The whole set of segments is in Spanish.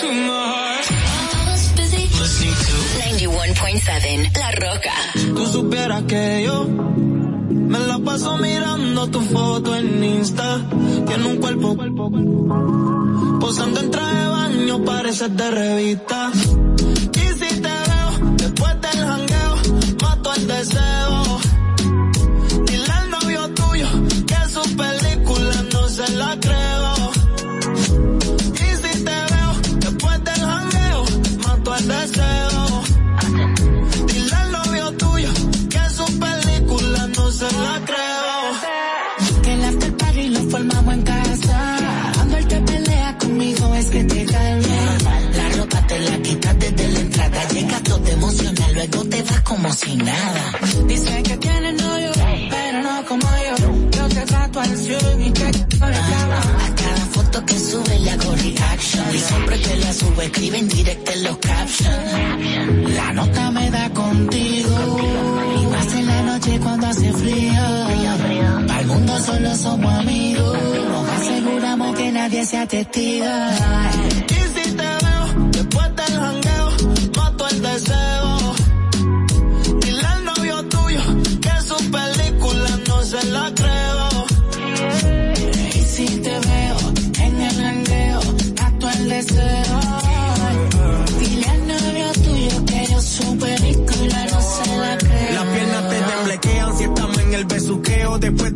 91.7 La Roca. Tú supieras que yo me la paso mirando tu foto en Insta. Tiene un cuerpo, posando en traje de baño, parece de revista. Y si te veo después del jangueo, mato el deseo. nada. Dice que tiene novio, pero no como yo. Yo te trato al 100 y te por A cada foto que sube le hago reaction. Y siempre que la sube escribe en directo en los captions. La nota me da contigo. Y más en la noche cuando hace frío. Al mundo solo somos amigos. Nos aseguramos que nadie sea testigo.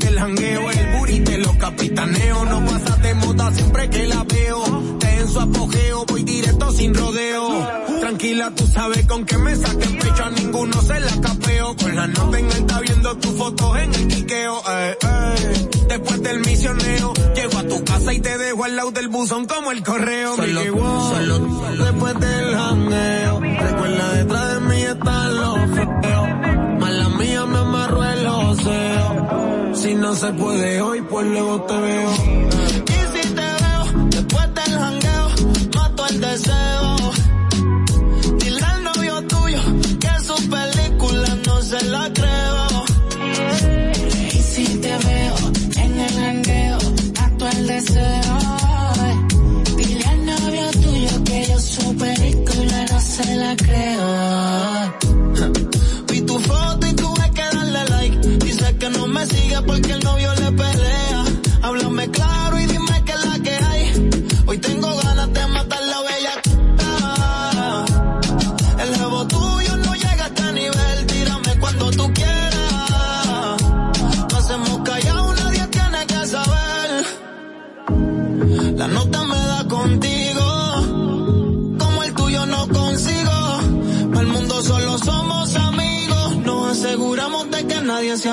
el jangueo, el booty te lo capitaneo. No pasa de moda siempre que la veo. Te en su apogeo, voy directo sin rodeo. Tranquila, tú sabes con qué me saquen pecho. A ninguno se la capeo. Con la nota en alta viendo tus fotos en el quiqueo. Eh, eh. Después del misioneo, llego a tu casa y te dejo al lado del buzón como el correo. Solo, Mickey, wow. solo, solo. Después del jangueo, recuerda detrás de mí están los feos. Mala mía me amarró el oseo si no se puede hoy, pues luego te veo. Y si te veo, después del jangueo, mato el deseo. Dile al novio tuyo que su película no se la creo. Y si te veo en el jangueo, mato el deseo. Dile al novio tuyo que yo su película no se la creo. porque el novio Y si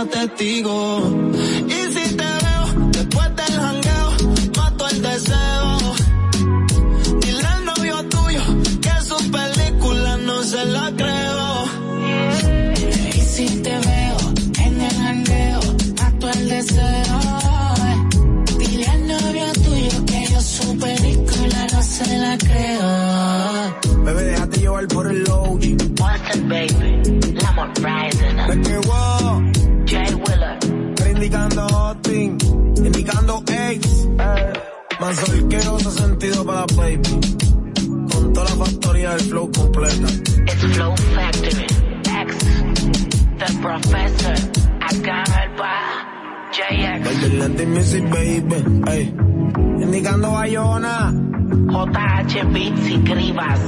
te veo después del jangueo, mato el deseo. Dile al novio tuyo que su película no se la creo. Y si te veo en el jangueo, mato el deseo. Dile al novio tuyo que yo su película no se la creo. Bebé, déjate llevar por el low. Walter, baby. I'm rising. States. Manso asqueroso sentido para baby. Con toda la factoría del flow completa. El flow Factory. X. The Professor. Acá el bar. JX. Latin Music Baby. Ey. Indicando Bayona. JH Beats y Cribas.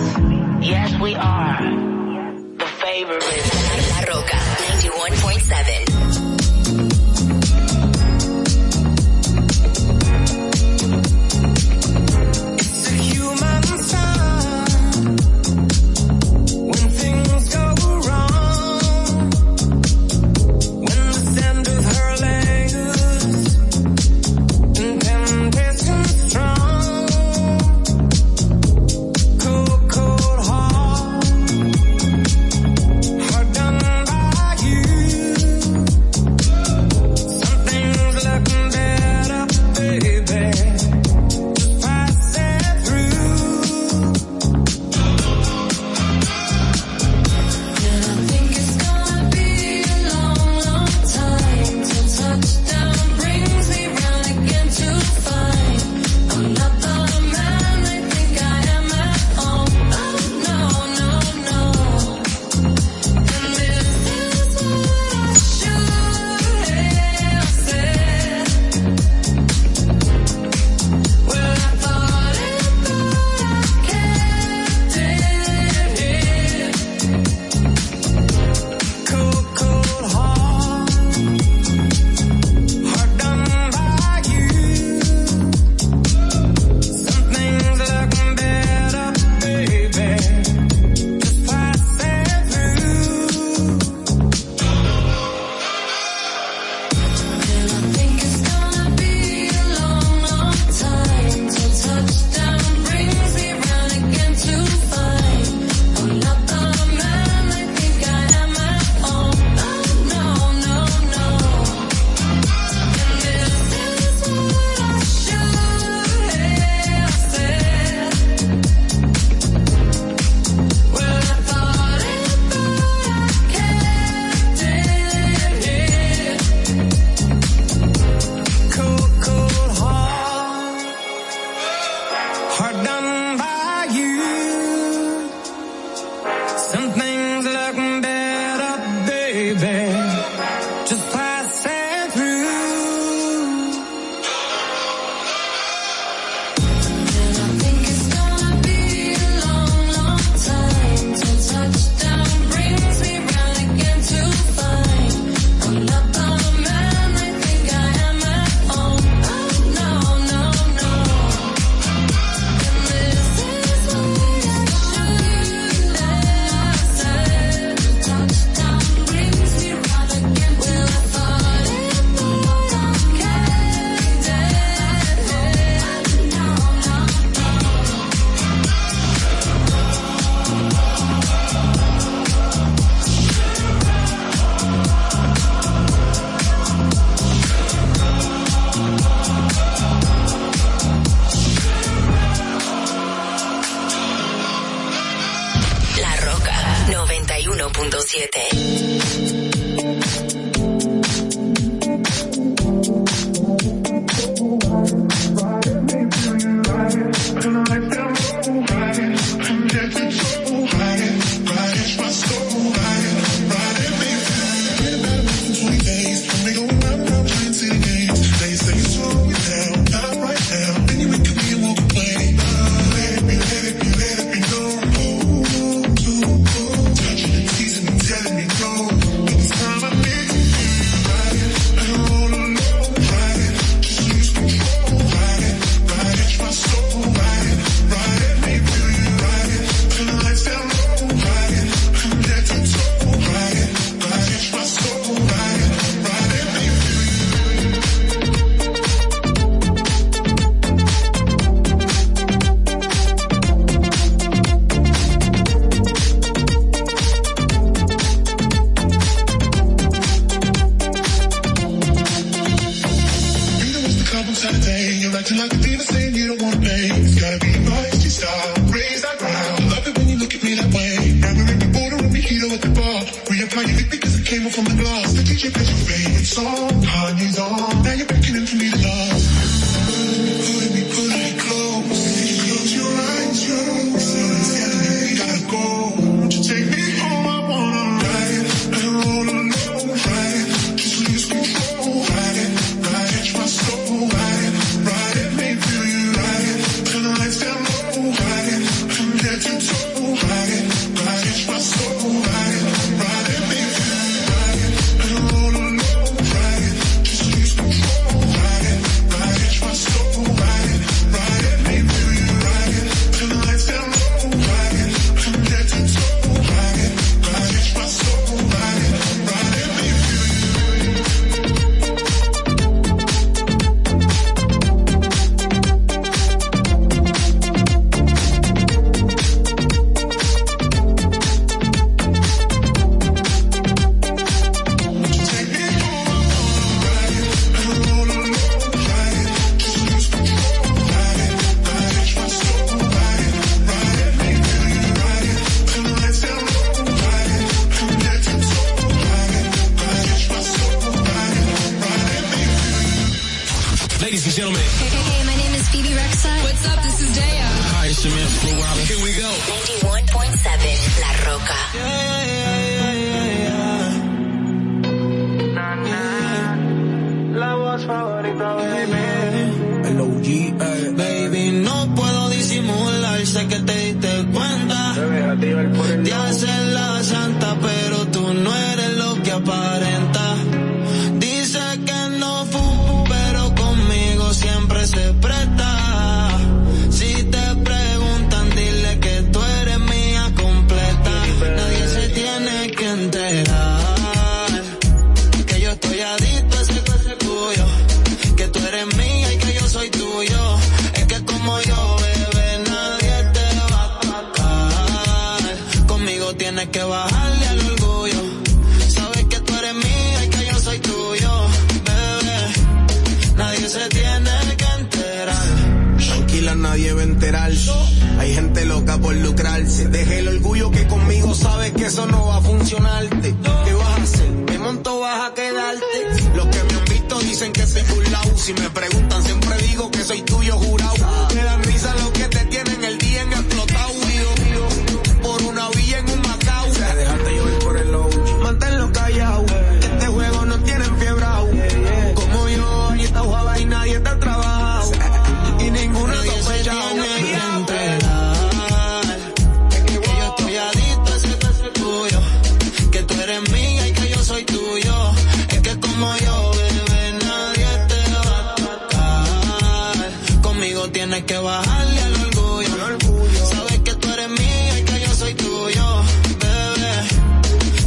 Yes, we are. The favorite. La Roca 91.7. bajarle al orgullo. Sabes que tú eres mía y que yo soy tuyo, bebé.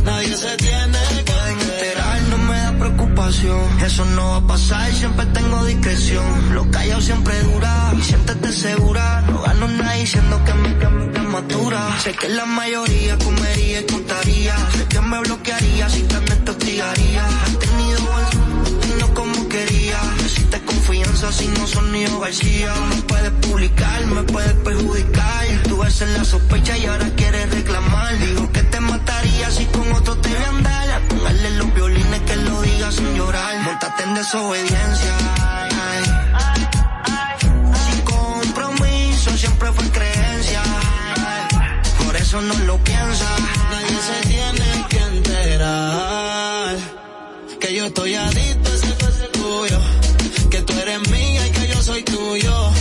Nadie se tiene que enterar, no me da preocupación. Eso no va a pasar, siempre tengo discreción. Lo callado siempre dura, Y siéntete segura. No gano nada diciendo que me cambia matura. Sé que la mayoría comería y contaría. Sé que me bloquearía si tan te hostigaría. Has tenido buen lanza si no son ni García. Me puedes publicar, me puedes perjudicar. Tú haces la sospecha y ahora quieres reclamar. Digo que te mataría si con otro te voy a andar. Los violines que lo diga sin llorar. Montate en desobediencia. Sin compromiso siempre fue creencia. Por eso no lo piensa. Nadie se tiene que enterar que yo estoy adicto soy tuyo.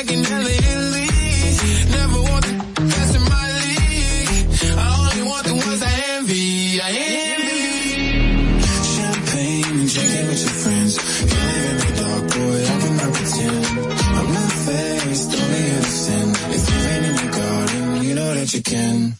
Never want the best in my league. I only want the ones I envy. I envy. Champagne and drinking with your friends. You live in the dark, boy, I cannot pretend. I'm not faced, only sin. If you've in your garden, you know that you can.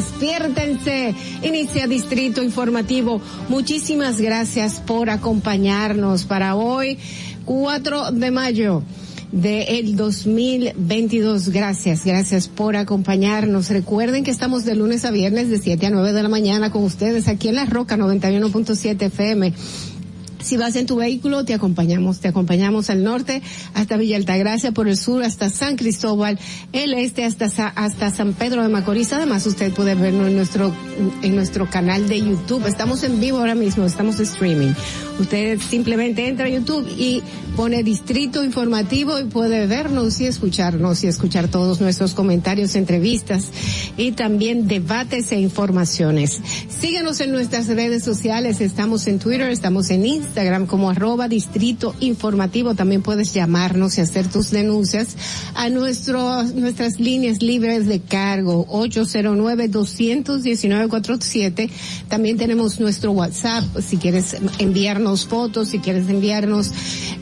Despiértense. Inicia Distrito Informativo. Muchísimas gracias por acompañarnos para hoy, 4 de mayo del 2022. Gracias, gracias por acompañarnos. Recuerden que estamos de lunes a viernes de 7 a 9 de la mañana con ustedes aquí en La Roca 91.7 FM. Si vas en tu vehículo, te acompañamos, te acompañamos al norte hasta Villa Altagracia, por el sur hasta San Cristóbal, el este hasta hasta San Pedro de Macorís. Además, usted puede vernos en nuestro en nuestro canal de YouTube. Estamos en vivo ahora mismo, estamos streaming. Usted simplemente entra a YouTube y pone Distrito Informativo y puede vernos y escucharnos y escuchar todos nuestros comentarios, entrevistas y también debates e informaciones. Síguenos en nuestras redes sociales, estamos en Twitter, estamos en Instagram como arroba Distrito Informativo. También puedes llamarnos y hacer tus denuncias a nuestro, nuestras líneas libres de cargo 809-219-47. También tenemos nuestro WhatsApp si quieres enviarnos fotos, si quieres enviarnos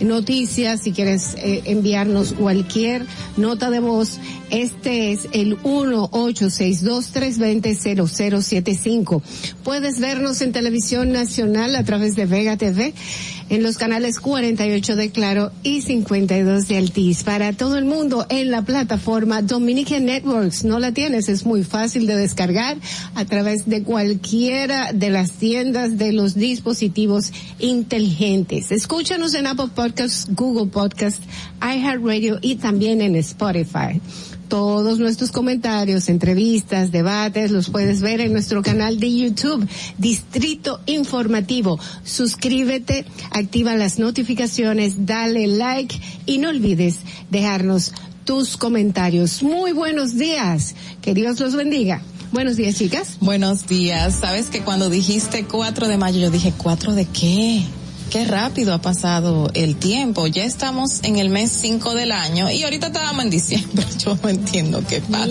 noticias, si quieres eh, enviarnos cualquier nota de voz. Este es el 1-862-320-0075. Puedes vernos en televisión nacional a través de Vega TV en los canales 48 de Claro y 52 de Altiz. Para todo el mundo en la plataforma Dominican Networks. No la tienes, es muy fácil de descargar a través de cualquiera de las tiendas de los dispositivos inteligentes. Escúchanos en Apple Podcasts, Google Podcasts, iHeartRadio y también en Spotify. Todos nuestros comentarios, entrevistas, debates los puedes ver en nuestro canal de YouTube, Distrito Informativo. Suscríbete, activa las notificaciones, dale like y no olvides dejarnos tus comentarios. Muy buenos días. Que Dios los bendiga. Buenos días, chicas. Buenos días. Sabes que cuando dijiste 4 de mayo, yo dije, ¿4 de qué? Qué rápido ha pasado el tiempo. Ya estamos en el mes 5 del año y ahorita estábamos en diciembre. Yo no entiendo qué pasa.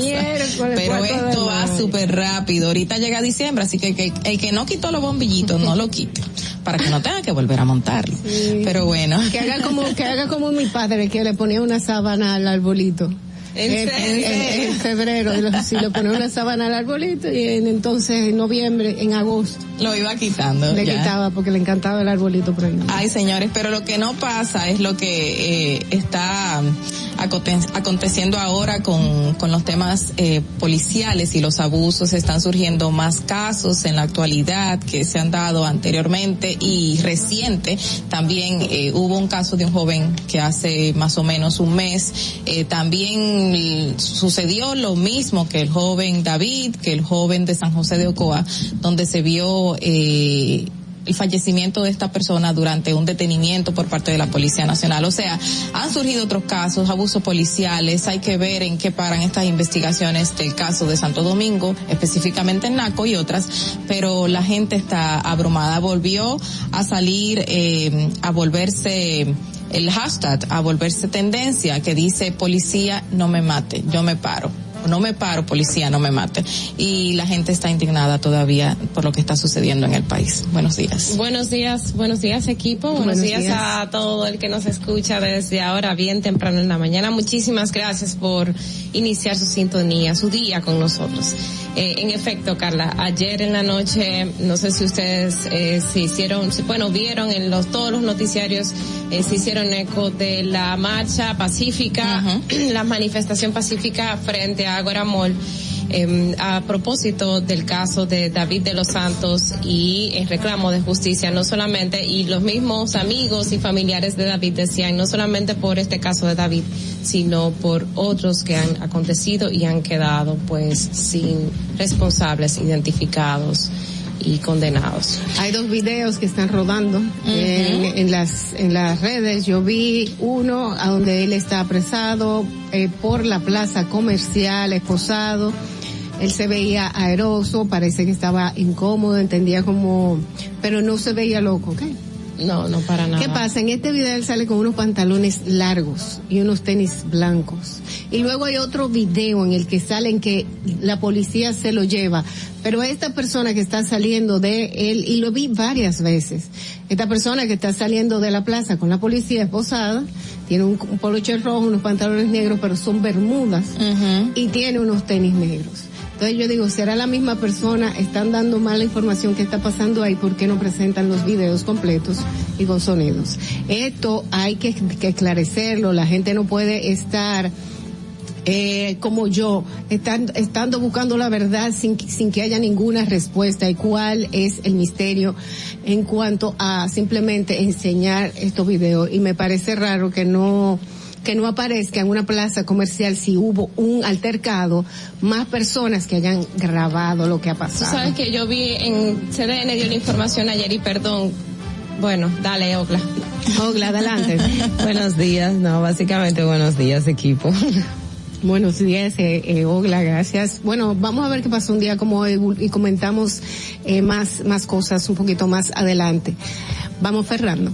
Pero esto va súper rápido. Ahorita llega diciembre, así que, que el que no quitó los bombillitos, no lo quite. Para que no tenga que volver a montarlo. Pero bueno. Que haga como, que haga como mi padre que le ponía una sábana al arbolito. ¿En En, en- febrero, y lo- ponía una sábana al arbolito y en, entonces en noviembre, en agosto, Lo iba quitando. le ya. quitaba porque le encantaba el arbolito por ahí. Ay, señores, pero lo que no pasa es lo que eh, está aconte- aconteciendo ahora con, con los temas eh, policiales y los abusos. Están surgiendo más casos en la actualidad que se han dado anteriormente y reciente. También eh, hubo un caso de un joven que hace más o menos un mes eh, también sucedió lo mismo que el joven David, que el joven de San José de Ocoa, donde se vio eh, el fallecimiento de esta persona durante un detenimiento por parte de la Policía Nacional. O sea, han surgido otros casos, abusos policiales, hay que ver en qué paran estas investigaciones del caso de Santo Domingo, específicamente en Naco y otras, pero la gente está abrumada. Volvió a salir, eh, a volverse el hashtag, a volverse tendencia que dice policía no me mate, yo me paro no me paro, policía, no me mate. Y la gente está indignada todavía por lo que está sucediendo en el país. Buenos días. Buenos días, buenos días equipo, buenos, Buenos días, días. a todo el que nos escucha desde ahora bien temprano en la mañana. Muchísimas gracias por iniciar su sintonía, su día con nosotros. Eh, en efecto, Carla, ayer en la noche, no sé si ustedes eh, se hicieron, bueno, vieron en los todos los noticiarios, eh, se hicieron eco de la marcha pacífica, la manifestación pacífica frente a Eh, a propósito del caso de David de los Santos y el reclamo de justicia, no solamente, y los mismos amigos y familiares de David decían, no solamente por este caso de David, sino por otros que han acontecido y han quedado pues sin responsables identificados y condenados. Hay dos videos que están rodando en, en las en las redes. Yo vi uno a donde él está apresado eh, por la plaza comercial, esposado. Él se veía aeroso, parece que estaba incómodo, entendía como, pero no se veía loco, ¿ok? No, no para nada. ¿Qué pasa? En este video él sale con unos pantalones largos y unos tenis blancos. Y luego hay otro video en el que sale en que la policía se lo lleva. Pero esta persona que está saliendo de él, y lo vi varias veces, esta persona que está saliendo de la plaza con la policía esposada, tiene un, un poloche rojo, unos pantalones negros, pero son bermudas, y tiene unos tenis negros. Entonces yo digo, será la misma persona, están dando mala información que está pasando ahí, ¿por qué no presentan los videos completos y con sonidos? Esto hay que, esclarecerlo, la gente no puede estar eh, como yo, estando, estando buscando la verdad sin que haya ninguna respuesta. Y cuál es el misterio en cuanto a simplemente enseñar estos videos. Y me parece raro que no, que no aparezca en una plaza comercial si hubo un altercado, más personas que hayan grabado lo que ha Tú pasado. sabes que yo vi en CDN dio la información ayer y perdón. Bueno, dale, Ogla. Ogla, adelante. buenos días, no, básicamente buenos días, equipo. Buenos días, eh, eh, Ogla, gracias. Bueno, vamos a ver qué pasó un día como hoy y comentamos eh, más, más cosas un poquito más adelante. Vamos, Fernando.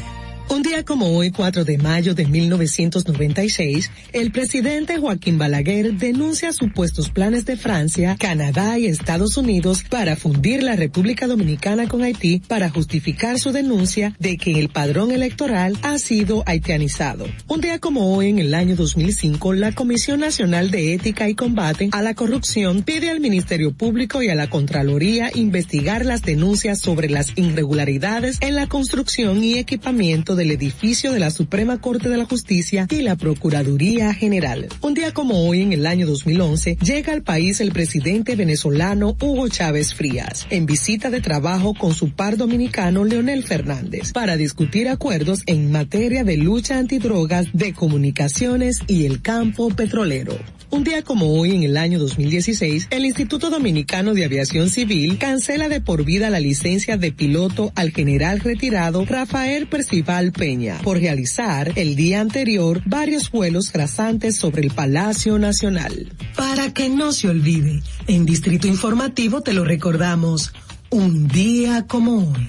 Un día como hoy, 4 de mayo de 1996, el presidente Joaquín Balaguer denuncia supuestos planes de Francia, Canadá y Estados Unidos para fundir la República Dominicana con Haití para justificar su denuncia de que el padrón electoral ha sido haitianizado. Un día como hoy, en el año 2005, la Comisión Nacional de Ética y Combate a la Corrupción pide al Ministerio Público y a la Contraloría investigar las denuncias sobre las irregularidades en la construcción y equipamiento del edificio de la Suprema Corte de la Justicia y la Procuraduría General. Un día como hoy, en el año 2011, llega al país el presidente venezolano Hugo Chávez Frías, en visita de trabajo con su par dominicano Leonel Fernández, para discutir acuerdos en materia de lucha antidrogas, de comunicaciones y el campo petrolero. Un día como hoy, en el año 2016, el Instituto Dominicano de Aviación Civil cancela de por vida la licencia de piloto al general retirado Rafael Percival Peña por realizar el día anterior varios vuelos rasantes sobre el Palacio Nacional. Para que no se olvide, en Distrito Informativo te lo recordamos, un día como hoy.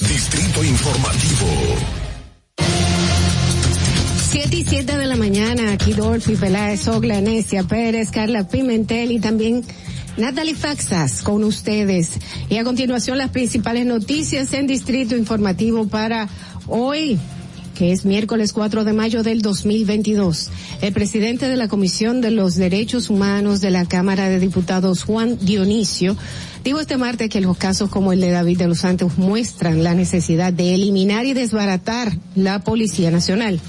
Distrito Informativo. 7 y 7 de la mañana, aquí Dolphy Peláez, Ogla, Necia Pérez, Carla Pimentel y también Natalie Faxas con ustedes. Y a continuación las principales noticias en Distrito Informativo para hoy que es miércoles 4 de mayo del 2022. El presidente de la Comisión de los Derechos Humanos de la Cámara de Diputados, Juan Dionisio, dijo este martes que los casos como el de David de los Santos muestran la necesidad de eliminar y desbaratar la Policía Nacional.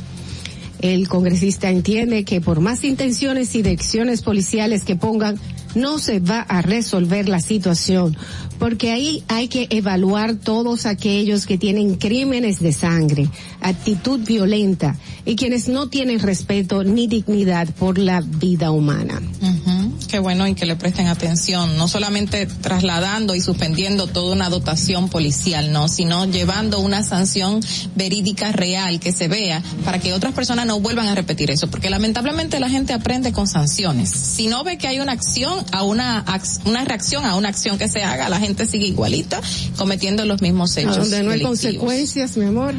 El congresista entiende que por más intenciones y direcciones policiales que pongan, no se va a resolver la situación, porque ahí hay que evaluar todos aquellos que tienen crímenes de sangre, actitud violenta y quienes no tienen respeto ni dignidad por la vida humana. Ujú, Qué bueno y que le presten atención, no solamente trasladando y suspendiendo toda una dotación policial, no, sino llevando una sanción verídica real que se vea para que otras personas no vuelvan a repetir eso, porque lamentablemente la gente aprende con sanciones. Si no ve que hay una acción a una una reacción a una acción que se haga, la gente sigue igualita cometiendo los mismos hechos. Donde no hay delictivos. consecuencias, mi amor.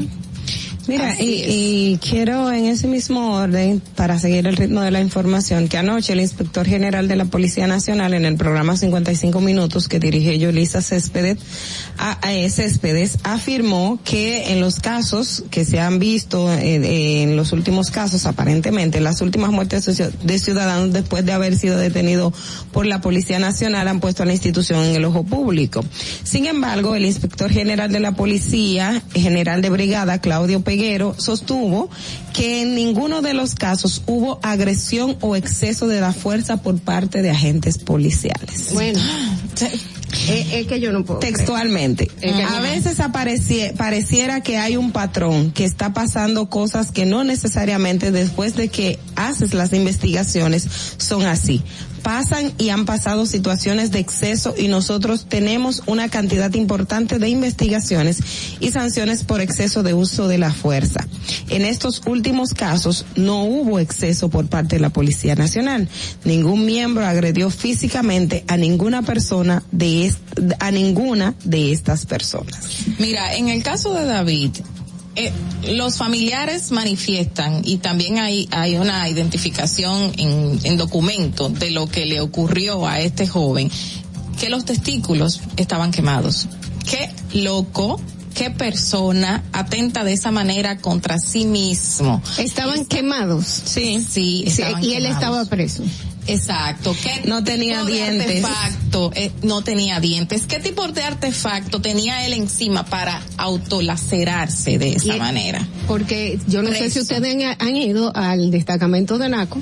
Mira, y, quiero en ese mismo orden, para seguir el ritmo de la información, que anoche el inspector general de la Policía Nacional en el programa 55 Minutos que dirige Yolisa Céspedes, a, a- eh, Céspedes afirmó que en los casos que se han visto, eh, en los últimos casos, aparentemente, las últimas muertes de ciu- de ciudadanos después de haber sido detenidos por la Policía Nacional han puesto a la institución en el ojo público. Sin embargo, el inspector general de la Policía, general de brigada, Claudio Peguero, sostuvo que en ninguno de los casos hubo agresión o exceso de la fuerza por parte de agentes policiales. Bueno, Es, que yo no puedo. Textualmente. Es que a veces aparecie- pareciera que hay un patrón que está pasando cosas que no necesariamente después de que haces las investigaciones son así. Pasan y han pasado situaciones de exceso y nosotros tenemos una cantidad importante de investigaciones y sanciones por exceso de uso de la fuerza. En estos últimos casos no hubo exceso por parte de la Policía Nacional. Ningún miembro agredió físicamente a ninguna persona de a ninguna de estas personas. Mira, en el caso de David, eh, los familiares manifiestan y también hay, hay una identificación en, en documento de lo que le ocurrió a este joven, que los testículos estaban quemados. Qué loco, qué persona atenta de esa manera contra sí mismo. Estaban quemados. Sí, sí, y él quemados. estaba preso. Exacto. ¿Qué No tenía tipo de dientes. artefacto? Eh, no tenía dientes. ¿Qué tipo de artefacto tenía él encima para autolacerarse de esa Y- manera? Porque yo no sé si ustedes han, ido al destacamento de NACO,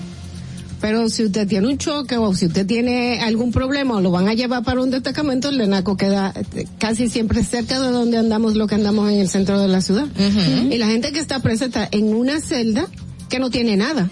pero si usted tiene un choque o si usted tiene algún problema o lo van a llevar para un destacamento, el de NACO queda eh, casi siempre cerca de donde andamos, lo que andamos en el centro de la ciudad. Y la gente que está presa está en una celda que no tiene nada.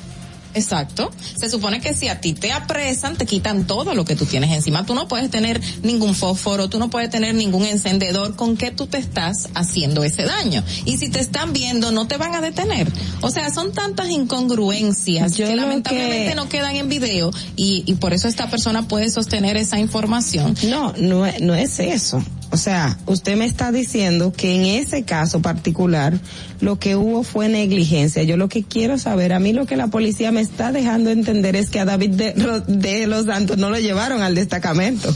Exacto. Se supone que si a ti te apresan, te quitan todo lo que tú tienes encima. Tú no puedes tener ningún fósforo, tú no puedes tener ningún encendedor con que tú te estás haciendo ese daño. Y si te están viendo, no te van a detener. O sea, son tantas incongruencias Yo que lamentablemente que- no quedan en video y, y por eso esta persona puede sostener esa información. No, no, no es eso. O sea, usted me está diciendo que en ese caso particular lo que hubo fue negligencia. Yo lo que quiero saber, a mí lo que la policía me está dejando entender es que a David de, los Santos no lo llevaron al destacamento.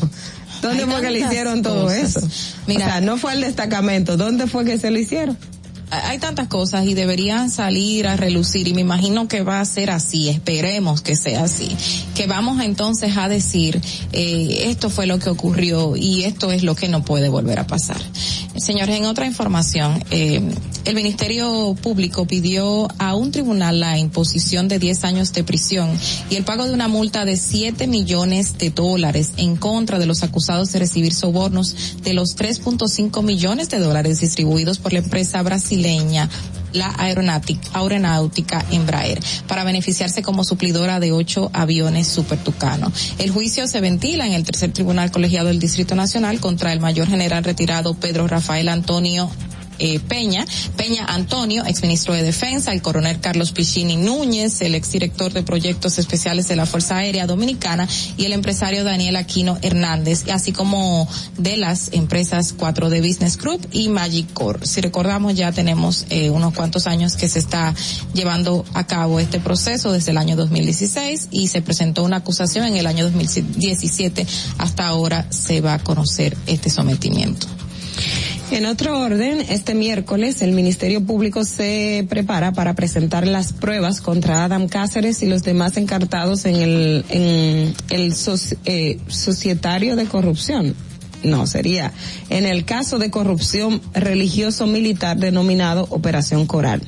¿Dónde Hay fue que le hicieron todo eso? Mira- o sea, no fue al destacamento. ¿Dónde fue que se lo hicieron? Hay tantas cosas y deberían salir a relucir y me imagino que va a ser así, esperemos que sea así, que vamos entonces a decir eh, esto fue lo que ocurrió y esto es lo que no puede volver a pasar. Señores, en otra información, eh, el Ministerio Público pidió a un tribunal la imposición de 10 años de prisión y el pago de una multa de 7 millones de dólares en contra de los acusados de recibir sobornos de los 3.5 millones de dólares distribuidos por la empresa brasileña la aeronáutica, Embraer para beneficiarse como suplidora de ocho aviones Super Tucano. El juicio se ventila en el tercer tribunal colegiado del Distrito Nacional contra el mayor general retirado Pedro Rafael Antonio eh, Peña, Peña Antonio, exministro de Defensa, el coronel Carlos Pichini Núñez, el exdirector de proyectos especiales de la Fuerza Aérea Dominicana y el empresario Daniel Aquino Hernández, así como de las empresas 4D Business Group y Magic Core. Si recordamos ya tenemos eh, unos cuantos años que se está llevando a cabo este proceso desde el año 2016 y se presentó una acusación en el año 2017. Hasta ahora se va a conocer este sometimiento. En otro orden, este miércoles el Ministerio Público se prepara para presentar las pruebas contra Adam Cáceres y los demás encartados en el, en el eh, societario de corrupción. No, sería en el caso de corrupción religioso militar denominado Operación Coral.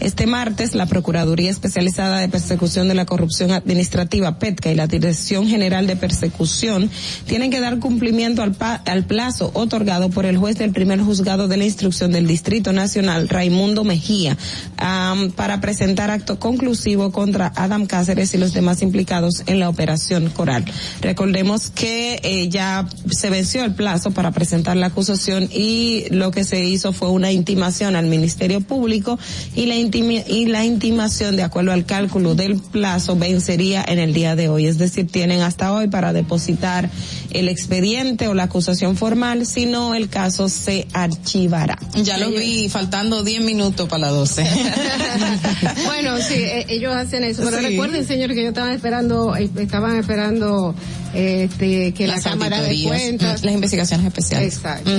Este martes, la Procuraduría Especializada de Persecución de la Corrupción Administrativa, PETCA, y la Dirección General de Persecución tienen que dar cumplimiento al, pa- al plazo otorgado por el juez del primer juzgado de la instrucción del Distrito Nacional, Raimundo Mejía, para presentar acto conclusivo contra Adam Cáceres y los demás implicados en la Operación Coral. Recordemos que eh, ya se venció el plazo para presentar la acusación y lo que se hizo fue una intimación al Ministerio Público y la, y la intimación, de acuerdo al cálculo del plazo, vencería en el día de hoy. Es decir, tienen hasta hoy para depositar el expediente o la acusación formal, si no, el caso se archivará. Ya lo vi faltando 10 minutos para las 12. bueno, sí, eh, ellos hacen eso. Pero Sí. recuerden, señor, que yo estaba esperando, eh, estaban esperando este, que Las la Cámara de Cuentas. las investigaciones especiales. Exacto.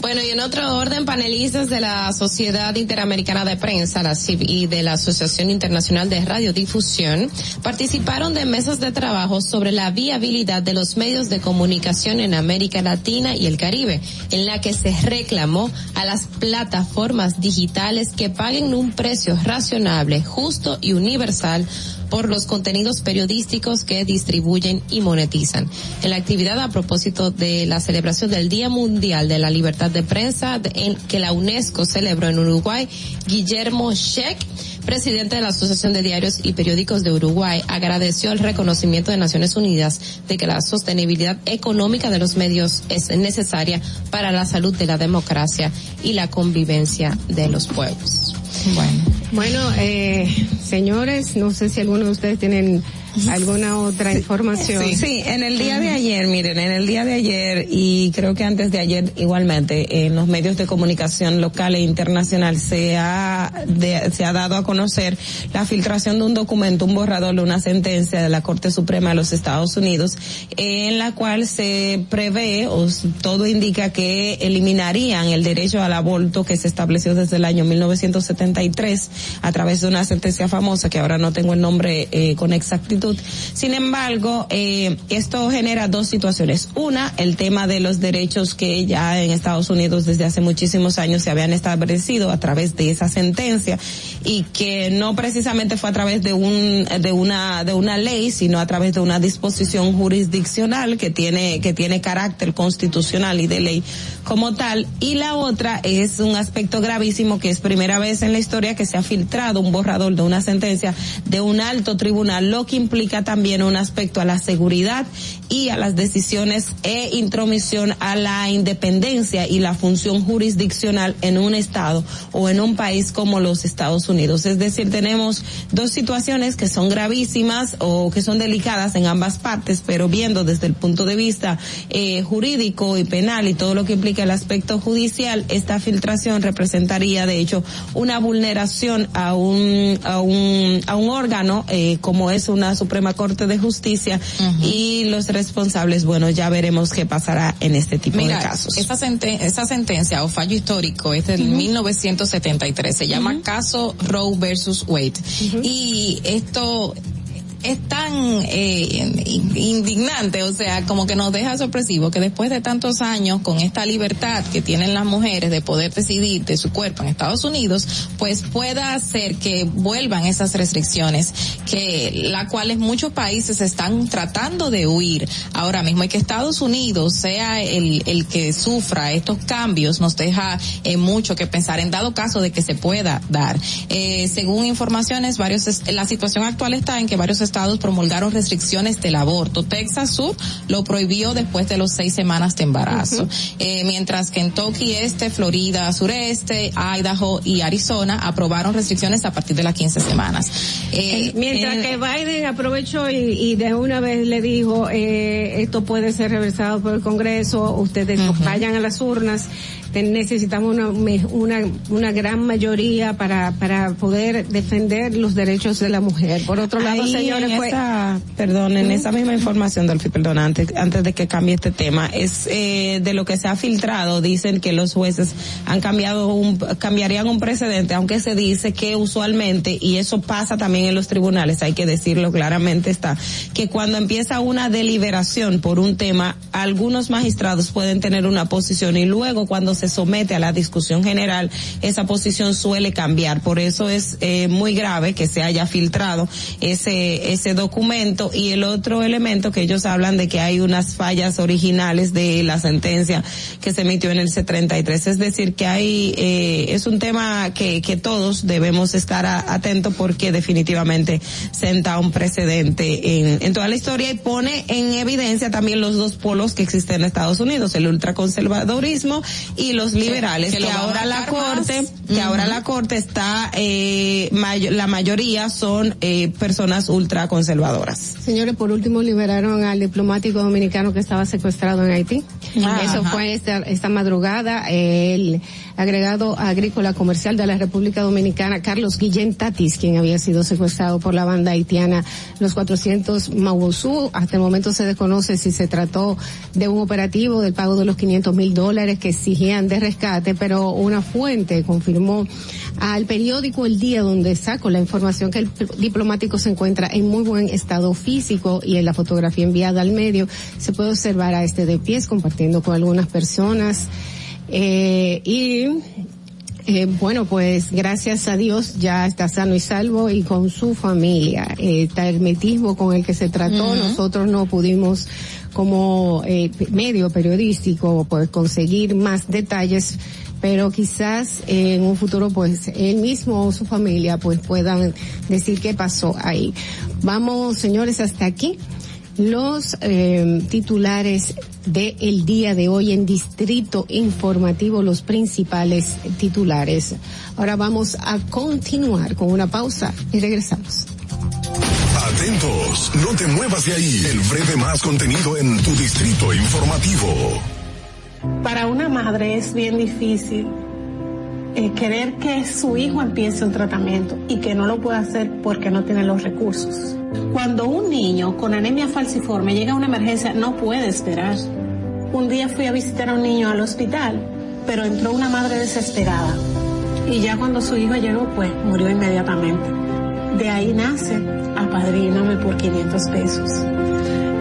Bueno, y en otro orden, panelistas de la Sociedad Interamericana de Prensa, la CIP, y de la Asociación Internacional de Radiodifusión participaron de mesas de trabajo sobre la viabilidad de los medios de comunicación en América Latina y el Caribe, en la que se reclamó a las plataformas digitales que paguen un precio razonable, justo y universal por los contenidos periodísticos que distribuyen y monetizan. En la actividad a propósito de la celebración del Día Mundial de la Libertad de Prensa en, que la UNESCO celebró en Uruguay, Guillermo Scheck presidente de la Asociación de Diarios y Periódicos de Uruguay, agradeció el reconocimiento de Naciones Unidas de que la sostenibilidad económica de los medios es necesaria para la salud de la democracia y la convivencia de los pueblos. Bueno. Bueno, eh, señores, no sé si alguno de ustedes tienen alguna otra información. Sí, en el día de ayer, miren, en el día de ayer y creo que antes de ayer igualmente, en los medios de comunicación local e internacional se ha, de- se ha dado a conocer la filtración de un documento, un borrador de una sentencia de la Corte Suprema de los Estados Unidos, en la cual se prevé, o todo indica que eliminarían el derecho al aborto que se estableció desde el año 1973 a través de una sentencia famosa que ahora no tengo el nombre eh, con exactitud. Sin embargo, eh, esto genera dos situaciones. Una, el tema de los derechos que ya en Estados Unidos desde hace muchísimos años se habían establecido a través de esa sentencia y que no precisamente fue a través de un de una ley, sino a través de una disposición jurisdiccional que tiene que tiene carácter constitucional y de ley como tal. Y la otra es un aspecto gravísimo que es primera vez en la historia que se ha filtrado un borrador de una sentencia de un alto tribunal, lo que implica también un aspecto a la seguridad y a las decisiones e intromisión a la independencia y la función jurisdiccional en un estado o en un país como los Estados Unidos. Es decir, tenemos dos situaciones que son gravísimas o que son delicadas en ambas partes, pero viendo desde el punto de vista eh, jurídico y penal y todo lo que implica el aspecto judicial, esta filtración representaría de hecho una vulneración a un a un a un órgano eh, como es una Suprema Corte de Justicia y los responsables, bueno, ya veremos qué pasará en este tipo Mira, de casos. Esa, senten- esa sentencia o fallo histórico es del 1973. Se llama caso Roe versus Wade. Y esto es tan eh, in- indignante, o sea, como que nos deja sorpresivo que después de tantos años con esta libertad que tienen las mujeres de poder decidir de su cuerpo en Estados Unidos, pues pueda hacer que vuelvan esas restricciones que la cuales muchos países están tratando de huir ahora mismo y que Estados Unidos sea el, el que sufra estos cambios nos deja eh, mucho que pensar en dado caso de que se pueda dar. Eh, según informaciones, varios la situación actual está en que varios estados promulgaron restricciones del aborto. Texas Sur lo prohibió después de los seis semanas de embarazo, Eh, mientras que Kentucky Este, Florida Sureste, Idaho y Arizona aprobaron restricciones a partir de las 15 semanas. Eh, Mientras eh, que Biden aprovechó y, y de una vez le dijo, eh, esto puede ser reversado por el Congreso, ustedes vayan a las urnas, necesitamos una, una, una gran mayoría para, para poder defender los derechos de la mujer. Por otro lado, Ahí señores, en fue... esa, perdón, en esa misma información, Dolphy, perdón, antes, antes de que cambie este tema, es eh, de lo que se ha filtrado, dicen que los jueces han cambiado un, cambiarían un precedente, aunque se dice que usualmente, y eso pasa también en los tribunales, hay que decirlo claramente está, que cuando empieza una deliberación por un tema, algunos magistrados pueden tener una posición y luego cuando se somete a la discusión general, esa posición suele cambiar. Por eso es eh, muy grave que se haya filtrado ese, ese documento y el otro elemento que ellos hablan de que hay unas fallas originales de la sentencia que se emitió en el C33. Es decir, que hay, eh, es un tema que, que todos debemos estar atentos porque definitivamente senta un precedente en, en toda la historia y pone en evidencia también los dos polos que existen en Estados Unidos, el ultraconservadorismo y los liberales, que ahora la corte, más. que ahora la corte está, eh, mayo- la mayoría son eh, personas ultraconservadoras. Señores, por último liberaron al diplomático dominicano que estaba secuestrado en Haití. Ah, Eso ajá. fue esta, esta madrugada. El agregado agrícola comercial de la República Dominicana, Carlos Guillén Tatis, quien había sido secuestrado por la banda haitiana Los 400 Mausú. Hasta el momento se desconoce si se trató de un operativo del pago de los 500 mil dólares que exigían de rescate, pero una fuente confirmó al periódico El Día donde saco la información que el diplomático se encuentra en muy buen estado físico y en la fotografía enviada al medio se puede observar a este de pies compartiendo con algunas personas eh, y Eh, bueno, pues gracias a Dios ya está sano y salvo y con su familia. Eh, el hermetismo con el que se trató, nosotros no pudimos como eh, medio periodístico pues conseguir más detalles pero quizás en un futuro pues él mismo o su familia pues puedan decir qué pasó ahí. Vamos señores hasta aquí los eh, titulares del día de hoy en Distrito Informativo, los principales titulares. Ahora vamos a continuar con una pausa y regresamos. Atentos, no te muevas de ahí. El breve más contenido en tu distrito informativo. Para una madre es bien difícil eh, querer que su hijo empiece un tratamiento y que no lo pueda hacer porque no tiene los recursos. Cuando un niño con anemia falciforme llega a una emergencia, no puede esperar. Un día fui a visitar a un niño al hospital, pero entró una madre desesperada y ya cuando su hijo llegó, pues murió inmediatamente. De ahí nace Apadríname por 500 pesos.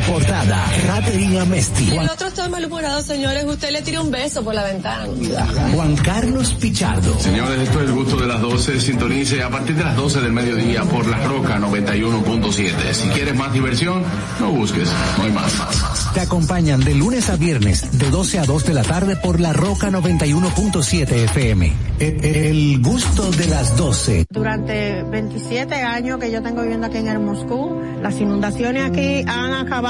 importada, Raterina Mesti. El otro está malhumorado, señores. Usted le tira un beso por la ventana. Juan Carlos Pichardo. Señores, esto es el gusto de las 12. Sintonice a partir de las 12 del mediodía por La Roca 91.7. Si quieres más diversión, no busques, no hay más. Te acompañan de lunes a viernes, de 12 a 2 de la tarde por La Roca 91.7 FM. E- El gusto de las 12. Durante 27 años que yo tengo viviendo aquí en el Moscú, las inundaciones aquí han acabado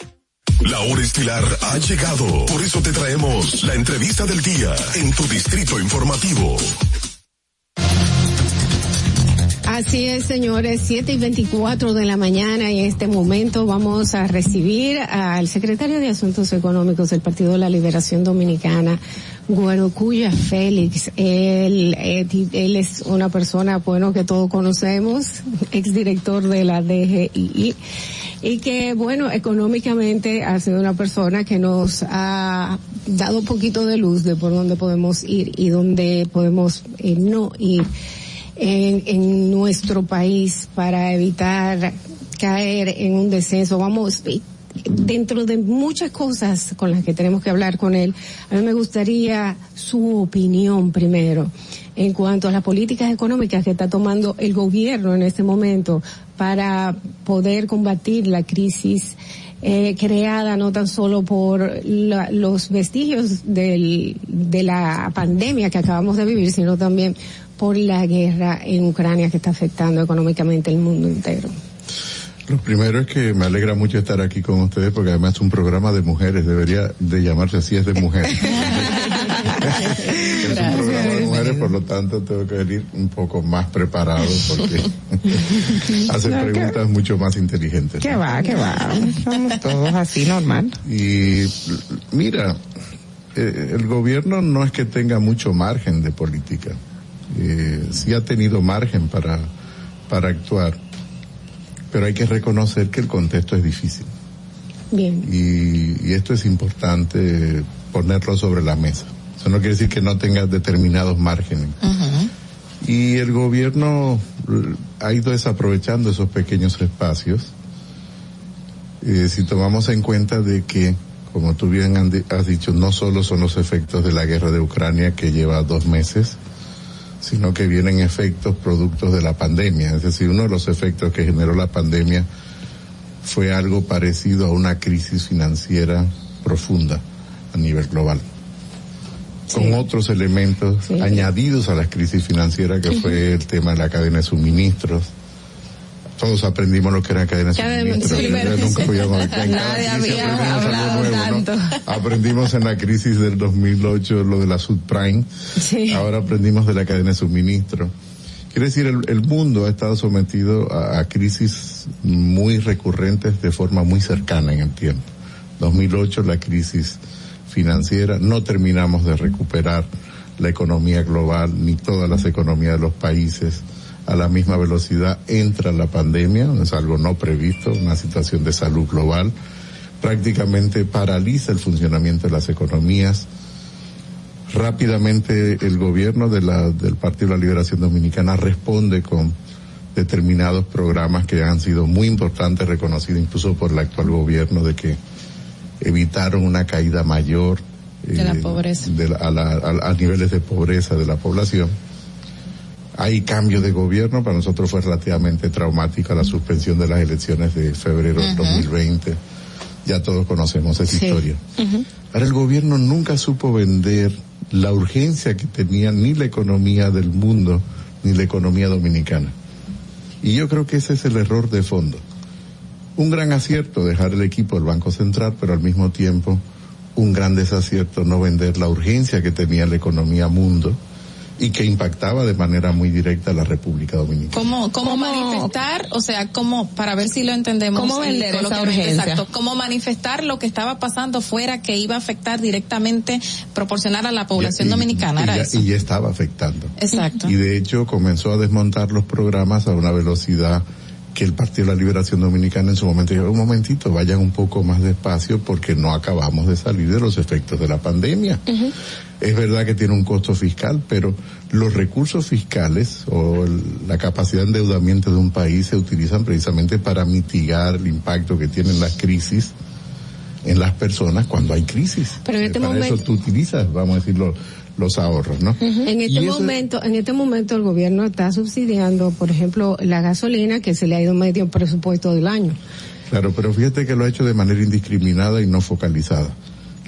La hora estilar ha llegado. Por eso te traemos la entrevista del día en tu distrito informativo. Así es, señores, 7 y 24 de la mañana y en este momento vamos a recibir al secretario de Asuntos Económicos del Partido de la Liberación Dominicana, Guarocuya Félix, él, eh, él es una persona, bueno, que todos conocemos, exdirector de la DGI, y que, bueno, económicamente ha sido una persona que nos ha dado un poquito de luz de por dónde podemos ir y dónde podemos eh, no ir en, en nuestro país para evitar caer en un descenso. Vamos, dentro de muchas cosas con las que tenemos que hablar con él, a mí me gustaría su opinión primero en cuanto a las políticas económicas que está tomando el gobierno en este momento para poder combatir la crisis eh, creada no tan solo por la, los vestigios del, de la pandemia que acabamos de vivir, sino también por la guerra en Ucrania que está afectando económicamente el mundo entero. Lo primero es que me alegra mucho estar aquí con ustedes porque además es un programa de mujeres, debería de llamarse así, es de mujeres. es un programa de por lo tanto tengo que venir un poco más preparado porque hacen preguntas mucho más inteligentes. ¿Qué va, qué va? Somos todos así normal. Y mira, eh, el gobierno no es que tenga mucho margen de política, eh, sí ha tenido margen para, para actuar pero hay que reconocer que el contexto es difícil. Bien. Y, y, esto es importante ponerlo sobre la mesa. Eso no quiere decir que no tenga determinados márgenes. Y el gobierno ha ido desaprovechando esos pequeños espacios. Eh, si tomamos en cuenta de que, como tú bien has dicho, no solo son los efectos de la guerra de Ucrania que lleva dos meses, sino que vienen efectos productos de la pandemia. Es decir, uno de los efectos que generó la pandemia fue algo parecido a una crisis financiera profunda a nivel global. Sí. Con otros elementos sí. añadidos a la crisis financiera que fue el tema de la cadena de suministros, todos aprendimos lo que era cadena de suministro. nunca podíamos Nadie había hablado tanto. ¿no? Aprendimos en la crisis del 2008 lo de la subprime. Sí. Ahora aprendimos de la cadena de suministro. Quiere decir, el, el mundo ha estado sometido a, a, crisis muy recurrentes de forma muy cercana en el tiempo. 2008 la crisis financiera, no terminamos de recuperar la economía global ni todas las economías de los países a la misma velocidad entra la pandemia, es algo no previsto, una situación de salud global, prácticamente paraliza el funcionamiento de las economías. Rápidamente el gobierno del Partido de la Liberación Dominicana responde con determinados programas que han sido muy importantes, reconocidos incluso por el actual gobierno, de que evitaron una caída mayor de la pobreza. De la, a, la, a, a niveles de pobreza de la población hay cambio de gobierno, para nosotros fue relativamente traumática la suspensión de las elecciones de febrero del uh -huh. 2020. Ya todos conocemos esa sí. historia. Uh -huh. Ahora el gobierno nunca supo vender la urgencia que tenía ni la economía del mundo ni la economía dominicana. Y yo creo que ese es el error de fondo. Un gran acierto dejar el equipo del Banco Central, pero al mismo tiempo un gran desacierto no vender la urgencia que tenía la economía mundo y que impactaba de manera muy directa a la República Dominicana. ¿Cómo, cómo, ¿Cómo manifestar, o sea, cómo, para ver si lo entendemos? ¿Cómo vender esa urgencia? Exacto, cómo manifestar lo que estaba pasando fuera que iba a afectar directamente, proporcionar a la población y, dominicana, y, era ya, eso. Y ya estaba afectando. Exacto. Y de hecho comenzó a desmontar los programas a una velocidad que el Partido de la Liberación Dominicana en su momento dijo, un momentito, vayan un poco más despacio porque no acabamos de salir de los efectos de la pandemia. Uh -huh. Es verdad que tiene un costo fiscal, pero los recursos fiscales o el, la capacidad de endeudamiento de un país se utilizan precisamente para mitigar el impacto que tienen las crisis en las personas cuando hay crisis. Pero en este para momento... eso tú utilizas, vamos a decirlo, los ahorros, ¿no? Uh -huh. En este momento, en este momento el gobierno está subsidiando, por ejemplo, la gasolina que se le ha ido medio presupuesto del año. Claro, pero fíjate que lo ha hecho de manera indiscriminada y no focalizada.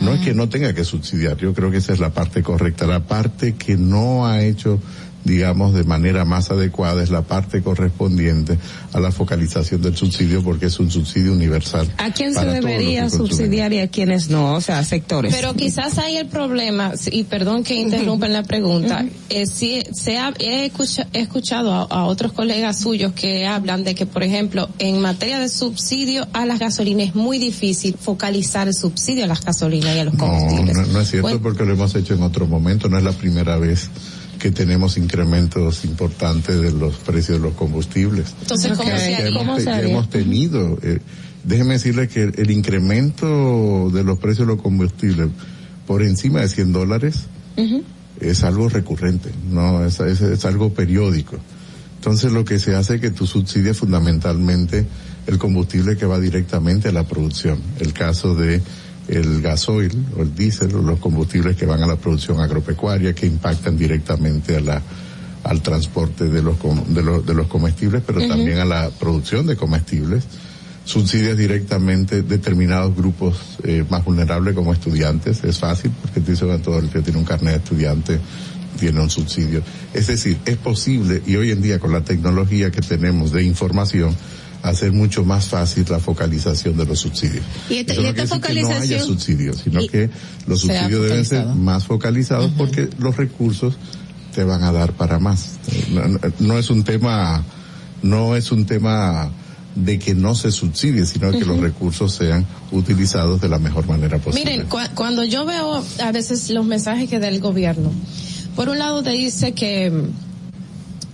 No es que no tenga que subsidiar, yo creo que esa es la parte correcta. La parte que no ha hecho digamos, de manera más adecuada es la parte correspondiente a la focalización del subsidio porque es un subsidio universal. ¿A quién se debería subsidiar y a quiénes no? O sea, sectores. Pero quizás hay el problema, y perdón que interrumpen la pregunta, eh, sí, se ha, he, escucha- he escuchado a, a otros colegas suyos que hablan de que, por ejemplo, en materia de subsidio a las gasolinas es muy difícil focalizar el subsidio a las gasolinas y a los No, combustibles. no, no es cierto Bueno, porque lo hemos hecho en otro momento, no es la primera vez que tenemos incrementos importantes de los precios de los combustibles. Entonces, ¿cómo Ya- se haría? hemos tenido, eh, déjeme decirle que el, el incremento de los precios de los combustibles por encima de 100 dólares es algo recurrente, no es, es, es algo periódico. Entonces lo que se hace es que tú subsidias fundamentalmente el combustible que va directamente a la producción. El caso de el gasoil o el diésel o los combustibles que van a la producción agropecuaria que impactan directamente a la al transporte de los de los, de los comestibles, pero también a la producción de comestibles. Subsidias directamente determinados grupos eh, más vulnerables como estudiantes. Es fácil porque dicen todo el que tiene un carnet de estudiante tiene un subsidio. Es decir, es posible y hoy en día con la tecnología que tenemos de información hacer mucho más fácil la focalización de los subsidios. Y esta- Eso y no esta decir que no haya focalización- subsidios, sino y- que los subsidios deben ser más focalizados porque los recursos te van a dar para más. No, no- no es un tema, no es un tema de que no se subsidie, sino que los recursos sean utilizados de la mejor manera posible. Miren, cua- cuando yo veo a veces los mensajes que da el gobierno, por un lado te dice que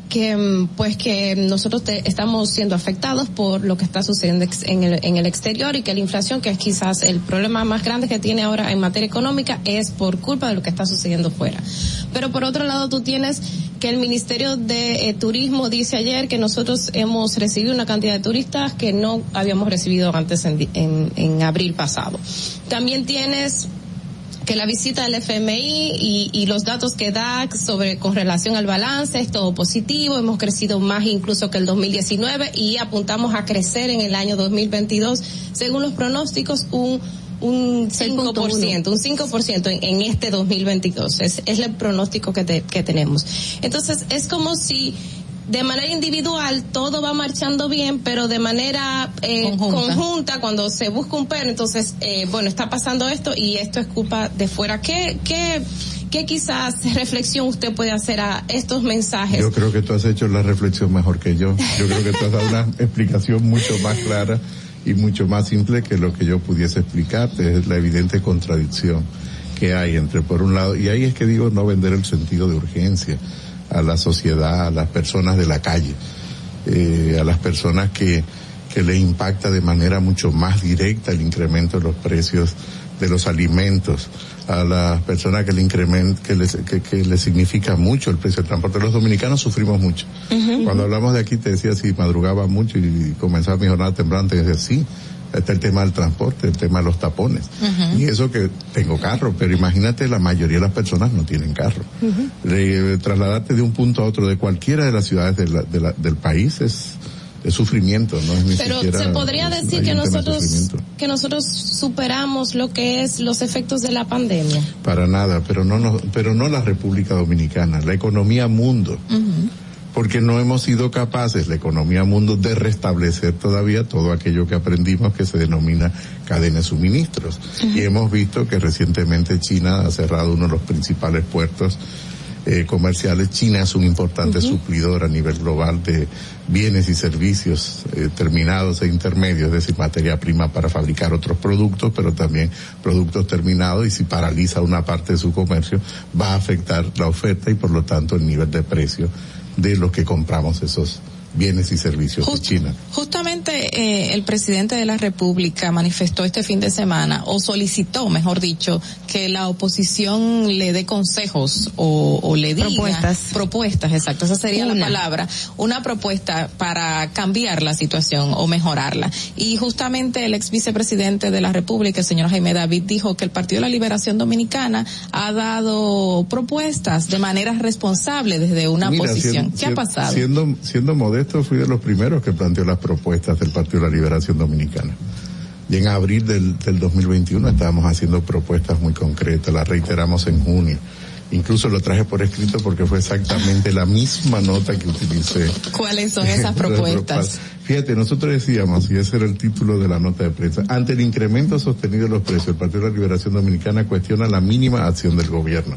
que mm, pues que nosotros te- estamos siendo afectados por lo que está sucediendo en el, en el exterior y que la inflación, que es quizás el problema más grande que tiene ahora en materia económica, es por culpa de lo que está sucediendo fuera. Pero por otro lado tú tienes que el Ministerio de eh, Turismo dice ayer que nosotros hemos recibido una cantidad de turistas que no habíamos recibido antes en, en, en abril pasado. También tienes que la visita del FMI y, y los datos que da sobre con relación al balance es todo positivo, hemos crecido más incluso que el 2019 y apuntamos a crecer en el año 2022 según los pronósticos un un 5%, un 5% en, en este 2022. Es, es el pronóstico que, te- que tenemos. Entonces, es como si de manera individual todo va marchando bien, pero de manera eh, Conjunta. conjunta. cuando se busca un pero, entonces, eh, bueno, está pasando esto y esto es culpa de fuera. ¿Qué, qué, qué quizás reflexión usted puede hacer a estos mensajes? Yo creo que tú has hecho la reflexión mejor que yo. Yo creo que tú has dado una explicación mucho más clara y mucho más simple que lo que yo pudiese explicarte. Es la evidente contradicción que hay entre, por un lado, y ahí es que digo no vender el sentido de urgencia a la sociedad, a las personas de la calle, eh, a las personas que, que le impacta de manera mucho más directa el incremento de los precios de los alimentos, a las personas que le incrementa, que les, que, que le significa mucho el precio del transporte. Los dominicanos sufrimos mucho. Cuando hablamos de aquí te decía si madrugaba mucho y comenzaba mi jornada temprano, te decía sí, está el tema del transporte, el tema de los tapones. Y eso que tengo carro, pero imagínate la mayoría de las personas no tienen carro. Le- trasladarte de un punto a otro de cualquiera de las ciudades de la- de la- del país es, es sufrimiento, no es ni Pero siquiera. se podría decir que de nosotros que nosotros superamos lo que es los efectos de la pandemia. Para nada, pero no, no, pero no la República Dominicana, la economía mundo. Porque no hemos sido capaces, la economía mundo, de restablecer todavía todo aquello que aprendimos que se denomina cadena de suministros. Y hemos visto que recientemente China ha cerrado uno de los principales puertos eh, comerciales. China es un importante suplidor a nivel global de bienes y servicios eh, terminados e intermedios, es decir, materia prima para fabricar otros productos, pero también productos terminados y si paraliza una parte de su comercio va a afectar la oferta y por lo tanto el nivel de precio de los que compramos esos bienes y servicios de China. Justamente eh, el presidente de la República manifestó este fin de semana, o solicitó, mejor dicho, que la oposición le dé consejos o, o le diga Propuestas. propuestas, exacto, esa sería la palabra, una propuesta para cambiar la situación o mejorarla. Y justamente el ex vicepresidente de la República, el señor Jaime David, dijo que el Partido de la Liberación Dominicana ha dado propuestas de manera responsable desde una Mira, posición. siendo- ¿Qué ha pasado? Siendo, siendo modesto, fui de los primeros que planteó las propuestas del Partido de la Liberación Dominicana. Y en abril del, del 2021 estábamos haciendo propuestas muy concretas, las reiteramos en junio. Incluso lo traje por escrito porque fue exactamente la misma nota que utilicé. ¿Cuáles son esas propuestas? Fíjate, nosotros decíamos, y ese era el título de la nota de prensa, ante el incremento sostenido de los precios, el Partido de la Liberación Dominicana cuestiona la mínima acción del gobierno.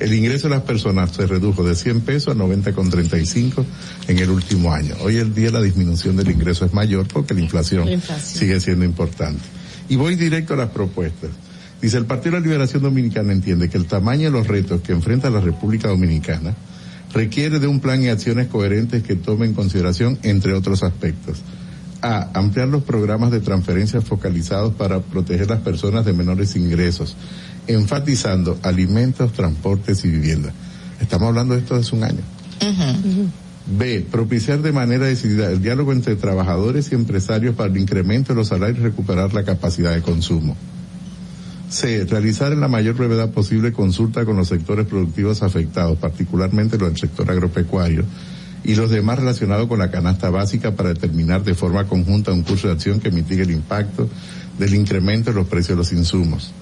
El ingreso de las personas se redujo de 100 pesos a 90,35 en el último año. Hoy el día la disminución del ingreso es mayor porque la inflación, la inflación. sigue siendo importante. Y voy directo a las propuestas. Dice, el Partido de la Liberación Dominicana entiende que el tamaño de los retos que enfrenta la República Dominicana requiere de un plan y acciones coherentes que tomen en consideración, entre otros aspectos. A. Ampliar los programas de transferencias focalizados para proteger a las personas de menores ingresos, enfatizando alimentos, transportes y vivienda. Estamos hablando de esto desde un año. B. Propiciar de manera decidida el diálogo entre trabajadores y empresarios para el incremento de los salarios y recuperar la capacidad de consumo. C. Realizar en la mayor brevedad posible consulta con los sectores productivos afectados, particularmente los del sector agropecuario y los demás relacionados con la canasta básica para determinar de forma conjunta un curso de acción que mitigue el impacto del incremento de los precios de los insumos.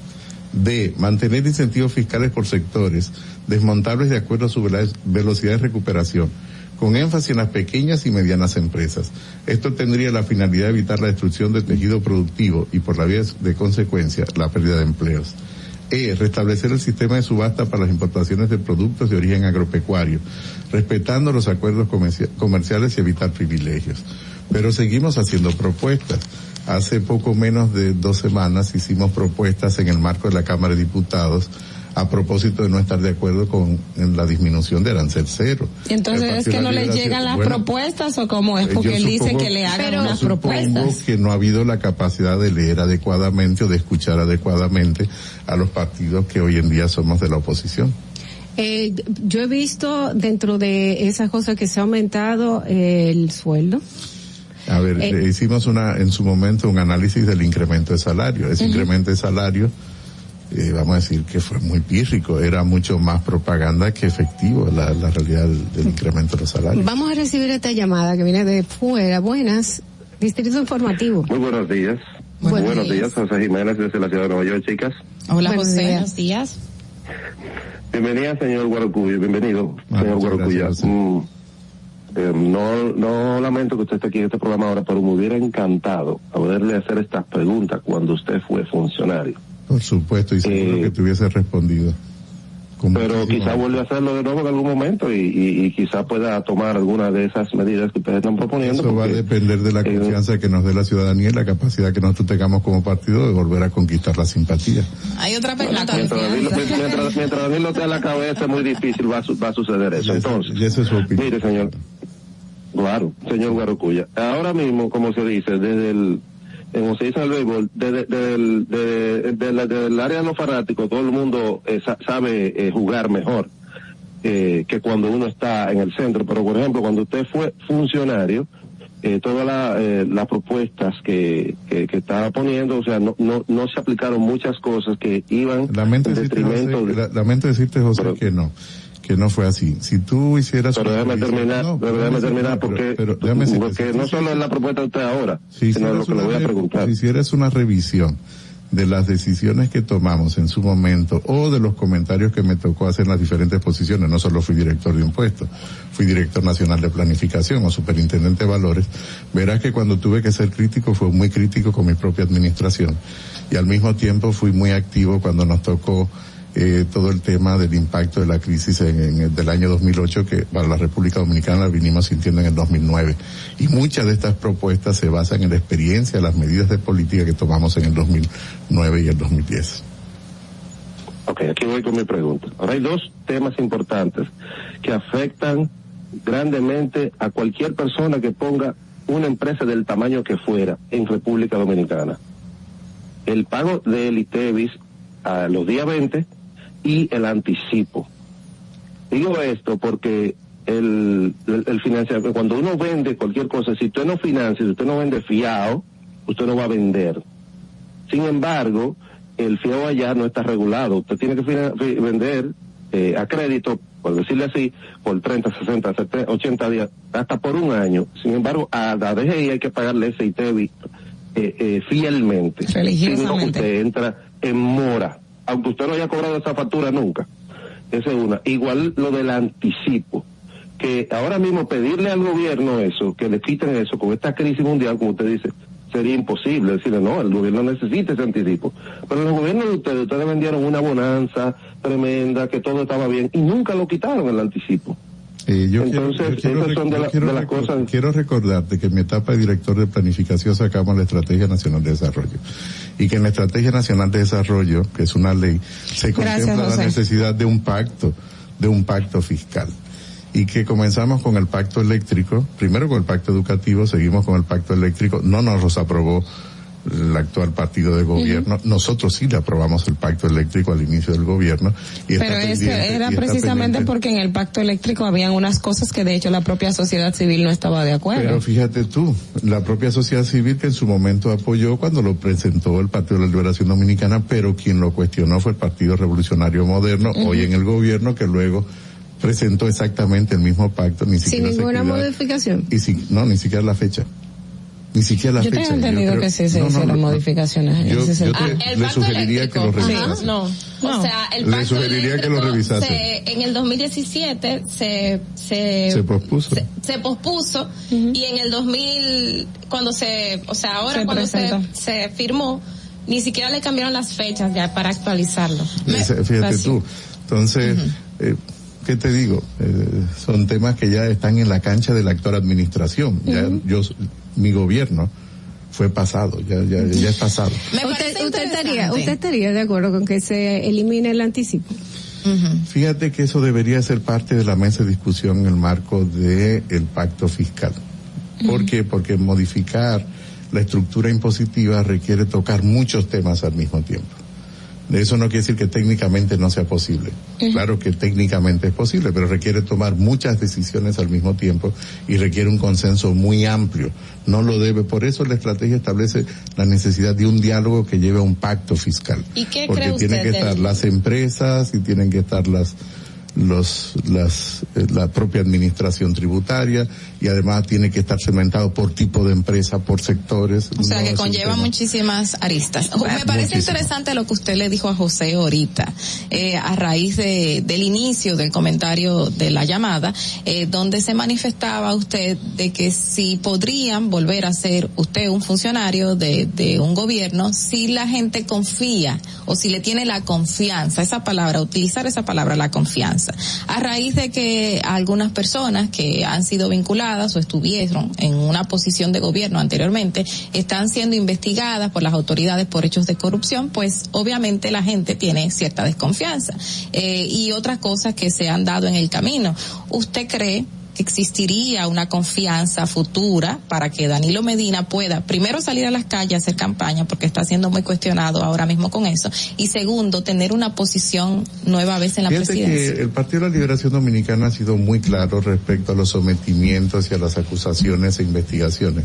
D. Mantener incentivos fiscales por sectores desmontables de acuerdo a su velocidad de recuperación con énfasis en las pequeñas y medianas empresas. Esto tendría la finalidad de evitar la destrucción del tejido productivo y por la vía de consecuencia la pérdida de empleos. E. Restablecer el sistema de subasta para las importaciones de productos de origen agropecuario, respetando los acuerdos comerciales y evitar privilegios. Pero seguimos haciendo propuestas. Hace poco menos de dos semanas hicimos propuestas en el marco de la Cámara de Diputados a propósito de no estar de acuerdo con la disminución de arancel cero. Entonces es que no le llegan las propuestas o cómo es porque él dice que le hagan unas propuestas. que no ha habido la capacidad de leer adecuadamente o de escuchar adecuadamente a los partidos que hoy en día somos de la oposición. Eh, yo he visto dentro de esas cosas que se ha aumentado eh, el sueldo. A ver, eh, hicimos una, en su momento un análisis del incremento de salario. Ese incremento de salario eh, vamos a decir que fue muy pírrico, era mucho más propaganda que efectivo la, la realidad del, incremento de los salarios. Vamos a recibir esta llamada que viene de fuera. Buenas, Distrito Informativo. Muy buenos días. Buenos, días. José Jiménez desde la ciudad de Nueva York, chicas. Hola José, buenos días. Bienvenida, señor Guarocuya, bienvenido, ah, señor Guarocuya. Mm, eh, no, no lamento que usted esté aquí en este programa ahora, pero me hubiera encantado poderle hacer estas preguntas cuando usted fue funcionario. Por supuesto, y seguro que te hubiese respondido. Pero quizá vuelva a hacerlo de nuevo en algún momento y, y, quizá pueda tomar alguna de esas medidas que ustedes están proponiendo. Eso va a depender de la confianza que nos dé la ciudadanía y la capacidad que nosotros tengamos como partido de volver a conquistar la simpatía. Hay otra pregunta. mientras, mientras, mientras Danilo a la cabeza es muy difícil, va a, va a suceder eso. Entonces, y esa es su opinión. mire señor, claro, señor Guarocuya, ahora mismo, como se dice, desde el como se dice en el béisbol, desde de, de, el área de los fanáticos, todo el mundo eh, sabe eh, jugar mejor eh, que cuando uno está en el centro. Pero, por ejemplo, cuando usted fue funcionario, todas las propuestas que, que, estaba poniendo, o sea, no, no, no se aplicaron muchas cosas que iban lamento en detrimento lamento decirte, José, que no que no fue así. Si tú hicieras... Pero déjame terminar, pero déjame terminar porque, porque no solo es la propuesta de usted ahora, sino lo que le voy a preguntar. Si hicieras una revisión de las decisiones que tomamos en su momento o de los comentarios que me tocó hacer en las diferentes posiciones, no solo fui director de impuestos, fui director nacional de planificación o superintendente de valores, verás que cuando tuve que ser crítico fue muy crítico con mi propia administración y al mismo tiempo fui muy activo cuando nos tocó eh, todo el tema del impacto de la crisis en, el del año 2008 que para la República Dominicana vinimos sintiendo en el 2009. Y muchas de estas propuestas se basan en la experiencia, las medidas de política que tomamos en el 2009 y el 2010. Ok, aquí voy con mi pregunta. Ahora hay dos temas importantes que afectan grandemente a cualquier persona que ponga una empresa del tamaño que fuera en República Dominicana. El pago del ITEVIS a los días 20 y el anticipo. Digo esto porque el, el, financiamiento, cuando uno vende cualquier cosa, si usted no financia, si usted no vende fiado, usted no va a vender. Sin embargo, el fiado allá no está regulado. Usted tiene que vender eh, a crédito, por decirle así, por 30, 60, 70, 80 días, hasta por un año. Sin embargo, a la DGI hay que pagarle ese ITEVI eh, eh, fielmente. Si no, usted entra en mora aunque usted no haya cobrado esa factura nunca. Esa es una. Igual lo del anticipo. Que ahora mismo pedirle al gobierno eso, que le quiten eso, con esta crisis mundial, como usted dice, sería imposible. Decirle, no, el gobierno necesita ese anticipo. Pero los gobiernos de ustedes, ustedes vendieron una bonanza tremenda, que todo estaba bien, y nunca lo quitaron el anticipo. Eh, yo Entonces, quiero, yo la- recordarte que en mi etapa de director de planificación sacamos la Estrategia Nacional de Desarrollo. Y que en la Estrategia Nacional de Desarrollo, que es una ley, se Gracias, contempla la necesidad de un pacto, de un pacto fiscal. Y que comenzamos con el pacto eléctrico, primero con el pacto educativo, seguimos con el pacto eléctrico, no nos los aprobó el actual partido de gobierno, nosotros sí le aprobamos el pacto eléctrico al inicio del gobierno. Y Pero es pendiente- que y era está precisamente porque en el pacto eléctrico habían unas cosas que de hecho la propia sociedad civil no estaba de acuerdo. Pero fíjate tú, la propia sociedad civil que en su momento apoyó cuando lo presentó el Partido de la Liberación Dominicana, pero quien lo cuestionó fue el Partido Revolucionario Moderno, Ujú. hoy en el gobierno, que luego presentó exactamente el mismo pacto, ni Sin siquiera se ninguna modificación. y si, no, ni siquiera la fecha. Ni siquiera la Yo fecha. tengo entendido creo- que sí se no, hicieron no, no. modificaciones en Yo- ese yo te- Ah, el le sugeriría que lo revisase. No, o sea, el Le pacto sugeriría que lo revisase. se- en el 2017 se se, Se pospuso. se, se pospuso y en el 2000 cuando se, o sea, ahora Se cuando se, presentó. se firmó ni siquiera le cambiaron las fechas ya para actualizarlo. Fíjate Así. tú. Entonces, eh, ¿qué te digo? Eh, son temas que ya están en la cancha de la actual administración. Ya yo, mi gobierno fue pasado, ya, ya, ya es pasado. ¿Usted, usted estaría, ¿Usted estaría de acuerdo con que se elimine el anticipo? Fíjate que eso debería ser parte de la mesa de discusión en el marco del pacto fiscal. ¿Por qué? Porque modificar la estructura impositiva requiere tocar muchos temas al mismo tiempo. De eso no quiere decir que técnicamente no sea posible. Claro que técnicamente es posible, pero requiere tomar muchas decisiones al mismo tiempo y requiere un consenso muy amplio. No lo debe, por eso la estrategia establece la necesidad de un diálogo que lleve a un pacto fiscal. ¿Y qué Porque cree tienen que estar las empresas y tienen que estar las los las eh, la propia administración tributaria y además tiene que estar segmentado por tipo de empresa, por sectores. O sea, No, que conlleva muchísimas aristas. Me parece Muchísimo. interesante lo que usted le dijo a José ahorita, eh, a raíz de, del inicio del comentario de la llamada, eh, donde se manifestaba usted de que si podrían volver a ser usted un funcionario de, de un gobierno, si la gente confía o si le tiene la confianza, esa palabra, utilizar esa palabra, la confianza, a raíz de que algunas personas que han sido vinculadas o estuvieron en una posición de gobierno anteriormente están siendo investigadas por las autoridades por hechos de corrupción, pues obviamente la gente tiene cierta desconfianza eh, y otras cosas que se han dado en el camino. ¿Usted cree existiría una confianza futura para que Danilo Medina pueda primero salir a las calles a hacer campaña porque está siendo muy cuestionado ahora mismo con eso y segundo tener una posición nueva vez en la Fíjate presidencia? que el Partido de la Liberación Dominicana ha sido muy claro respecto a los sometimientos y a las acusaciones e investigaciones.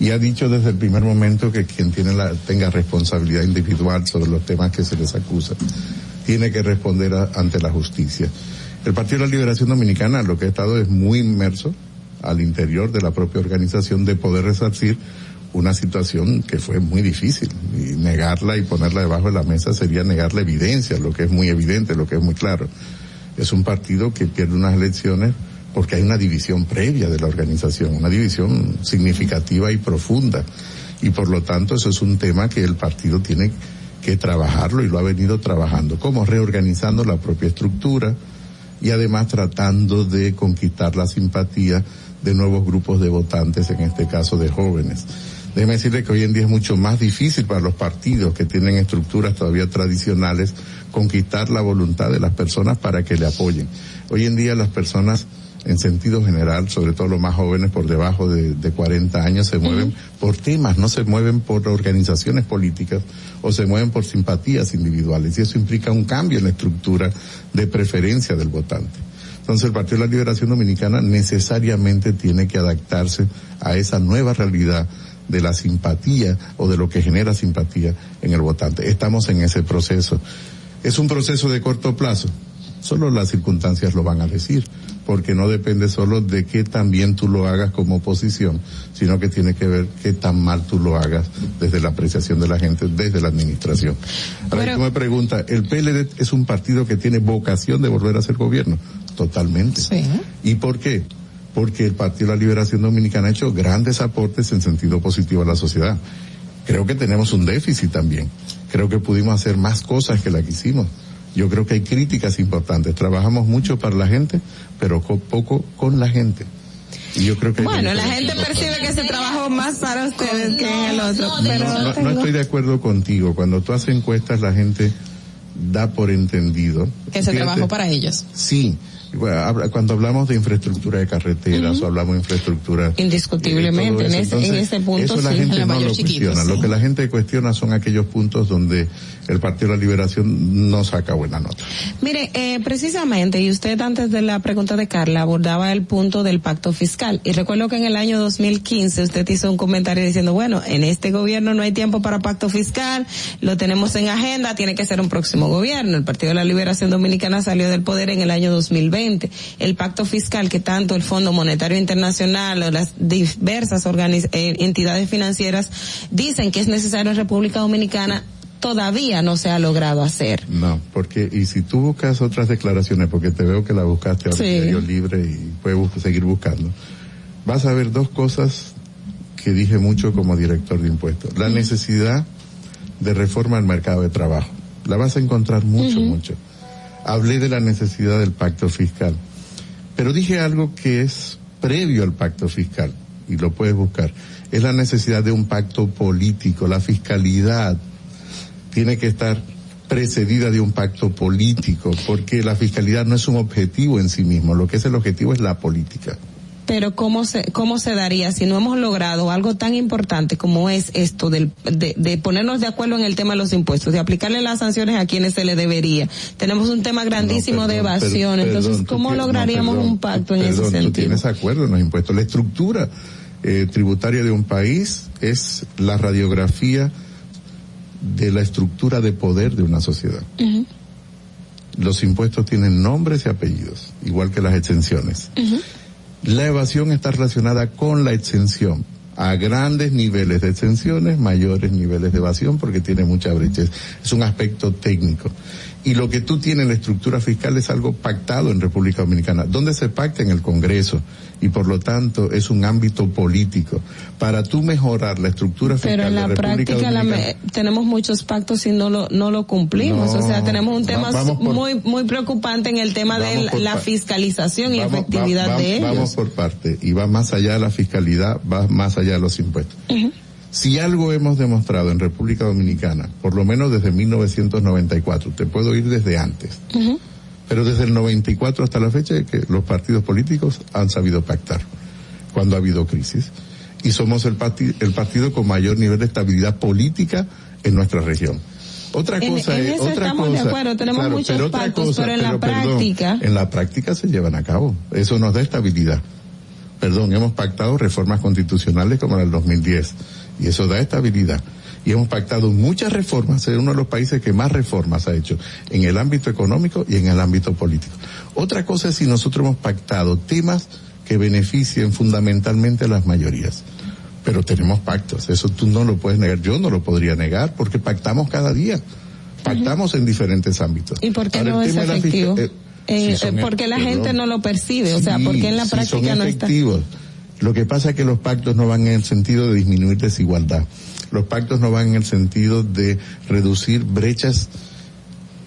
Y ha dicho desde el primer momento que quien tiene la, tenga responsabilidad individual sobre los temas que se les acusa, tiene que responder a- ante la justicia. El Partido de la Liberación Dominicana lo que ha estado es muy inmerso al interior de la propia organización de poder resarcir una situación que fue muy difícil y negarla y ponerla debajo de la mesa sería negar la evidencia, lo que es muy evidente, lo que es muy claro. Es un partido que pierde unas elecciones porque hay una división previa de la organización, una división significativa y profunda. Y por lo tanto eso es un tema que el partido tiene que trabajarlo y lo ha venido trabajando, como reorganizando la propia estructura y además tratando de conquistar la simpatía de nuevos grupos de votantes, en este caso de jóvenes. Déjeme decirle que hoy en día es mucho más difícil para los partidos que tienen estructuras todavía tradicionales conquistar la voluntad de las personas para que le apoyen. Hoy en día las personas en sentido general, sobre todo los más jóvenes por debajo de, de 40 años, se mueven por temas, no se mueven por organizaciones políticas o se mueven por simpatías individuales. Y eso implica un cambio en la estructura de preferencia del votante. Entonces el Partido de la Liberación Dominicana necesariamente tiene que adaptarse a esa nueva realidad de la simpatía o de lo que genera simpatía en el votante. Estamos en ese proceso. Es un proceso de corto plazo. Solo las circunstancias lo van a decir, porque no depende solo de qué tan bien tú lo hagas como oposición, sino que tiene que ver qué tan mal tú lo hagas desde la apreciación de la gente, desde la administración. Ahora tú me preguntas, ¿el PLD es un partido que tiene vocación de volver a ser gobierno? Totalmente. Sí. ¿Y por qué? Porque el Partido de la Liberación Dominicana ha hecho grandes aportes en sentido positivo a la sociedad. Creo que tenemos un déficit también. Creo que pudimos hacer más cosas que la que hicimos. Yo creo que hay críticas importantes. Trabajamos mucho para la gente, pero co- poco con la gente. Y yo creo que Bueno, la gente percibe que se trabajó más para ustedes que en el otro, pero no, no tengo- estoy de acuerdo contigo. Cuando tú haces encuestas, la gente da por entendido. Que se Fíjate, trabajó para ellos. Sí. Cuando hablamos de infraestructura de carreteras o hablamos de infraestructura. indiscutiblemente eh, en, todo ese, en ese punto Eso la sí. gente no lo cuestiona. Lo que la gente cuestiona son aquellos puntos donde el Partido de la Liberación no saca buena nota. Mire, eh, precisamente, y usted antes de la pregunta de Carla abordaba el punto del pacto fiscal. Y recuerdo que en el año 2015 usted hizo un comentario diciendo, bueno, en este gobierno no hay tiempo para pacto fiscal, lo tenemos en agenda, tiene que ser un próximo gobierno. El Partido de la Liberación Dominicana salió del poder en el año 2020. El pacto fiscal que tanto el Fondo Monetario Internacional o las diversas eh, entidades financieras dicen que es necesario en República Dominicana todavía no se ha logrado hacer. No, porque, y si tú buscas otras declaraciones, porque te veo que la buscaste ahora Sí. en libre y puedes bus- seguir buscando, vas a ver dos cosas que dije mucho como director de impuestos. La necesidad de reforma al mercado de trabajo. La vas a encontrar mucho, mucho. Hablé de la necesidad del pacto fiscal. Pero dije algo que es previo al pacto fiscal, y lo puedes buscar. Es la necesidad de un pacto político. La fiscalidad tiene que estar precedida de un pacto político, porque la fiscalidad no es un objetivo en sí mismo, lo que es el objetivo es la política. Pero cómo se cómo se daría si no hemos logrado algo tan importante como es esto del, de, de ponernos de acuerdo en el tema de los impuestos, de aplicarle las sanciones a quienes se le debería. Tenemos un tema grandísimo de Perdón, evasión, entonces tú cómo tienes- no, lograríamos perdón, un pacto en ese Tú sentido. tienes acuerdo en los impuestos. La estructura eh, tributaria de un país es la radiografía de la estructura de poder de una sociedad. Los impuestos tienen nombres y apellidos, igual que las exenciones. La evasión está relacionada con la exención. A grandes niveles de exenciones, mayores niveles de evasión, porque tiene mucha brecha. Es un aspecto técnico. Y lo que tú tienes en la estructura fiscal es algo pactado en República Dominicana, donde se pacta en el Congreso. Y por lo tanto es un ámbito político. Para tú mejorar la estructura fiscal Pero en la de práctica la me- tenemos muchos pactos y no lo no lo cumplimos, No, o sea, tenemos un tema por- muy muy preocupante en el tema de la fiscalización y efectividad va- va- de ellos. Vamos por parte y va más allá de la fiscalidad, va más allá de los impuestos. Si algo hemos demostrado en República Dominicana, por lo menos desde 1994, te puedo ir desde antes, Ujú. Pero desde el 94 hasta la fecha es que los partidos políticos han sabido pactar cuando ha habido crisis. Y somos el, parti- el partido con mayor nivel de estabilidad política en nuestra región. Otra En- cosa en es, eso otra estamos de cosa. acuerdo, tenemos muchos pero otra pactos, pero en la perdón, práctica- en la práctica se llevan a cabo. Eso nos da estabilidad. Perdón, hemos pactado reformas constitucionales como la del 2010 y eso da estabilidad. Y hemos pactado muchas reformas, es uno de los países que más reformas ha hecho en el ámbito económico y en el ámbito político. Otra cosa es si nosotros hemos pactado temas que beneficien fundamentalmente a las mayorías. Pero tenemos pactos, eso tú no lo puedes negar, yo no lo podría negar porque pactamos cada día, pactamos en diferentes ámbitos. ¿Y por qué Ahora, no es la efectivo? eh, Eh, si son- eh, porque la gente no lo percibe, o sea, porque en la sí práctica son no está. efectivos. Lo que pasa es que los pactos no van en el sentido de disminuir desigualdad. Los pactos no van en el sentido de reducir brechas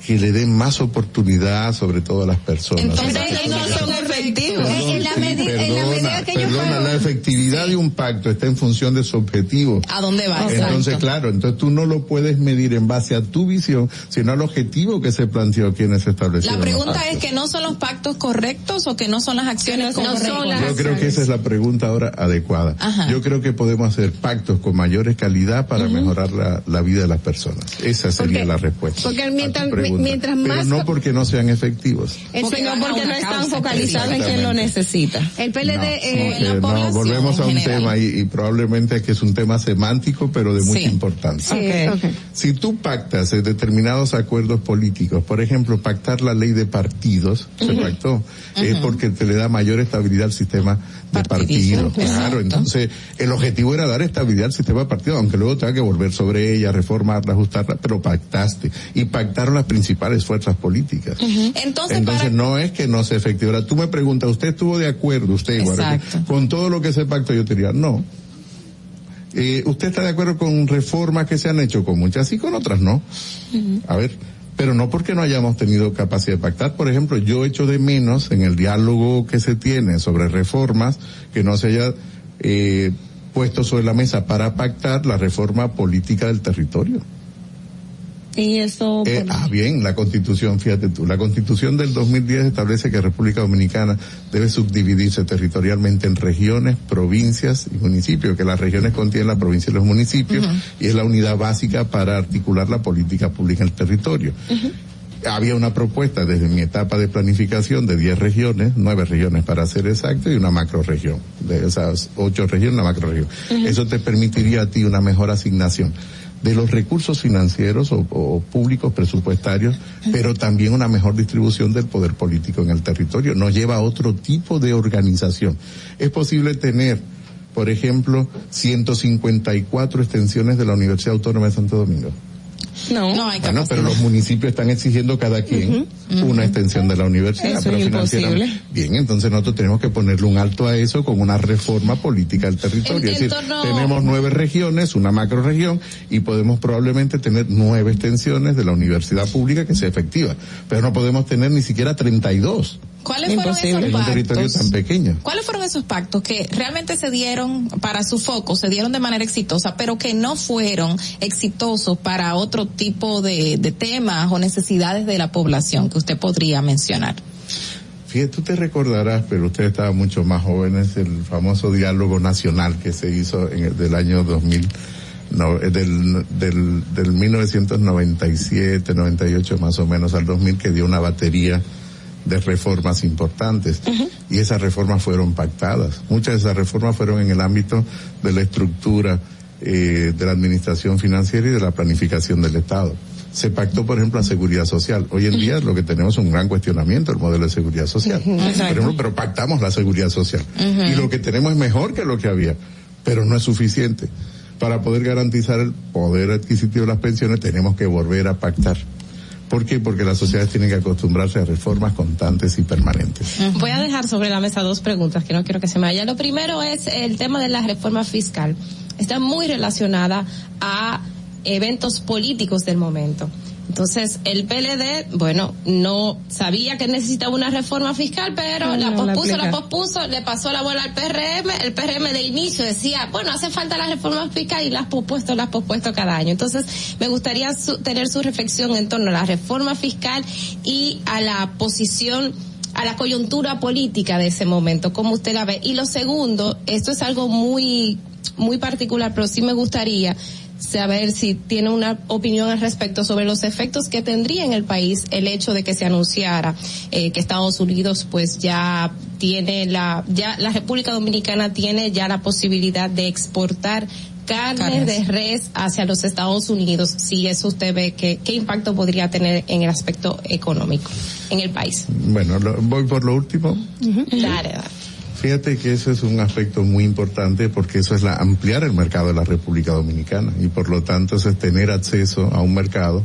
que le den más oportunidad sobre todo a las personas. Entonces no son efectivos. Perdón, en la sí, medida- en la perdona, medida que yo perdona, puedo- la efectividad de un pacto está en función de su objetivo. ¿A dónde va? Entonces, Exacto. claro, entonces tú no lo puedes medir en base a tu visión, sino al objetivo que se planteó quienes establecieron. La pregunta es que no son los pactos correctos o que no son las acciones no son correctas. las- Yo creo que esa es la pregunta ahora adecuada. Ajá. Yo creo que podemos hacer pactos con mayores calidad para mejorar la, la vida de las personas. Esa sería Porque- la respuesta. porque mientras- mientras Pero más no co- porque no sean efectivos. Eso Porque no, no- porque no están causa focalizados en quien lo necesita. El PLD, eh, Eh, no, volvemos a un tema y, y probablemente que es un tema semántico, pero de mucha Sí. importancia. Sí, ok. Si tú pactas eh, determinados acuerdos políticos, por ejemplo, pactar la ley de partidos, se pactó, es porque te le da mayor estabilidad al sistema de partidos. Claro, entonces el objetivo era dar estabilidad al sistema de partidos, aunque luego tenga que volver sobre ella, reformarla, ajustarla, pero pactaste. Y pactaron las principales fuerzas políticas. Entonces, Entonces no es que no se efective. Ahora tú me preguntas, ¿usted estuvo de acuerdo, usted, con todo lo que se pactó? Yo te diría, no. Eh, ¿Usted está de acuerdo con reformas que se han hecho con muchas y con otras no? A ver, pero no porque no hayamos tenido capacidad de pactar. Por ejemplo, yo echo de menos en el diálogo que se tiene sobre reformas que no se haya eh, puesto sobre la mesa para pactar la reforma política del territorio. Y eso. Eh, por- ah, bien, la constitución, fíjate tú, la constitución del 2010 establece que República Dominicana debe subdividirse territorialmente en regiones, provincias y municipios, que las regiones contienen la provincia y los municipios, y es la unidad básica para articular la política pública en el territorio. Había una propuesta desde mi etapa de planificación de 10 regiones, 9 regiones para ser exacto, y una macroregión. De esas 8 regiones, una macroregión. Eso te permitiría a ti una mejor asignación de los recursos financieros o, o públicos presupuestarios, pero también una mejor distribución del poder político en el territorio. Nos lleva a otro tipo de organización. Es posible tener, por ejemplo, 154 extensiones de la Universidad Autónoma de Santo Domingo. No, no hay Bueno, pero los municipios están exigiendo cada quien una extensión de la universidad. Eso pero imposible. Bien, entonces nosotros tenemos que ponerle un alto a eso con una reforma política del territorio. Es decir, tenemos nueve regiones, una macroregión, y podemos probablemente tener nueve extensiones de la universidad pública que sea efectiva. Pero no podemos tener ni siquiera 32 ¿Cuáles fueron esos en un territorio pactos? tan pequeño. ¿Cuáles fueron esos pactos que realmente se dieron para su foco, se dieron de manera exitosa, pero que no fueron exitosos para otro tipo de, de temas o necesidades de la población que usted podría mencionar? Fíjate, tú te recordarás, pero usted estaba mucho más jóvenes, el famoso diálogo nacional que se hizo en el del año 2000, no, eh, del, del, del 1997, 98 más o menos al 2000, que dio una batería de reformas importantes. Y esas reformas fueron pactadas. Muchas de esas reformas fueron en el ámbito de la estructura eh, de la administración financiera y de la planificación del Estado. Se pactó, por ejemplo, la seguridad social. Hoy en día lo que tenemos es un gran cuestionamiento del modelo de seguridad social. Por ejemplo, pero pactamos la seguridad social. Y lo que tenemos es mejor que lo que había, pero no es suficiente. Para poder garantizar el poder adquisitivo de las pensiones tenemos que volver a pactar. ¿Por qué? Porque las sociedades tienen que acostumbrarse a reformas constantes y permanentes. Voy a dejar sobre la mesa dos preguntas que no quiero que se me vayan. Lo primero es el tema de la reforma fiscal. Está muy relacionada a eventos políticos del momento. Entonces, el PLD, bueno, no sabía que necesitaba una reforma fiscal, pero No, la pospuso, la pospuso, le pasó la bola al PRM, el PRM de inicio decía, bueno, hace falta la reforma fiscal y la has pospuesto, la has pospuesto cada año. Entonces, me gustaría su- tener su reflexión en torno a la reforma fiscal y a la posición a la coyuntura política de ese momento, como usted la ve. Y lo segundo, esto es algo muy, muy particular, pero sí me gustaría saber si tiene una opinión al respecto sobre los efectos que tendría en el país el hecho de que se anunciara eh, que Estados Unidos pues ya tiene la ya la República Dominicana tiene ya la posibilidad de exportar carne Carnes. de res hacia los Estados Unidos si eso usted ve que qué impacto podría tener en el aspecto económico en el país Bueno, lo- voy por lo último. Dale, dale. Fíjate que eso es un aspecto muy importante porque eso es la ampliar el mercado de la República Dominicana y por lo tanto eso es tener acceso a un mercado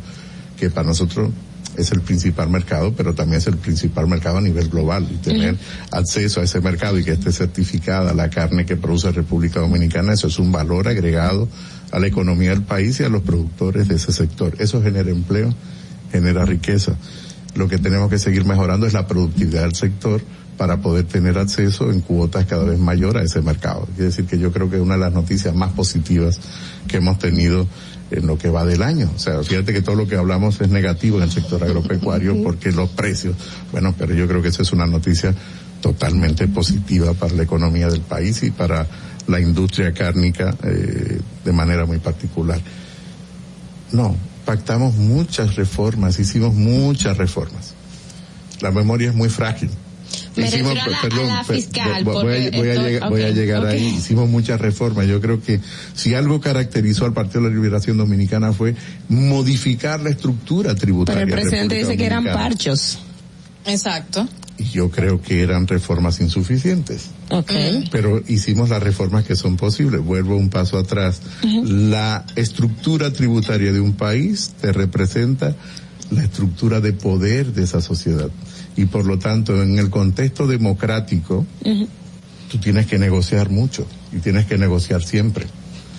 que para nosotros es el principal mercado, pero también es el principal mercado a nivel global y tener acceso a ese mercado y que esté certificada la carne que produce República Dominicana, eso es un valor agregado a la economía del país y a los productores de ese sector. Eso genera empleo, genera riqueza. Lo que tenemos que seguir mejorando es la productividad del sector para poder tener acceso en cuotas cada vez mayor a ese mercado. Quiere decir que yo creo que es una de las noticias más positivas que hemos tenido en lo que va del año. O sea, fíjate que todo lo que hablamos es negativo en el sector agropecuario porque los precios, bueno, pero yo creo que esa es una noticia totalmente positiva para la economía del país y para la industria cárnica eh, de manera muy particular. No, pactamos muchas reformas, hicimos muchas reformas. La memoria es muy frágil. Me Hicimos, refiero a la, perdón, a la pe- fiscal. voy, porque a, voy a esto- llegar, voy a llegar ok. ahí. Hicimos muchas reformas. Yo creo que si algo caracterizó al Partido de la Liberación Dominicana fue modificar la estructura tributaria. Pero el presidente dice que eran parchos. Exacto. Y yo creo que eran reformas insuficientes. Ok. Pero hicimos las reformas que son posibles. Vuelvo un paso atrás. La estructura tributaria de un país te representa la estructura de poder de esa sociedad. Y por lo tanto, en el contexto democrático, tú tienes que negociar mucho y tienes que negociar siempre.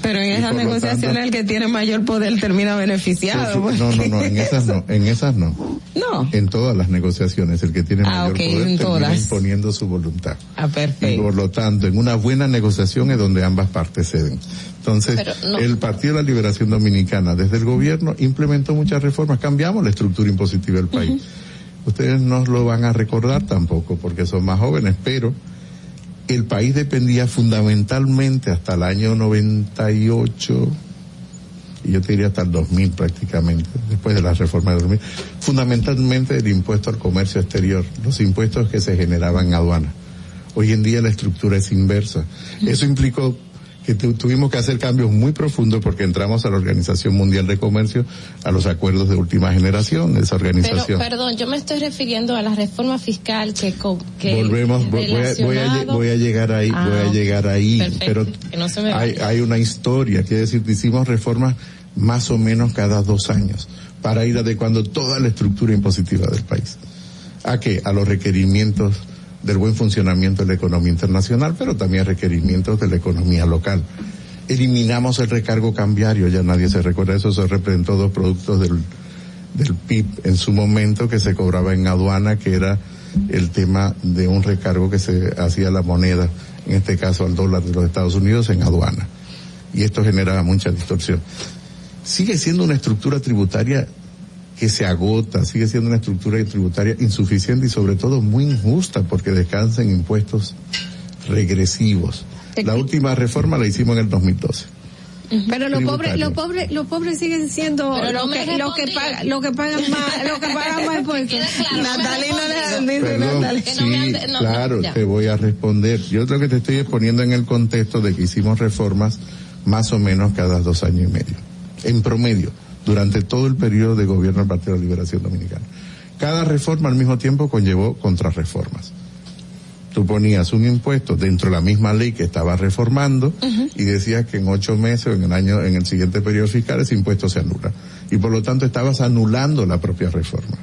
Pero en Y esas negociaciones tanto- el que tiene mayor poder termina beneficiado. No, no, no, en esas no, en esas no. No. En todas las negociaciones, el que tiene Ah, mayor poder termina todas. imponiendo su voluntad. Ah, Y perfecto. por lo tanto, en una buena negociación es donde ambas partes ceden. Entonces, no. el Partido de la Liberación Dominicana, desde el gobierno, implementó muchas reformas, cambiamos la estructura impositiva del país. Ustedes no lo van a recordar tampoco porque son más jóvenes, pero el país dependía fundamentalmente hasta el año 98, y yo te diría hasta el 2000 prácticamente, después de la reforma del 2000, fundamentalmente del impuesto al comercio exterior, los impuestos que se generaban en aduana. Hoy en día la estructura es inversa. Eso implicó que tu- tuvimos que hacer cambios muy profundos porque entramos a la Organización Mundial de Comercio, a los acuerdos de última generación esa Pero, organización. perdón, yo me estoy refiriendo a la reforma fiscal que, que Volvemos, vo- voy a, voy, a, voy llegar ahí, Ah, voy a llegar ahí, Perfecto, pero no hay, hay una historia, quiere decir, hicimos reformas más o menos cada dos años para ir adecuando toda la estructura impositiva del país. ¿A qué? A los requerimientos del buen funcionamiento de la economía internacional, pero también requerimientos de la economía local. Eliminamos el recargo cambiario, ya nadie se recuerda eso, eso representó dos productos del, del PIB en su momento que se cobraba en aduana, que era el tema de un recargo que se hacía a la moneda, en este caso al dólar de los Estados Unidos en aduana. Y esto generaba mucha distorsión. Sigue siendo una estructura tributaria que se agota, sigue siendo una estructura tributaria insuficiente y sobre todo muy injusta porque descansa en impuestos regresivos. La última reforma la hicimos en el 2012. Pero los pobres, los pobres, los pobres siguen siendo no los que, los que respondió. pagan, los que pagan más, los que pagan más impuestos. Natalie no le sí, no, claro, ya. te voy a responder. Yo lo que te estoy exponiendo en el contexto de que hicimos reformas más o menos cada dos años y medio. En promedio, durante todo el periodo de gobierno del Partido de la Liberación Dominicana. Cada reforma al mismo tiempo conllevó contrarreformas. Tú ponías un impuesto dentro de la misma ley que estaba reformando y decías que en ocho meses o en el año, en el siguiente periodo fiscal ese impuesto se anula. Y por lo tanto estabas anulando la propia reforma.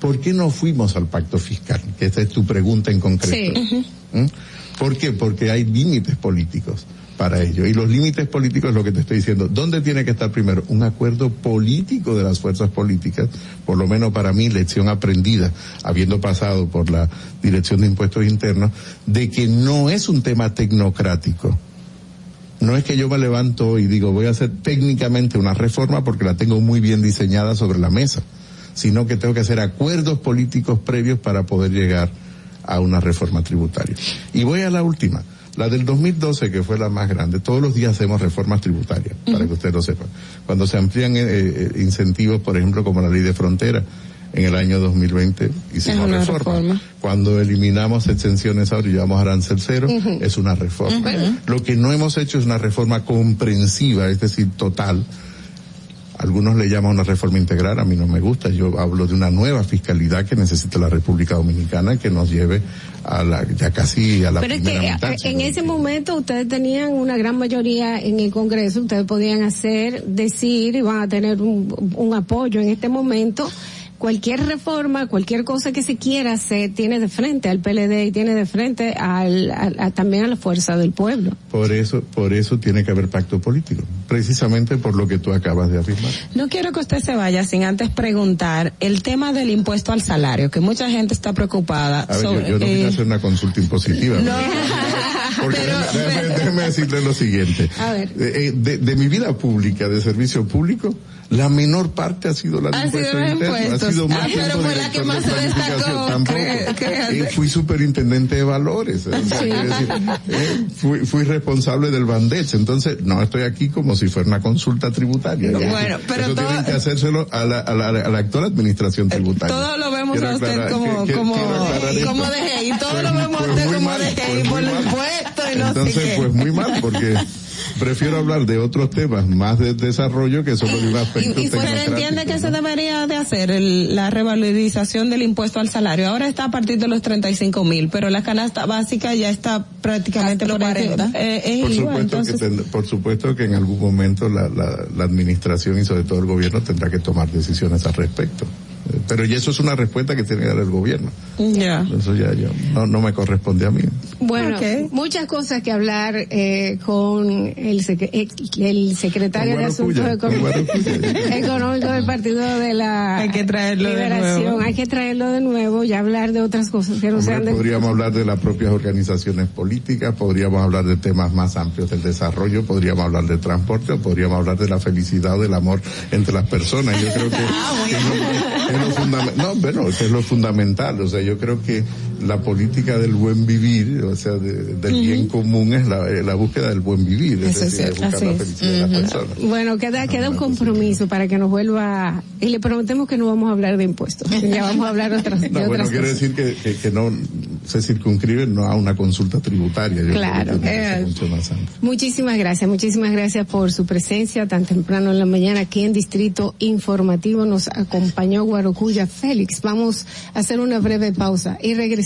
¿Por qué no fuimos al pacto fiscal? Que esta es tu pregunta en concreto. ¿Mm? ¿Por qué? Porque hay límites políticos para ello. Y los límites políticos es lo que te estoy diciendo. ¿Dónde tiene que estar primero? Un acuerdo político de las fuerzas políticas, por lo menos para mí, lección aprendida, habiendo pasado por la Dirección de Impuestos Internos, de que no es un tema tecnocrático. No es que yo me levanto y digo voy a hacer técnicamente una reforma porque la tengo muy bien diseñada sobre la mesa, sino que tengo que hacer acuerdos políticos previos para poder llegar a una reforma tributaria. Y voy a la última, la del 2012 que fue la más grande. Todos los días hacemos reformas tributarias, para que ustedes lo sepan. Cuando se amplían eh, eh, incentivos, por ejemplo, como la ley de frontera, en el año 2020 hicimos reforma. reforma. Cuando eliminamos exenciones ahora y llevamos arancel cero, es una reforma. Lo que no hemos hecho es una reforma comprensiva, es decir, total. Algunos le llaman una reforma integral, a mí no me gusta. Yo hablo de una nueva fiscalidad que necesita la República Dominicana que nos lleve a la, ya casi a la Pero es que mitad. eh, en ese momento ustedes tenían una gran mayoría en el Congreso, ustedes podían hacer, decir y van a tener un, un apoyo en este momento. Cualquier reforma, cualquier cosa que se quiera hacer, tiene de frente al PLD y tiene de frente al, a- también a la fuerza del pueblo. Por eso, por eso tiene que haber pacto político. Precisamente por lo que tú acabas de afirmar. No quiero que usted se vaya sin antes preguntar el tema del impuesto al salario, que mucha gente está preocupada A ver, sobre, yo, yo no eh, vine a hacer una consulta impositiva. no, Porque déjeme, déjeme- déjeme decirle lo siguiente. A ver. Eh, eh, De, de mi vida pública, de servicio público, la menor parte ha sido la de Ha sido impuestos los internos. Ha impuestos. sido más Ah, pero fue la que más se destacó, Tampoco. Eh, fui superintendente de valores. o sea, Sí. decir, eh, fui, fui responsable del Bandex. Entonces, no estoy aquí como si fuera una consulta tributaria. Bueno, pero Eso todo- tienen que hacérselo a la, a la, a la actual administración tributaria. Todo lo vemos Quiero a usted aclarar- como, que- como, como DGI, todo Pues- lo vemos a usted como mal, DGI pues por los impuestos y no Entonces, sé qué. pues muy mal, porque prefiero hablar de otros temas más de desarrollo que solo de un aspecto Y, y entiende que ¿no? se debería de hacer el- la revalorización del impuesto al salario. Ahora está a partir de los 35 mil, pero la canasta básica ya está prácticamente por encima. Eh, es por igual, supuesto, entonces, que por supuesto que en algún momento la, la, la administración y sobre todo el gobierno tendrá que tomar decisiones al respecto. Pero y eso es una respuesta que tiene que dar el gobierno. ya. Eso ya, ya no, no me corresponde a mí. Bueno, muchas cosas que hablar eh, con el, sec- eh, el secretario Con de Asuntos Económicos, del Partido de la Hay que traerlo de Liberación. nuevo. Hay que traerlo de nuevo y hablar de otras cosas que no Hombre, sean de... podríamos hablar de las propias organizaciones políticas, podríamos hablar de temas más amplios del desarrollo, podríamos hablar de transporte o podríamos hablar de la felicidad o del amor entre las personas. Yo creo que, que no- lo fundamental. No, bueno, que es lo fundamental. O sea, yo creo que la política del buen vivir, o sea, de- del bien común es la, la búsqueda del buen vivir, es Eso es decir, de cierto. buscar la es. felicidad de las personas. Bueno, queda, queda un compromiso para que nos vuelva y le prometemos que no vamos a hablar de impuestos. Ya vamos a hablar de otras, de No, bueno, otras quiere cosas. decir que, que, que no se circunscribe no a una consulta tributaria. Yo Claro, eh. Muchísimas gracias, muchísimas gracias por su presencia tan temprano en la mañana aquí en Distrito Informativo. Nos acompañó Guarocuya Félix. Vamos a hacer una breve pausa y regresamos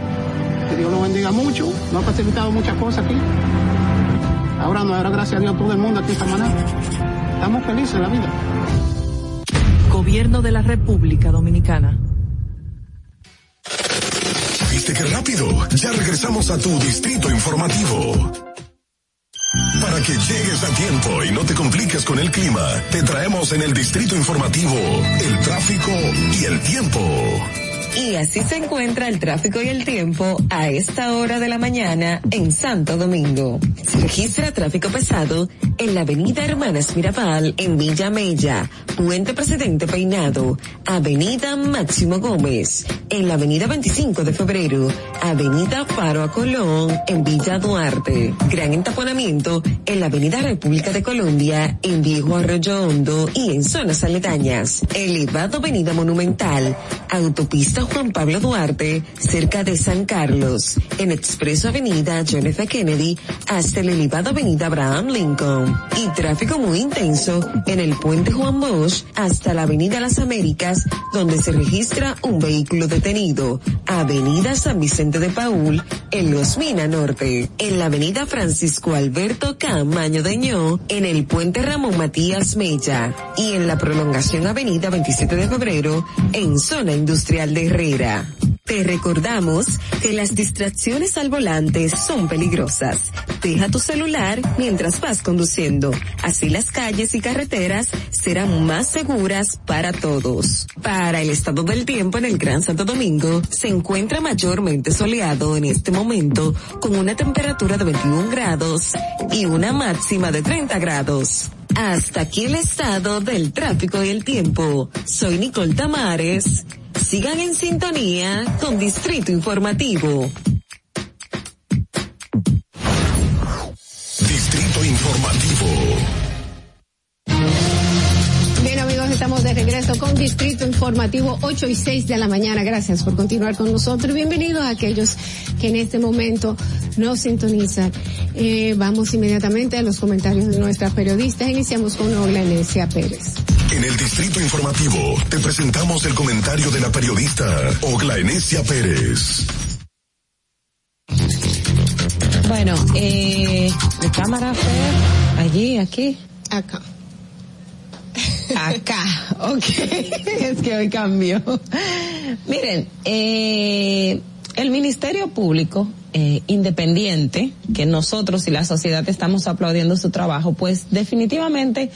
que Dios lo bendiga mucho, nos ha facilitado muchas cosas aquí. Ahora nos dará gracias a Dios todo el mundo aquí en Samaná. Estamos felices de la vida. Gobierno de la República Dominicana. ¿Viste qué rápido? Ya regresamos a tu distrito informativo. Para que llegues a tiempo y no te compliques con el clima, te traemos en el distrito informativo el tráfico y el tiempo. Y así se encuentra el tráfico y el tiempo a esta hora de la mañana en Santo Domingo. Se registra tráfico pesado en la avenida Hermanas Mirabal en Villa Mella, Puente Presidente Peinado, avenida Máximo Gómez, en la avenida 25 de febrero, avenida Faro a Colón en Villa Duarte, gran entaponamiento en la avenida República de Colombia en Viejo Arroyo Hondo y en zonas aledañas, elevado avenida Monumental, autopista Juan Pablo Duarte, cerca de San Carlos, en Expreso Avenida John F. Kennedy, hasta el elevado Avenida Abraham Lincoln, y tráfico muy intenso en el Puente Juan Bosch hasta la Avenida Las Américas, donde se registra un vehículo detenido, Avenida San Vicente de Paul, en Los Mina Norte, en la Avenida Francisco Alberto Camaño Deñó, en el Puente Ramón Matías Mella, y en la prolongación Avenida 27 de Febrero, en zona industrial de Te recordamos que las distracciones al volante son peligrosas. Deja tu celular mientras vas conduciendo. Así las calles y carreteras serán más seguras para todos. Para el estado del tiempo en el Gran Santo Domingo, se encuentra mayormente soleado en este momento con una temperatura de 21 grados y una máxima de 30 grados. Hasta aquí el estado del tráfico y el tiempo. Soy Nicole Tamares. Sigan en sintonía con Distrito Informativo. Estamos de regreso con Distrito Informativo 8 y 6 de la mañana. Gracias por continuar con nosotros. Bienvenidos a aquellos que en este momento nos sintonizan. Eh, vamos inmediatamente a los comentarios de nuestras periodistas. Iniciamos con Ogla Enesia Pérez. En el Distrito Informativo te presentamos el comentario de la periodista Ogla Enesia Pérez. Bueno, eh, de cámara Fer, allí, aquí. Acá. Acá, ok. es que hoy cambió. Miren, eh, el Ministerio Público eh, independiente, que nosotros y la sociedad estamos aplaudiendo su trabajo, pues definitivamente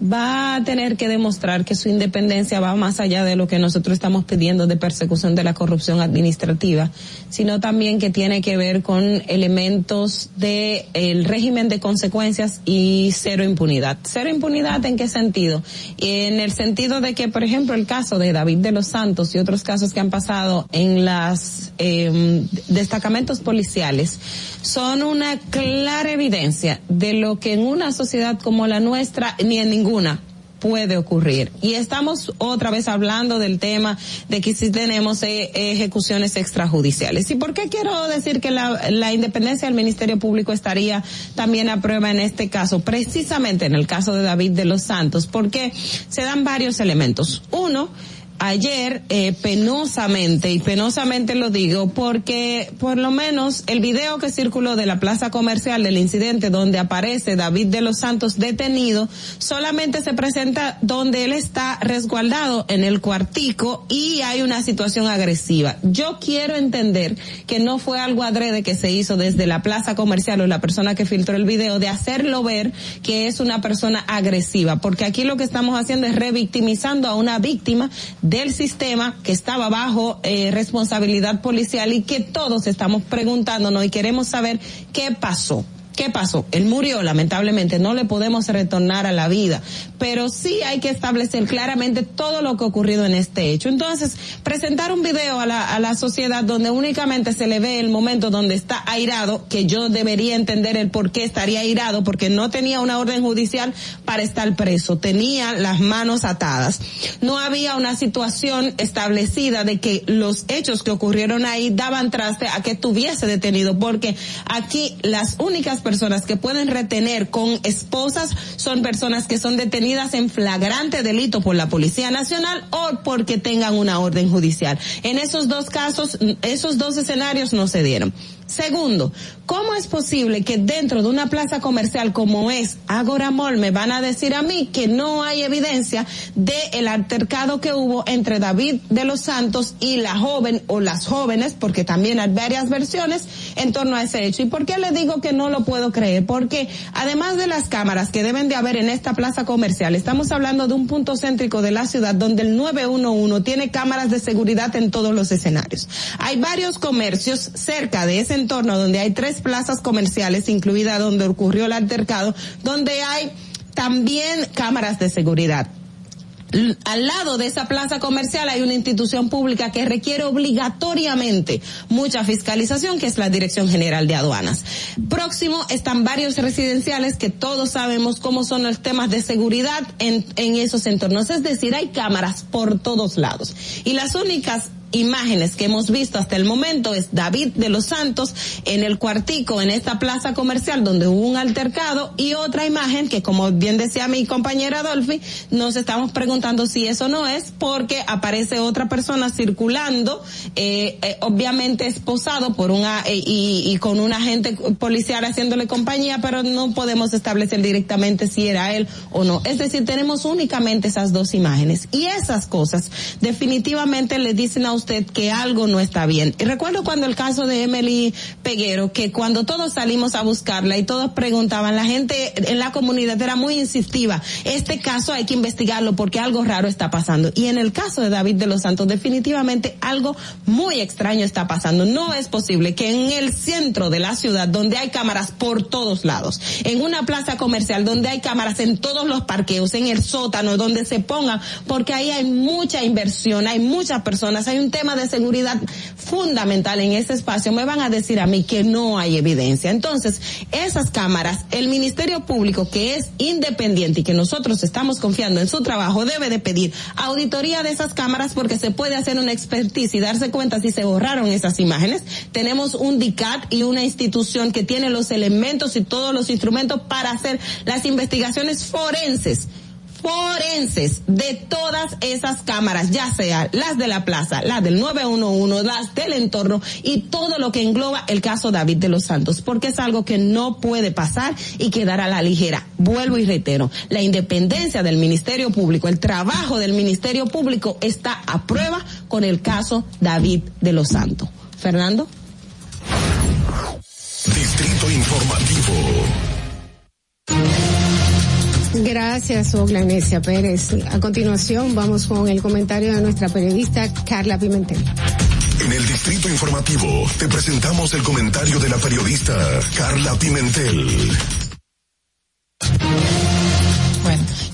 va a tener que demostrar que su independencia va más allá de lo que nosotros estamos pidiendo de persecución de la corrupción administrativa, sino también que tiene que ver con elementos de el régimen de consecuencias y cero impunidad. Cero impunidad en qué sentido? En el sentido de que, por ejemplo, el caso de David de los Santos y otros casos que han pasado en las eh, destacamentos policiales son una clara evidencia de lo que en una sociedad como la nuestra ni en puede ocurrir. Y estamos otra vez hablando del tema de que si tenemos eh, ejecuciones extrajudiciales. ¿Y por qué quiero decir que la, la independencia del Ministerio Público estaría también a prueba en este caso? Precisamente en el caso de David de los Santos, porque se dan varios elementos. Uno, ayer eh, penosamente y penosamente lo digo porque por lo menos el video que circuló de la plaza comercial del incidente donde aparece David de los Santos detenido solamente se presenta donde él está resguardado en el cuartico y hay una situación agresiva. Yo quiero entender que no fue algo adrede que se hizo desde la plaza comercial o la persona que filtró el video de hacerlo ver que es una persona agresiva porque aquí lo que estamos haciendo es revictimizando a una víctima del sistema que estaba bajo eh, responsabilidad policial y que todos estamos preguntándonos y queremos saber qué pasó. ¿Qué pasó? Él murió, lamentablemente, no le podemos retornar a la vida, pero sí hay que establecer claramente todo lo que ha ocurrido en este hecho. Entonces, presentar un video a la, a la sociedad donde únicamente se le ve el momento donde está airado, que yo debería entender el por qué estaría airado, porque no tenía una orden judicial para estar preso, tenía las manos atadas. No había una situación establecida de que los hechos que ocurrieron ahí daban traste a que estuviese detenido, porque aquí las únicas personas que pueden retener con esposas son personas que son detenidas en flagrante delito por la Policía Nacional o porque tengan una orden judicial. En esos dos casos, esos dos escenarios no se dieron. Segundo, ¿cómo es posible que dentro de una plaza comercial como es Agora Mall me van a decir a mí que no hay evidencia de el altercado que hubo entre David de los Santos y la joven o las jóvenes, porque también hay varias versiones en torno a ese hecho? ¿Y por qué le digo que no lo puedo creer? Porque además de las cámaras que deben de haber en esta plaza comercial, estamos hablando de un punto céntrico de la ciudad donde el 911 tiene cámaras de seguridad en todos los escenarios. Hay varios comercios cerca de ese entorno donde hay tres plazas comerciales, incluida donde ocurrió el altercado, donde hay también cámaras de seguridad. Al lado de esa plaza comercial hay una institución pública que requiere obligatoriamente mucha fiscalización, que es la Dirección General de Aduanas. Próximo están varios residenciales que todos sabemos cómo son los temas de seguridad en, en esos entornos. Es decir, hay cámaras por todos lados. Y las únicas imágenes que hemos visto hasta el momento es David de los Santos en el cuartico en esta plaza comercial donde hubo un altercado y otra imagen que como bien decía mi compañera Adolfi nos estamos preguntando si eso no es porque aparece otra persona circulando eh, eh, obviamente esposado por una eh, y, y con un agente policial haciéndole compañía pero no podemos establecer directamente si era él o no. Es decir tenemos únicamente esas dos imágenes y esas cosas definitivamente le dicen a usted que algo no está bien. Y recuerdo cuando el caso de Emily Peguero, que cuando todos salimos a buscarla y todos preguntaban, la gente en la comunidad era muy insistiva, este caso hay que investigarlo porque algo raro está pasando. Y en el caso de David de los Santos, definitivamente algo muy extraño está pasando. No es posible que en el centro de la ciudad, donde hay cámaras por todos lados, en una plaza comercial donde hay cámaras en todos los parqueos, en el sótano, donde se pongan, porque ahí hay mucha inversión, hay muchas personas, hay un tema de seguridad fundamental en ese espacio, me van a decir a mí que no hay evidencia. Entonces, esas cámaras, el Ministerio Público, que es independiente y que nosotros estamos confiando en su trabajo, debe de pedir auditoría de esas cámaras porque se puede hacer una expertise y darse cuenta si se borraron esas imágenes. Tenemos un DICAT y una institución que tiene los elementos y todos los instrumentos para hacer las investigaciones forenses forenses de todas esas cámaras, ya sea las de la plaza, las del 911, las del entorno y todo lo que engloba el caso David de los Santos, porque es algo que no puede pasar y quedar a la ligera. Vuelvo y reitero, la independencia del Ministerio Público, el trabajo del Ministerio Público está a prueba con el caso David de los Santos. Fernando. Distrito Informativo. Gracias, Oglanesia Pérez. A continuación, vamos con el comentario de nuestra periodista Carla Pimentel. En el Distrito Informativo te presentamos el comentario de la periodista Carla Pimentel.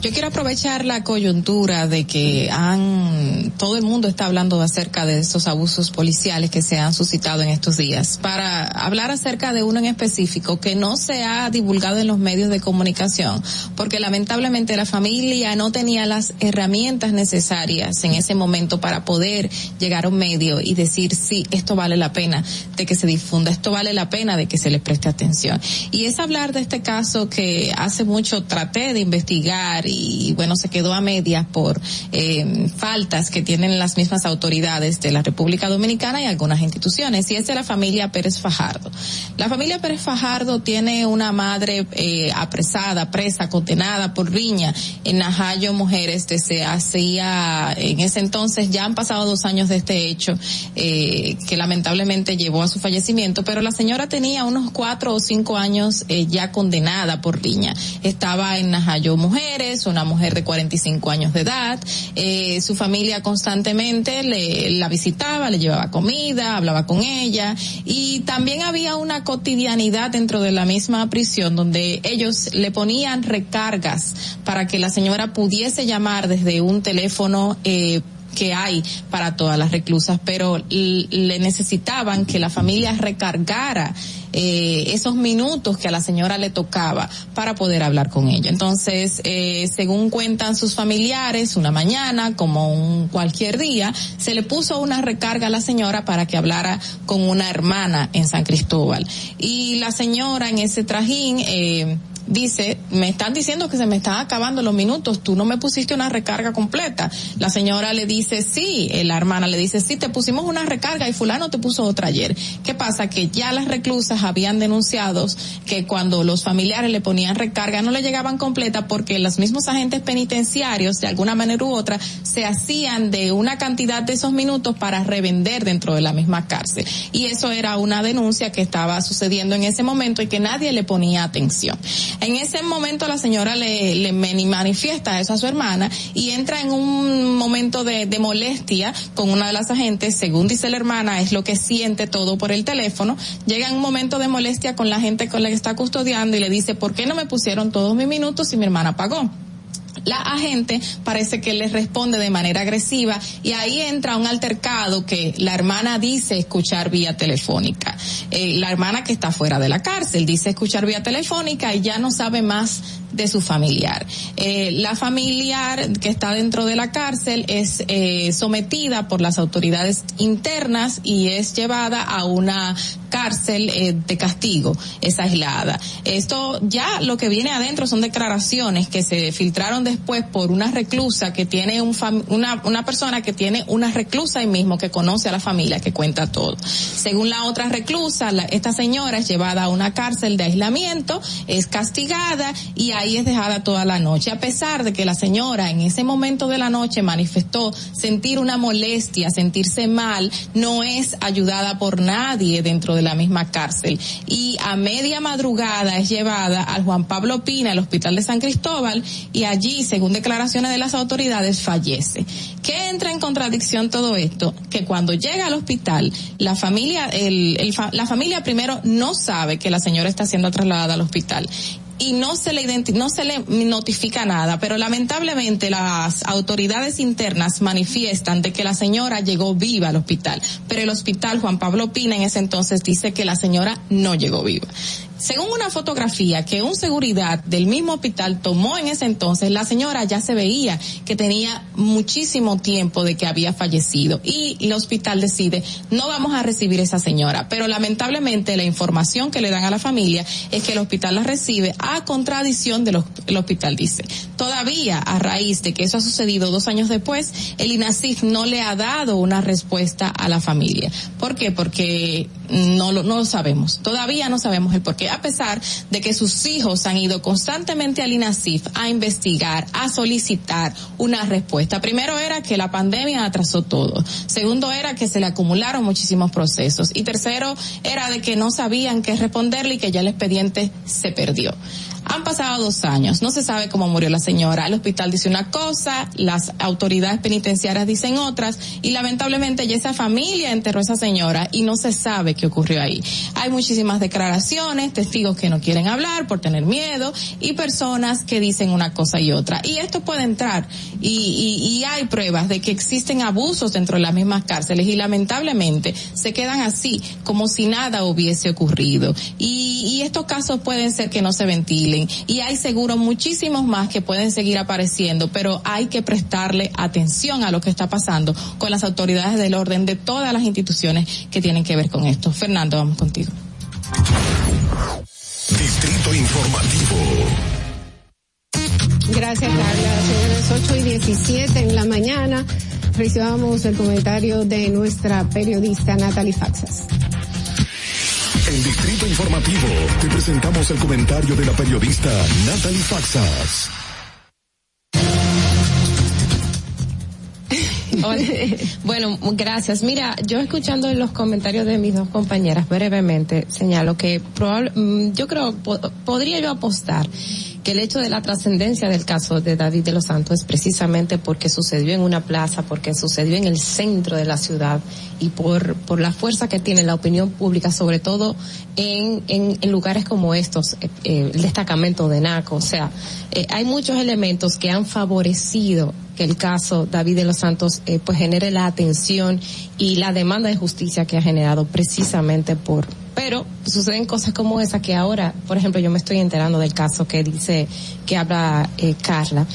Yo quiero aprovechar la coyuntura de que han, todo el mundo está hablando acerca de estos abusos policiales que se han suscitado en estos días, para hablar acerca de uno en específico que no se ha divulgado en los medios de comunicación, porque lamentablemente la familia no tenía las herramientas necesarias en ese momento para poder llegar a un medio y decir, sí, esto vale la pena de que se difunda, esto vale la pena de que se le preste atención. Y es hablar de este caso que hace mucho traté de investigar y bueno, se quedó a medias por eh, faltas que tienen las mismas autoridades de la República Dominicana y algunas instituciones, y es de la familia Pérez Fajardo. La familia Pérez Fajardo tiene una madre eh, apresada, presa, condenada por riña en Najayo Mujeres desde hacía, en ese entonces ya han pasado dos años de este hecho, eh, que lamentablemente llevó a su fallecimiento, pero la señora tenía unos cuatro o cinco años eh, ya condenada por riña. Estaba en Najayo Mujeres, una mujer de 45 años de edad, eh, su familia constantemente le, la visitaba, le llevaba comida, hablaba con ella. Y también había una cotidianidad dentro de la misma prisión donde ellos le ponían recargas para que la señora pudiese llamar desde un teléfono eh, que hay para todas las reclusas, pero le necesitaban que la familia recargara eh, esos minutos que a la señora le tocaba para poder hablar con ella. Entonces, eh, según cuentan sus familiares, una mañana, como un cualquier día, se le puso una recarga a la señora para que hablara con una hermana en San Cristóbal. Y la señora en ese trajín, eh, dice, me están diciendo que se me están acabando los minutos, tú no me pusiste una recarga completa. La señora le dice, sí, eh, la hermana le dice, sí, te pusimos una recarga y fulano te puso otra ayer. ¿Qué pasa? Que ya las reclusas habían denunciado que cuando los familiares le ponían recarga no le llegaban completa porque los mismos agentes penitenciarios, de alguna manera u otra, se hacían de una cantidad de esos minutos para revender dentro de la misma cárcel. Y eso era una denuncia que estaba sucediendo en ese momento y que nadie le ponía atención. En ese momento la señora le, le manifiesta eso a su hermana y entra en un momento de, de molestia con una de las agentes, según dice la hermana, es lo que siente todo por el teléfono, llega en un momento de molestia con la gente con la que está custodiando y le dice, ¿por qué no me pusieron todos mis minutos si mi hermana pagó? La agente parece que le responde de manera agresiva y ahí entra un altercado que la hermana dice escuchar vía telefónica. Eh, la hermana que está fuera de la cárcel dice escuchar vía telefónica y ya no sabe más de su familiar. Eh, la familiar que está dentro de la cárcel es eh, sometida por las autoridades internas y es llevada a una cárcel eh, de castigo, es aislada. Esto ya lo que viene adentro son declaraciones que se filtraron después por una reclusa que tiene un una, una persona que tiene una reclusa ahí mismo que conoce a la familia, que cuenta todo. Según la otra reclusa, esta señora es llevada a una cárcel de aislamiento, es castigada y ahí es dejada toda la noche, a pesar de que la señora en ese momento de la noche manifestó sentir una molestia, sentirse mal, no es ayudada por nadie dentro de la misma cárcel. Y a media madrugada es llevada al Juan Pablo Pina, al Hospital de San Cristóbal, y allí, según declaraciones de las autoridades, fallece. ¿Qué entra en contradicción todo esto? Que cuando llega al hospital, la familia, el, la familia primero no sabe que la señora está siendo trasladada al hospital y no se le no se le notifica nada, pero lamentablemente las autoridades internas manifiestan de que la señora llegó viva al hospital, pero el hospital Juan Pablo Pina en ese entonces dice que la señora no llegó viva. Según una fotografía que un seguridad del mismo hospital tomó en ese entonces, la señora ya se veía que tenía muchísimo tiempo de que había fallecido y el hospital decide no vamos a recibir a esa señora, pero lamentablemente la información que le dan a la familia es que el hospital la recibe a contradicción de lo que el hospital dice. Todavía a raíz de que eso ha sucedido dos años después, el INASIF no le ha dado una respuesta a la familia. ¿Por qué? Porque no lo, no lo sabemos. Todavía no sabemos el por qué a pesar de que sus hijos han ido constantemente al INASIF a investigar, a solicitar una respuesta. Primero era que la pandemia atrasó todo. Segundo era que se le acumularon muchísimos procesos. Y tercero era de que no sabían qué responderle y que ya el expediente se perdió. Han pasado dos años, no se sabe cómo murió la señora. El hospital dice una cosa, las autoridades penitenciarias dicen otras y lamentablemente ya esa familia enterró a esa señora y no se sabe qué ocurrió ahí. Hay muchísimas declaraciones, testigos que no quieren hablar por tener miedo y personas que dicen una cosa y otra. Y esto puede entrar y, hay pruebas de que existen abusos dentro de las mismas cárceles y lamentablemente se quedan así como si nada hubiese ocurrido. Y, y estos casos pueden ser que no se ventilen y hay seguro muchísimos más que pueden seguir apareciendo, pero hay que prestarle atención a lo que está pasando con las autoridades del orden de todas las instituciones que tienen que ver con esto. Fernando, vamos contigo. Distrito Informativo. Gracias, Carla. Son las 8 y 17 en la mañana. Recibamos el comentario de nuestra periodista Natalie Faxas. En Distrito Informativo te presentamos el comentario de la periodista Natalie Faxas. Hola. Bueno, gracias. Mira, yo escuchando los comentarios de mis dos compañeras brevemente, señalo que probable, mm, yo creo, po- podría yo apostar que el hecho de la trascendencia del caso de David de los Santos es precisamente porque sucedió en una plaza, porque sucedió en el centro de la ciudad y por, por la fuerza que tiene la opinión pública, sobre todo en, en, en lugares como estos, eh, eh, el destacamento de NACO. O sea, eh, hay muchos elementos que han favorecido que el caso David de los Santos eh, pues genere la atención y la demanda de justicia que ha generado precisamente por pero suceden cosas como esa que ahora por ejemplo yo me estoy enterando del caso que dice que habla eh, Carla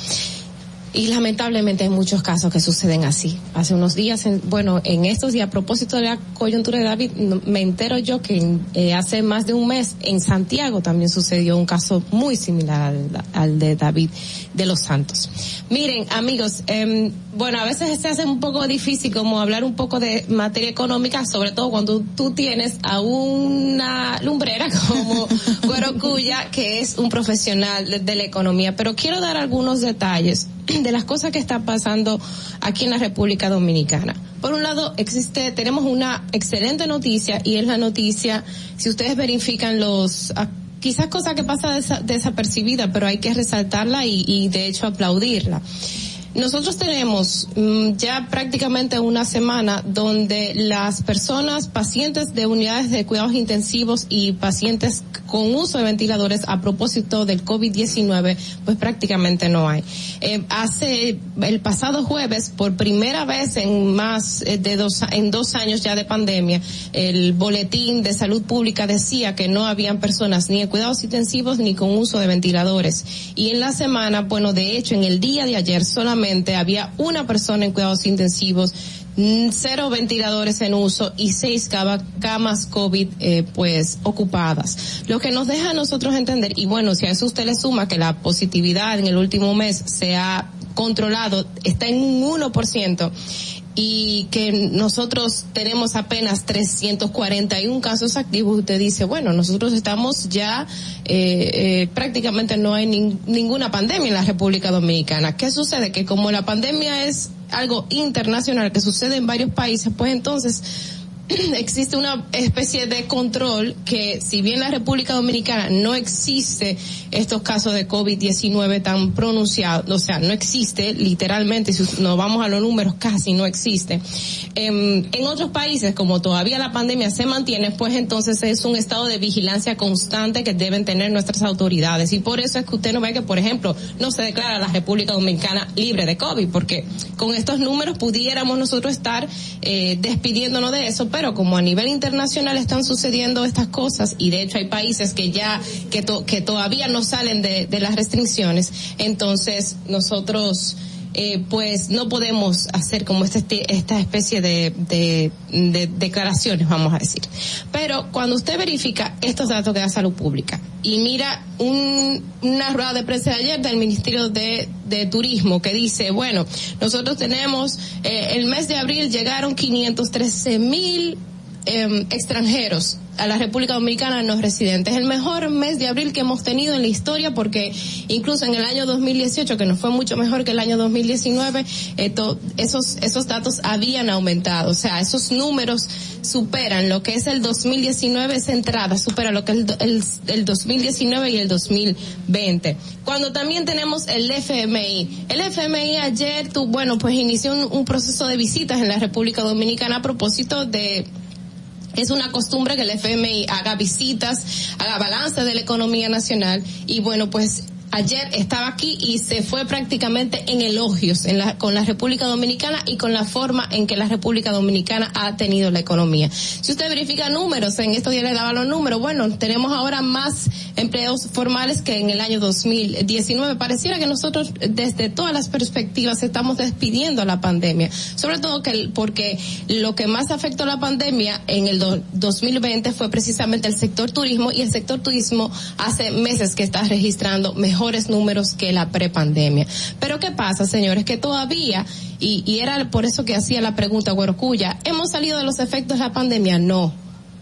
y lamentablemente hay muchos casos que suceden así. Hace unos días, en- bueno, en estos días, a propósito de la coyuntura de David, me entero yo que eh, hace más de un mes en Santiago también sucedió un caso muy similar al, de David de los Santos. Miren, amigos, em, bueno, a veces se hace un poco difícil como hablar un poco de materia económica, sobre todo cuando tú tienes a una lumbrera como Cuya, que es un profesional de la economía. Pero quiero dar algunos detalles de las cosas que están pasando aquí en la República Dominicana. Por un lado, existe, tenemos una excelente noticia y es la noticia, si ustedes verifican los, ah, quizás cosa que pasa desa- desapercibida, pero hay que resaltarla y, y de hecho aplaudirla. Nosotros tenemos mm, ya prácticamente una semana donde las personas, pacientes de unidades de cuidados intensivos y pacientes con uso de ventiladores a propósito del COVID-19, pues prácticamente no hay. Eh, hace el pasado jueves, por primera vez en más eh, de dos, en dos años ya de pandemia, el boletín de salud pública decía que no habían personas ni en cuidados intensivos ni con uso de ventiladores. Y en la semana, bueno, de hecho, en el día de ayer solamente había una persona en cuidados intensivos, mm, cero ventiladores en uso y seis camas COVID eh, pues ocupadas. Lo que nos deja a nosotros entender, y bueno, si a eso usted le suma que la positividad en el último mes se ha controlado, está en un 1%, y que nosotros tenemos apenas 341 casos activos, usted dice, bueno, nosotros estamos ya, eh, eh, prácticamente no hay nin- ninguna pandemia en la República Dominicana. ¿Qué sucede? Que como la pandemia es algo internacional que sucede en varios países, pues entonces existe una especie de control que si bien en la República Dominicana no existe estos casos de COVID-19 tan pronunciados, o sea, no existe literalmente, si nos vamos a los números casi no existe. Em, en otros países, como todavía la pandemia se mantiene, pues entonces es un estado de vigilancia constante que deben tener nuestras autoridades y por eso es que usted no ve que, por ejemplo, no se declara la República Dominicana libre de COVID, porque con estos números pudiéramos nosotros estar eh, despidiéndonos de eso, pero como a nivel internacional están sucediendo estas cosas y de hecho hay países que ya que, to- que todavía no salen de, de las restricciones, entonces nosotros eh, pues no podemos hacer como este, esta especie de, de, de declaraciones, vamos a decir. Pero cuando usted verifica estos datos de la salud pública y mira un- una rueda de prensa de ayer del Ministerio de, de Turismo que dice, bueno, nosotros tenemos, eh, el mes de abril llegaron 513 mil em, extranjeros a la República Dominicana no residentes. El mejor mes de abril que hemos tenido en la historia porque incluso en el año 2018, que nos fue mucho mejor que el año 2019, esos, esos datos habían aumentado. O sea, esos números superan lo que es el 2019, esa entrada supera lo que es el, el, 2019 y el 2020. Cuando también tenemos el FMI. El FMI ayer, tu, bueno, pues inició un proceso de visitas en la República Dominicana a propósito de es una costumbre que el FMI haga visitas, haga balance de la economía nacional y bueno, pues ayer estaba aquí y se fue prácticamente en elogios en la, con la República Dominicana y con la forma en que la República Dominicana ha tenido la economía. Si usted verifica números, en estos días le daba los números, bueno, tenemos ahora más empleos formales que en el año 2019. Pareciera que nosotros desde todas las perspectivas estamos despidiendo a la pandemia, sobre todo que porque lo que más afectó a la pandemia en el 2020 fue precisamente el sector turismo y el sector turismo hace meses que está registrando mejor mejores números que la prepandemia. Pero ¿qué pasa, señores? Que todavía, y, y era por eso que hacía la pregunta Guarocuya, ¿hemos salido de los efectos de la pandemia? No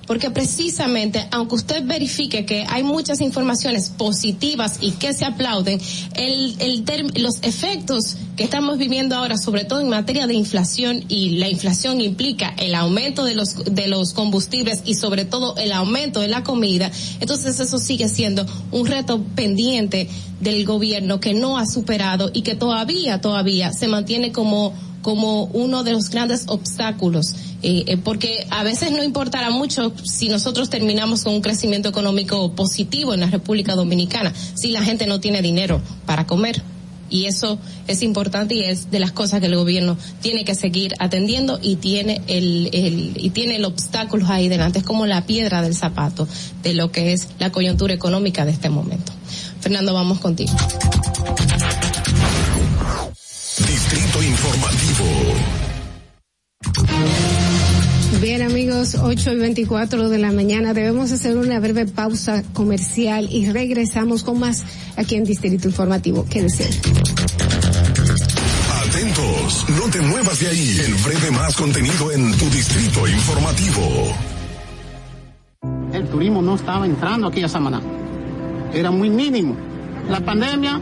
porque precisamente, aunque usted verifique que hay muchas informaciones positivas y que se aplauden, el, el los efectos que estamos viviendo ahora, sobre todo en materia de inflación, y la inflación implica el aumento de los, de los combustibles y sobre todo el aumento de la comida, entonces eso sigue siendo un reto pendiente del gobierno que no ha superado y que todavía, todavía se mantiene como como uno de los grandes obstáculos, eh, eh, porque a veces no importará mucho si nosotros terminamos con un crecimiento económico positivo en la República Dominicana, si la gente no tiene dinero para comer. Y eso es importante y es de las cosas que el gobierno tiene que seguir atendiendo y tiene el, el, y tiene el obstáculo ahí delante. Es como la piedra del zapato de lo que es la coyuntura económica de este momento. Fernando, vamos contigo. Informativo. Bien amigos, 8 y 24 de la mañana debemos hacer una breve pausa comercial y regresamos con más aquí en Distrito Informativo. Quédense. Atentos, no te muevas de ahí. El breve más contenido en tu Distrito Informativo. El turismo no estaba entrando aquí a Samaná. Era muy mínimo. La pandemia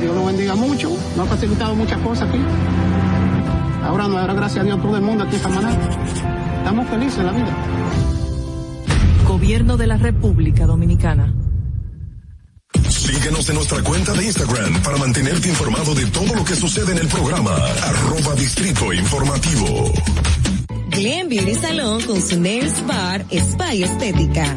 que Dios lo bendiga mucho. Nos ha facilitado muchas cosas aquí. Ahora nos dará gracias a Dios todo el mundo aquí esta manera. Estamos felices en la vida. Gobierno de la República Dominicana. Síguenos en nuestra cuenta de Instagram para mantenerte informado de todo lo que sucede en el programa. Arroba Distrito Informativo. Glen Beauty Salón con su Nails Bar Spa y Estética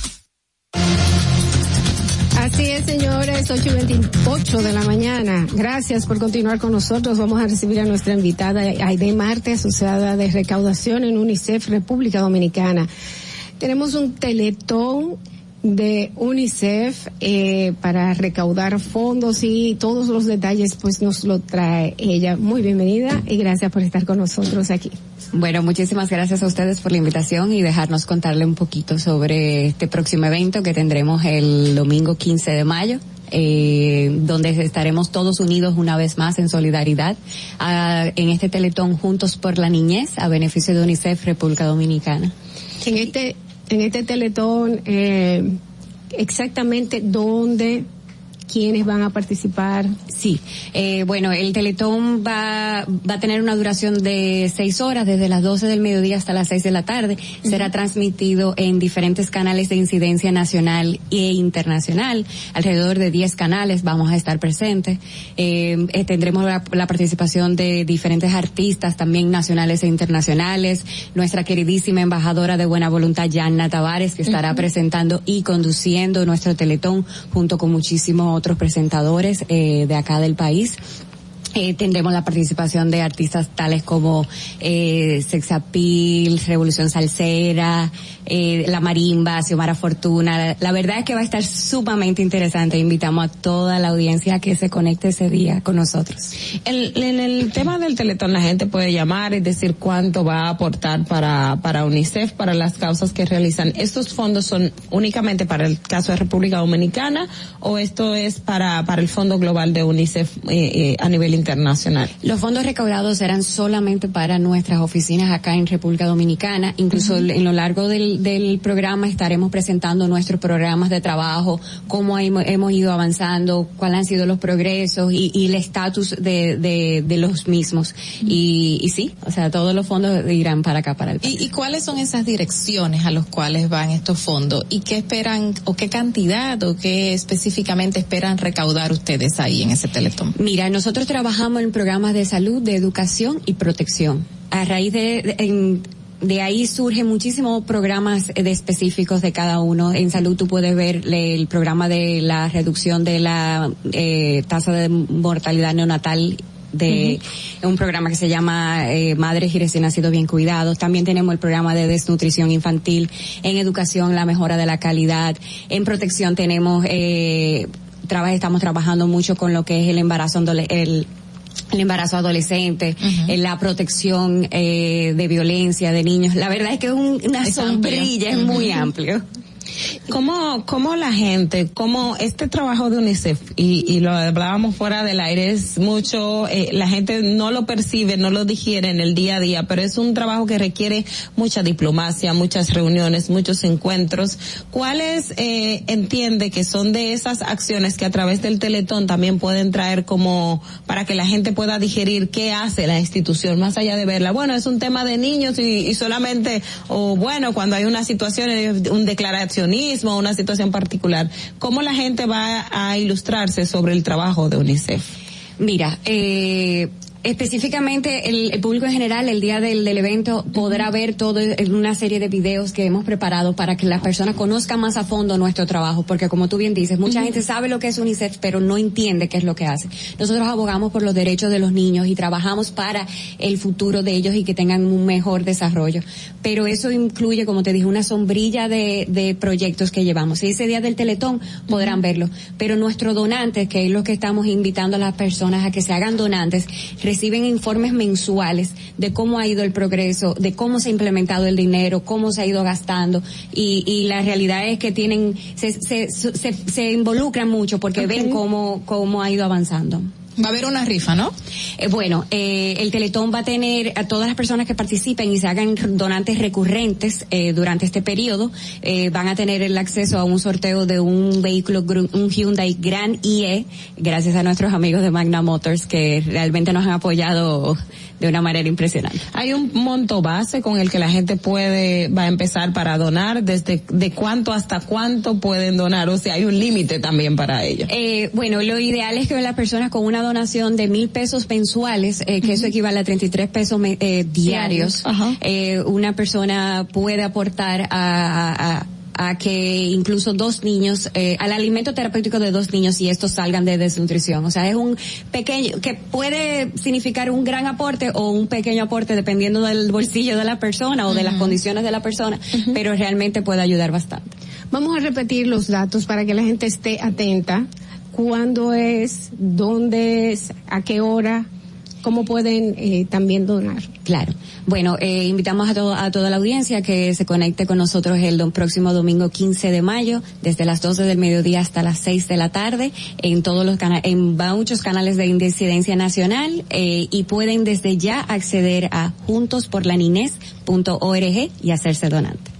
Así es, señores, 8 y 28 de la mañana. Gracias por continuar con nosotros. Vamos a recibir a nuestra invitada Aide Marte, asociada de recaudación en UNICEF República Dominicana. Tenemos un teletón de UNICEF eh, para recaudar fondos y todos los detalles pues nos lo trae ella. Muy bienvenida y gracias por estar con nosotros aquí. Bueno, muchísimas gracias a ustedes por la invitación y dejarnos contarle un poquito sobre este próximo evento que tendremos el domingo 15 de mayo. Eh, donde estaremos todos unidos una vez más en solidaridad en este teletón Juntos por la Niñez a beneficio de UNICEF República Dominicana. En este en este teletón eh, exactamente dónde quiénes van a participar. Sí, eh, bueno, el Teletón va, va a tener una duración de seis horas, desde las 12 del mediodía hasta las 6 de la tarde. Será transmitido en diferentes canales de incidencia nacional e internacional. Alrededor de 10 canales vamos a estar presentes. Eh, eh, tendremos la, la participación de diferentes artistas, también nacionales e internacionales. Nuestra queridísima embajadora de buena voluntad, Yanna Tavares, que estará presentando y conduciendo nuestro Teletón junto con muchísimos otros presentadores eh, de acá del país. Eh, tendremos la participación de artistas tales como eh, Sex Appeal, Revolución Salsera, eh, La Marimba, Xiomara Fortuna. La, verdad es que va a estar sumamente interesante. Invitamos a toda la audiencia a que se conecte ese día con nosotros. El- en el tema del teletón la gente puede llamar y decir cuánto va a aportar para, para UNICEF, para las causas que realizan. ¿Estos fondos son únicamente para el caso de República Dominicana o esto es para, para el Fondo Global de UNICEF eh, eh, a nivel internacional? Los fondos recaudados serán solamente para nuestras oficinas acá en República Dominicana. Incluso en lo largo del, del programa estaremos presentando nuestros programas de trabajo, cómo hemos, hemos ido avanzando, cuáles han sido los progresos y, y el estatus de, de, de los mismos. Y, y sí, o sea, todos los fondos irán para acá, para el país. ¿Y, y cuáles son esas direcciones a los cuales van estos fondos? ¿Y qué esperan, o qué cantidad, o qué específicamente esperan recaudar ustedes ahí en ese teletón? Mira, nosotros trabajamos en programas de salud, de educación y protección. A raíz de, de, en- de ahí surgen muchísimos programas eh, de específicos de cada uno. En salud tú puedes ver el programa de la reducción de la eh, tasa de mortalidad neonatal de un programa que se llama eh, Madres y recién nacidos bien cuidados. También tenemos el programa de desnutrición infantil. En educación, la mejora de la calidad. En protección tenemos, eh, traba- estamos trabajando mucho con lo que es el embarazo, el, el embarazo adolescente, en la protección eh, de violencia de niños. La verdad es que es un- una Es amplio. sombrilla, es muy amplio. ¿Cómo, cómo la gente, cómo este trabajo de UNICEF, y, y lo hablábamos fuera del aire, es mucho, eh, la gente no lo percibe, no lo digiere en el día a día, pero es un trabajo que requiere mucha diplomacia, muchas reuniones, muchos encuentros. ¿Cuáles eh, entiende que son de esas acciones que a través del Teletón también pueden traer como para que la gente pueda digerir qué hace la institución más allá de verla? Bueno, es un tema de niños y, y solamente, o bueno, cuando hay una situación, un declaracionismo, una situación particular, ¿cómo la gente va a ilustrarse sobre el trabajo de UNICEF? Mira, eh, Específicamente el, el, público en general el día del, del evento podrá ver todo en una serie de videos que hemos preparado para que las personas conozcan más a fondo nuestro trabajo, porque como tú bien dices, mucha uh -huh. gente sabe lo que es UNICEF, pero no entiende qué es lo que hace. Nosotros abogamos por los derechos de los niños y trabajamos para el futuro de ellos y que tengan un mejor desarrollo. Pero eso incluye, como te dije, una sombrilla de, de proyectos que llevamos. Y ese día del Teletón podrán uh -huh. verlo. Pero nuestros donantes, que es lo que estamos invitando a las personas a que se hagan donantes, reciben informes mensuales de cómo ha ido el progreso, de cómo se ha implementado el dinero, cómo se ha ido gastando y, y la realidad es que tienen, se, se, se, se involucran mucho porque okay. ven cómo, cómo ha ido avanzando. Va a haber una rifa, ¿no? Eh, bueno, eh, el Teletón va a tener a todas las personas que participen y se hagan donantes recurrentes eh, durante este periodo, eh, van a tener el acceso a un sorteo de un vehículo, un Hyundai Grand IE, gracias a nuestros amigos de Magna Motors que realmente nos han apoyado de una manera impresionante. Hay un monto base con el que la gente puede, va a empezar para donar, desde de cuánto hasta cuánto pueden donar, o sea, hay un límite también para ello. Eh, bueno, lo ideal es que las personas con una donación de mil pesos mensuales, eh, que uh -huh. eso equivale a 33 pesos eh, diarios, uh -huh. eh, una persona puede aportar a, a a que incluso dos niños, eh, al alimento terapéutico de dos niños y estos salgan de desnutrición. O sea, es un pequeño, que puede significar un gran aporte o un pequeño aporte dependiendo del bolsillo de la persona o uh -huh. de las condiciones de la persona, uh -huh. pero realmente puede ayudar bastante. Vamos a repetir los datos para que la gente esté atenta. ¿Cuándo es? ¿Dónde es? ¿A qué hora? Cómo pueden eh, también donar. Claro. Bueno, eh, invitamos a, todo, a toda la audiencia que se conecte con nosotros el próximo domingo 15 de mayo, desde las 12 del mediodía hasta las 6 de la tarde, en todos los canales, en muchos canales de incidencia nacional, eh, y pueden desde ya acceder a juntosporlanines.org y hacerse donante.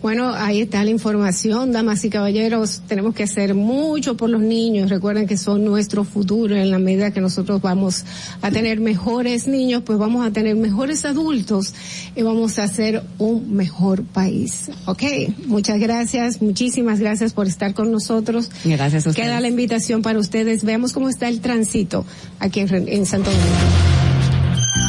Bueno, ahí está la información, damas y caballeros. Tenemos que hacer mucho por los niños. Recuerden que son nuestro futuro. En la medida que nosotros vamos a tener mejores niños, pues vamos a tener mejores adultos y vamos a hacer un mejor país. Ok, muchas gracias, muchísimas gracias por estar con nosotros. Gracias a ustedes. Queda la invitación para ustedes. Veamos cómo está el tránsito aquí en, en Santo Domingo.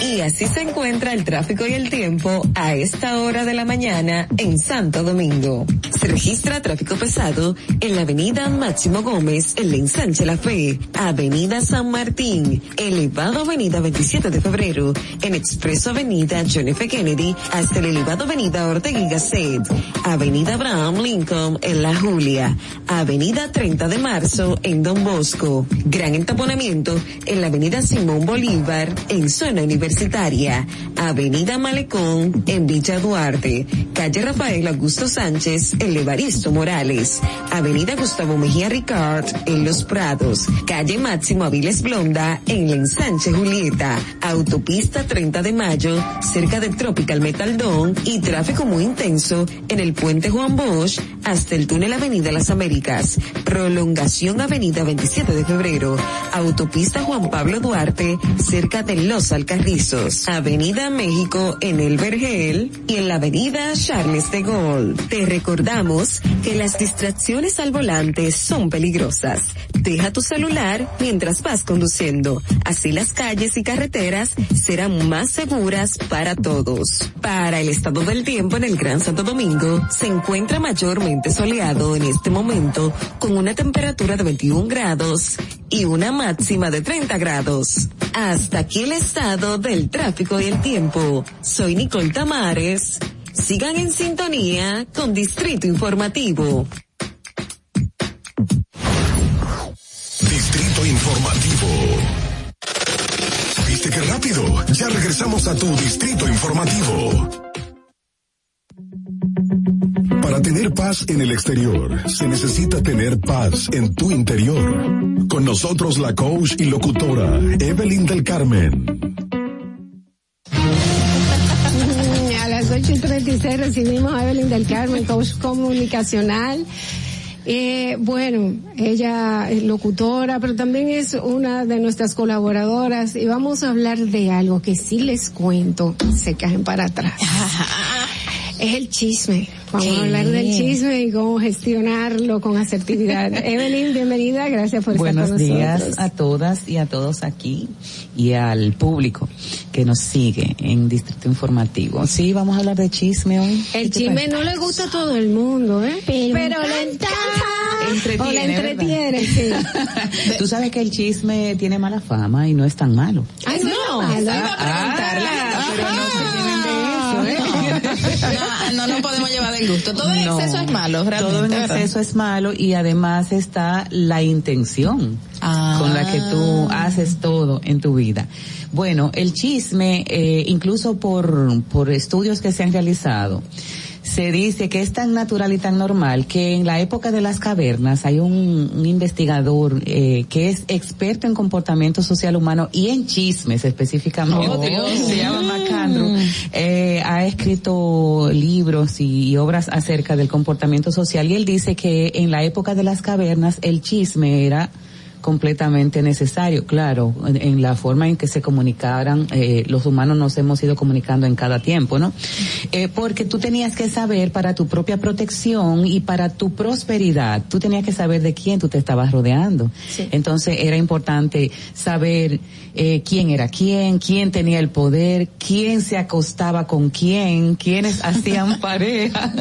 Y así se encuentra el tráfico y el tiempo a esta hora de la mañana en Santo Domingo. Se registra tráfico pesado en la avenida Máximo Gómez, en la ensanche La Fe, avenida San Martín, elevado avenida 27 de febrero, en expreso avenida John F. Kennedy hasta el elevado avenida Ortega y Gasset, avenida Abraham Lincoln en La Julia, avenida 30 de marzo en Don Bosco, gran entaponamiento en la avenida Simón Bolívar en zona universitaria Avenida Malecón en Villa Duarte, calle Rafael Augusto Sánchez en Levaristo Morales, Avenida Gustavo Mejía Ricard en Los Prados, calle Máximo Aviles Blonda en la ensanche Julieta, autopista 30 de Mayo cerca de Tropical Metal Dome y tráfico muy intenso en el puente Juan Bosch hasta el túnel Avenida Las Américas, prolongación Avenida 27 de Febrero, autopista Juan Pablo Duarte cerca de Los Avenida México en el Vergel y en la Avenida Charles de Gaulle. Te recordamos que las distracciones al volante son peligrosas. Deja tu celular mientras vas conduciendo. Así las calles y carreteras serán más seguras para todos. Para el estado del tiempo en el Gran Santo Domingo, se encuentra mayormente soleado en este momento con una temperatura de 21 grados y una máxima de 30 grados. Hasta aquí el estado del tráfico y el tiempo. Soy Nicole Tamares. Sigan en sintonía con Distrito Informativo. Distrito Informativo. Regresamos a tu distrito informativo. Para tener paz en el exterior, se necesita tener paz en tu interior. Con nosotros la coach y locutora Evelyn del Carmen. 8 y 36 recibimos a Evelyn del Carmen, coach comunicacional. Eh, bueno, ella es locutora, pero también es una de nuestras colaboradoras y vamos a hablar de algo que sí les cuento, se caen para atrás. es el chisme. Vamos a hablar del chisme y cómo gestionarlo con asertividad. Evelyn, bienvenida, gracias por Buenos estar con días nosotros. a todas y a todos aquí y al público que nos sigue en Distrito Informativo. Sí, vamos a hablar de chisme hoy. El ¿Qué te chisme no le gusta a todo el mundo, ¿eh? Pero, le encanta. Entretiene, o le entretiene, sí. Tú sabes que el chisme tiene mala fama y no es tan malo. Ay, no, malo. Ah, pero no No, podemos llevar del gusto. Todo en No, exceso es malo, realmente. Todo en ¿verdad? exceso es malo y además está la intención Ah. con la que tú haces todo en tu vida. Bueno, el chisme, eh, incluso por, por estudios que se han realizado, se dice que es tan natural y tan normal que en la época de las cavernas hay un, un investigador eh, que es experto en comportamiento social humano y en chismes específicamente. Oh, Dios. Se llama Macandro. Eh, ha escrito libros y, obras acerca del comportamiento social y él dice que en la época de las cavernas el chisme era completamente necesario, claro, en, en la forma en que se comunicaran, eh, los humanos nos hemos ido comunicando en cada tiempo, ¿no? Eh, porque tú tenías que saber para tu propia protección y para tu prosperidad, tú tenías que saber de quién tú te estabas rodeando. Entonces era importante saber eh, quién era quién, quién tenía el poder, quién se acostaba con quién, quiénes hacían pareja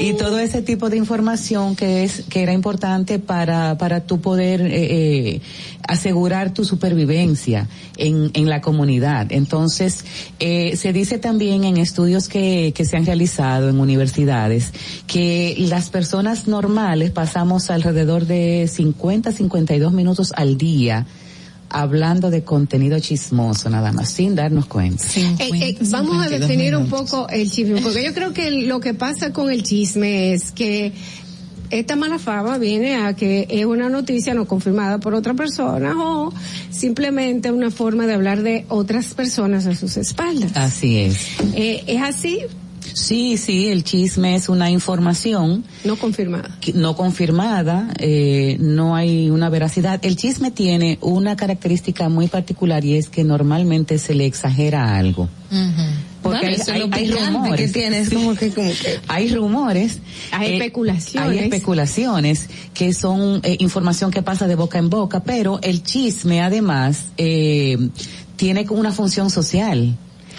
y todo ese tipo de información que es que era importante para para tu poder eh, eh, asegurar tu supervivencia en, en la comunidad. Entonces, eh, se dice también en estudios que, que se han realizado en universidades que las personas normales pasamos alrededor de 50, 52 minutos al día hablando de contenido chismoso nada más, sin darnos cuenta. Eh, eh, vamos a definir un poco el chisme, porque yo creo que lo que pasa con el chisme es que esta mala fama viene a que es una noticia no confirmada por otra persona o simplemente una forma de hablar de otras personas a sus espaldas. Así es. Eh, ¿Es así? Sí, sí, el chisme es una información no confirmada. no confirmada, eh, no hay una veracidad. El chisme tiene una característica muy particular y es que normalmente se le exagera algo. Porque Bueno, hay, rumores. que tiene, es como que- como que- Hay rumores. Hay eh, especulaciones. Hay especulaciones que son eh, información que pasa de boca en boca, pero el chisme además eh, tiene como una función social.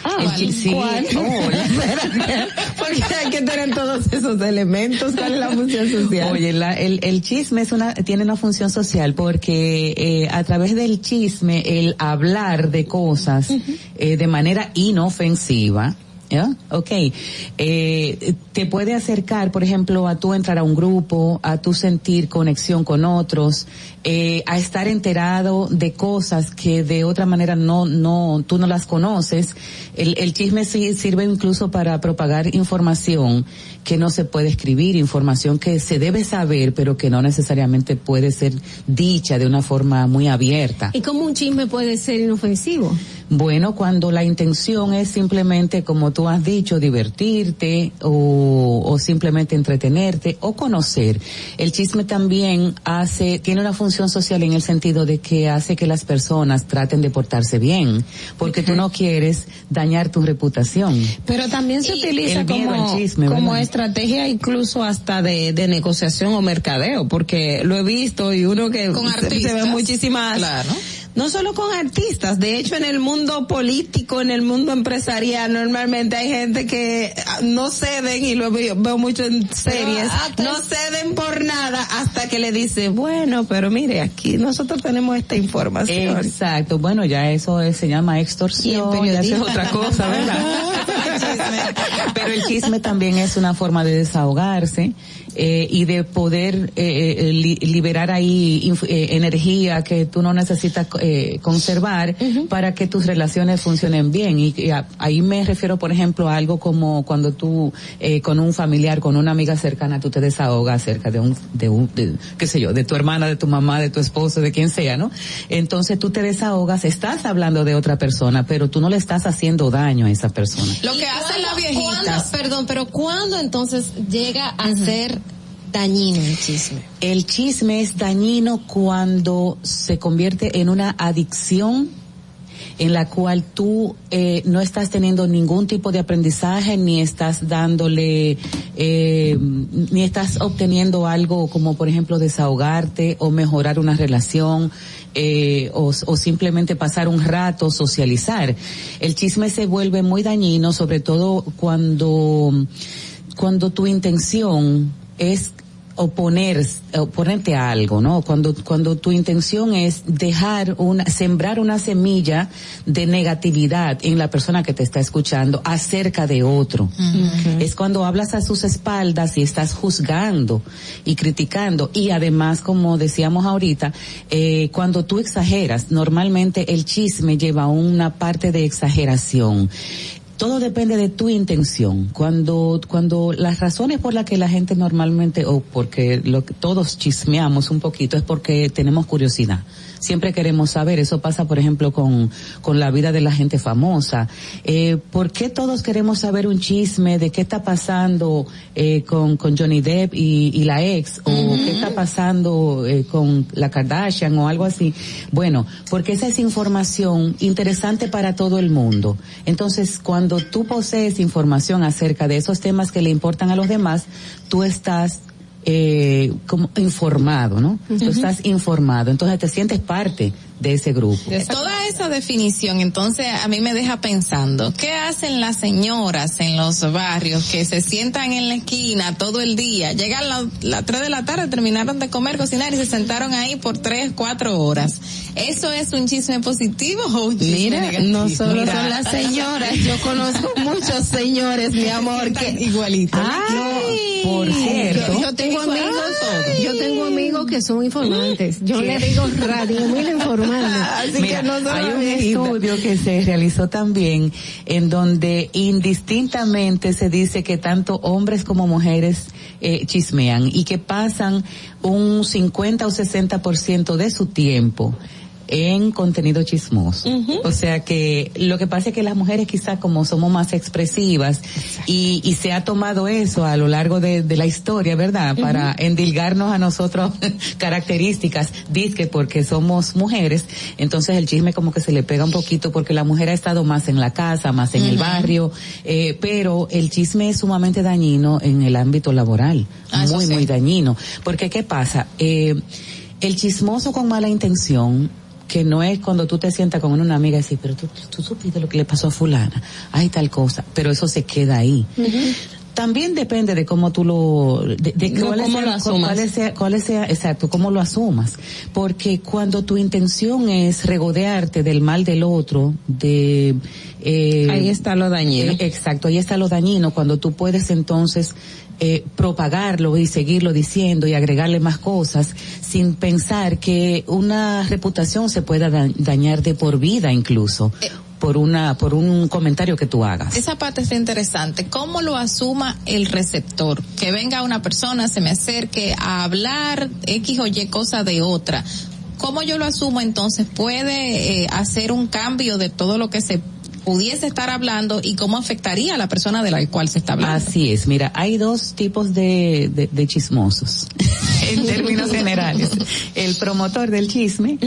Ah, El sí. ¿cuál? Oh, Porque hay que tener todos esos elementos. ¿Cuál es la función social? Oye, la- el, el chisme es una, tiene una función social porque eh, a través del chisme, el hablar de cosas eh, de manera inofensiva, ¿ya? Ok, eh, te puede acercar, por ejemplo, a tú entrar a un grupo, a tú sentir conexión con otros, eh, a estar enterado de cosas que de otra manera no, no, tú no las conoces. El, el chisme sí sirve incluso para propagar información que no se puede escribir, información que se debe saber, pero que no necesariamente puede ser dicha de una forma muy abierta. ¿Y cómo un chisme puede ser inofensivo? Bueno, cuando la intención es simplemente, como tú has dicho, divertirte o, o simplemente entretenerte o conocer. El chisme también hace, tiene una función social en el sentido de que hace que las personas traten de portarse bien, porque tú no quieres dañar tu reputación. Pero también se utiliza el miedo como, chisme, como estrategia incluso hasta de, de negociación o mercadeo, porque lo he visto y uno que Con se- se, ve muchísimas... Claro. No solo con artistas, de hecho en el mundo político, en el mundo empresarial, normalmente hay gente que ah, no ceden, y lo veo, veo mucho en series, no ceden por nada hasta que le dice, bueno, pero mire, aquí nosotros tenemos esta información. Exacto, bueno, ya eso es- se llama extorsión, ya eso es otra cosa, ¿verdad? Pero el chisme también es una forma de desahogarse eh, y de poder eh, eh, li- liberar ahí inf- eh, energía que tú no necesitas eh, conservar para que tus relaciones funcionen bien. Y, y a- ahí me refiero, por ejemplo, a algo como cuando tú eh, con un familiar, con una amiga cercana, tú te desahogas acerca de un, de un, de, qué sé yo, de tu hermana, de tu mamá, de tu esposo, de quien sea, ¿no? Entonces tú te desahogas, estás hablando de otra persona, pero tú no le estás haciendo daño a esa persona. Lo que hacen las ¿Cuándo- viejitas. perdón, pero ¿cuándo entonces llega a ser dañino el chisme? El chisme es dañino cuando se convierte en una adicción en la cual tú eh, no estás teniendo ningún tipo de aprendizaje ni estás dándole eh, ni estás obteniendo algo como por ejemplo desahogarte o mejorar una relación eh, o, o simplemente pasar un rato socializar el chisme se vuelve muy dañino sobre todo cuando cuando tu intención es oponer, oponerte a algo, ¿no? Cuando, cuando tu intención es dejar una, sembrar una semilla de negatividad en la persona que te está escuchando acerca de otro. Es cuando hablas a sus espaldas y estás juzgando y criticando. Y además, como decíamos ahorita, eh, cuando tú exageras, normalmente el chisme lleva una parte de exageración todo depende de tu intención. Cuando, cuando las razones por las que la gente normalmente, o porque lo todos chismeamos un poquito, es porque tenemos curiosidad. Siempre queremos saber. Eso pasa, por ejemplo, con, con la vida de la gente famosa. Eh, ¿Por qué todos queremos saber un chisme de qué está pasando eh, con, con Johnny Depp y, y la ex? ¿O qué está pasando eh, con la Kardashian o algo así? Bueno, porque esa es información interesante para todo el mundo. Entonces, cuando tú posees información acerca de esos temas que le importan a los demás, tú estás eh, como informado, ¿no? Tú estás informado, entonces te sientes parte de ese grupo. Toda esa definición, entonces, a mí me deja pensando, ¿qué hacen las señoras en los barrios que se sientan en la esquina todo el día? Llegan las la 3 de la tarde, terminaron de comer, cocinar y se sentaron ahí por 3, 4 horas. ¿Eso es un chisme positivo o un chisme Mira, negativo? no solo Mira. son las señoras, yo conozco muchos señores, mi amor, que igualito. Ay, por cierto. Yo, yo tengo amigos, yo tengo amigos que son informantes. Yo le digo radio mil informantes. Mira, hay un estudio que se realizó también en donde indistintamente se dice que tanto hombres como mujeres eh, chismean y que pasan un 50 o 60% de su tiempo en contenido chismoso. O sea que lo que pasa es que las mujeres quizás como somos más expresivas y, y se ha tomado eso a lo largo de, de la historia, ¿verdad? Para endilgarnos a nosotros características, disque porque somos mujeres, entonces el chisme como que se le pega un poquito porque la mujer ha estado más en la casa, más en el barrio, eh, pero el chisme es sumamente dañino en el ámbito laboral, Ah, muy, sí. muy dañino. Porque ¿qué pasa? Eh, el chismoso con mala intención, que no es cuando tú te sientas con una amiga y dices, pero tú, tú supiste lo que le pasó a fulana, hay tal cosa, pero eso se queda ahí. También depende de cómo tú lo, de, cuáles cómo sean- lo asumas. cuáles sea, cuáles sea, exacto, cómo lo asumas. Porque cuando tu intención es regodearte del mal del otro, de, eh, Ahí está lo dañino. eh, exacto, ahí está lo dañino, cuando tú puedes entonces eh, propagarlo y seguirlo diciendo y agregarle más cosas sin pensar que una reputación se pueda da- dañar de por vida incluso por una por un comentario que tú hagas. Esa parte está interesante. ¿Cómo lo asuma el receptor? Que venga una persona, se me acerque a hablar X o Y cosa de otra. ¿Cómo yo lo asumo entonces? ¿Puede eh, hacer un cambio de todo lo que se pudiese estar hablando y cómo afectaría a la persona de la cual se está hablando? Así es, mira, hay dos tipos de, de, de chismosos, en términos generales. El promotor del chisme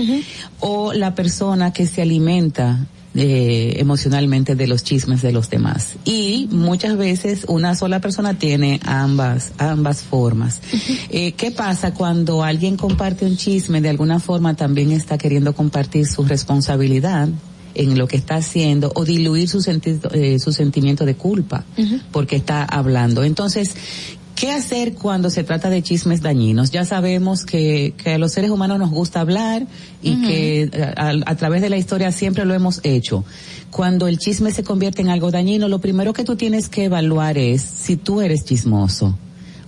o la persona que se alimenta eh, emocionalmente de los chismes de los demás. Y muchas veces una sola persona tiene ambas, ambas formas. Eh, ¿Qué pasa cuando alguien comparte un chisme de alguna forma también está queriendo compartir su responsabilidad? En lo que está haciendo o diluir su, senti- eh, su sentimiento de culpa porque está hablando. Entonces, ¿qué hacer cuando se trata de chismes dañinos? Ya sabemos que, que a los seres humanos nos gusta hablar y que eh, a, a través de la historia siempre lo hemos hecho. cuando el chisme se convierte en algo dañino, lo primero que tú tienes que evaluar es si tú eres chismoso.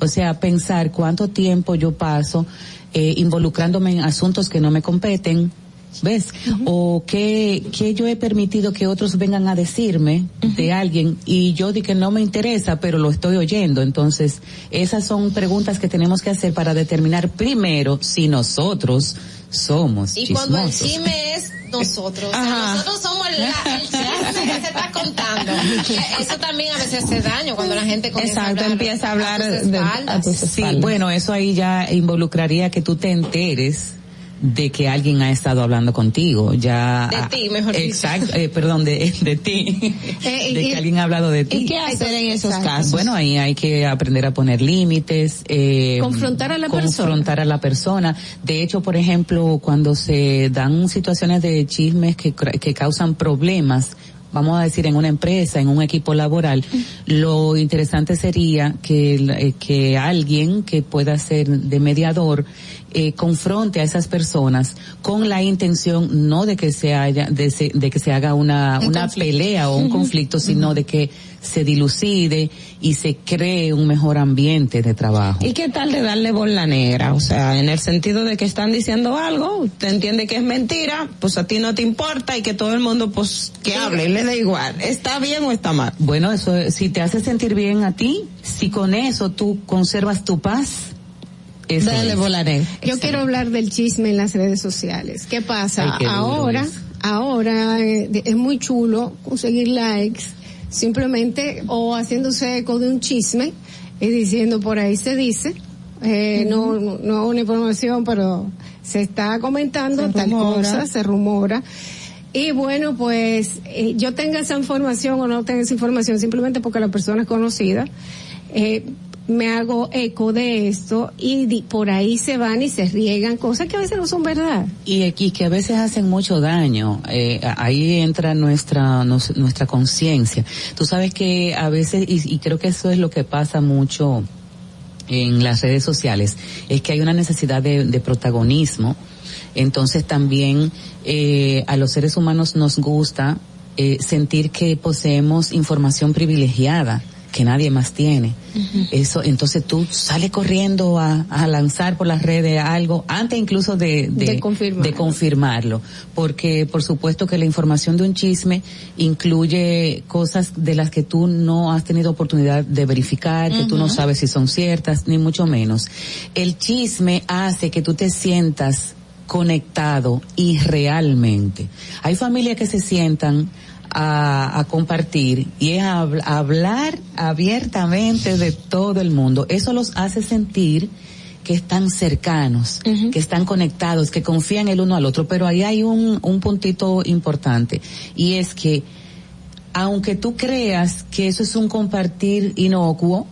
O sea, pensar cuánto tiempo yo paso eh, involucrándome en asuntos que no me competen, ¿ves? O que, que yo he permitido que otros vengan a decirme de alguien y yo di que no me interesa, pero lo estoy oyendo. Entonces, esas son preguntas que tenemos que hacer para determinar primero si nosotros somos Y cuando el chisme es nosotros, o sea, nosotros somos la, el chisme que se está contando. Eso también a veces hace daño cuando la gente comienza Exacto, a hablar empieza a hablar tus de- espaldas. a tus Sí, bueno, eso ahí ya involucraría que tú te enteres de que alguien ha estado hablando contigo, ya. De ti, mejor dicho. Exacto, eh, perdón, de, de ti. Eh, de y- que alguien ha hablado de ti. ¿Y qué hacer en esos casos? Bueno, ahí hay que aprender a poner límites. Eh, Confrontar a la persona. Confrontar a la persona. De hecho, por ejemplo, cuando se dan situaciones de chismes que, que causan problemas, vamos a decir en una empresa, en un equipo laboral, lo interesante sería que, eh, que alguien que pueda ser de mediador eh, confronte a esas personas con la intención no de que se haya de, se- de que se haga una Un una conflicto. pelea o un conflicto sino de que se dilucide y se cree un mejor ambiente de trabajo ¿Y qué tal de darle bola negra? O sea, en el sentido de que están diciendo algo, usted entiende que es mentira, pues a ti no te importa y que todo el mundo pues que hable, le da igual. ¿Está bien o está mal? Bueno, eso, si te hace sentir bien a ti, si con eso tú conservas tu paz, eso Dale es. bola negra. Yo quiero hablar del chisme en las redes sociales. ¿Qué pasa? Ay, qué duro ahora, ahora eh, es muy chulo conseguir likes simplemente o haciéndose eco de un chisme y diciendo por ahí se dice, eh, no, no no una información, pero se está comentando Se tal rumora. cosa, se rumora. Y bueno, pues eh, yo tenga esa información o no tenga esa información simplemente porque la persona es conocida, eh, me hago eco de esto y por ahí se van y se riegan cosas que a veces no son verdad. Y, y que a veces hacen mucho daño. Eh, ahí entra nuestra nos- nuestra conciencia. Tú sabes que a veces, y, y creo que eso es lo que pasa mucho en las redes sociales, es que hay una necesidad de, de protagonismo. Entonces también eh, a los seres humanos nos gusta eh, sentir que poseemos información privilegiada que nadie más tiene. Eso, entonces tú sales corriendo a, a lanzar por las redes algo antes incluso de, de, De confirmarlo. de confirmarlo, porque por supuesto que la información de un chisme incluye cosas de las que tú no has tenido oportunidad de verificar, que tú no sabes si son ciertas, ni mucho menos. El chisme hace que tú te sientas conectado y realmente. Hay familias que se sientan a, a compartir y es a habl- a hablar abiertamente de todo el mundo. Eso los hace sentir que están cercanos, que están conectados, que confían el uno al otro. Pero ahí hay un, un puntito importante y es que aunque tú creas que eso es un compartir inocuo,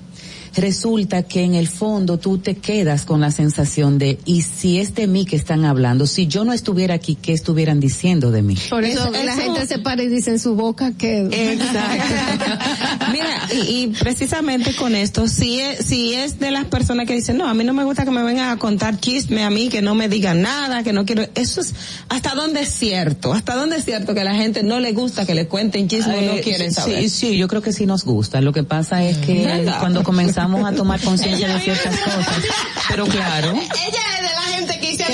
resulta que en el fondo tú te quedas con la sensación de, y si es de mí que están hablando, si yo no estuviera aquí, ¿qué estuvieran diciendo de mí? Por eso, Eso- la eso- gente se para y dice en su boca que... Mira, y, y precisamente con esto, si es, si es de las personas que dicen, no, a mí no me gusta que me vengan a contar chisme a mí, que no me digan nada, que no quiero, eso es, ¿hasta dónde es cierto? ¿Hasta dónde es cierto que a la gente no le gusta que le cuenten chisme o no Eh, quieren sí, saber? Sí, yo creo que sí nos gusta. Lo que pasa es que ¿Verdad? cuando comenzamos a tomar conciencia de ciertas cosas, pero claro, Ella es de la gente que dice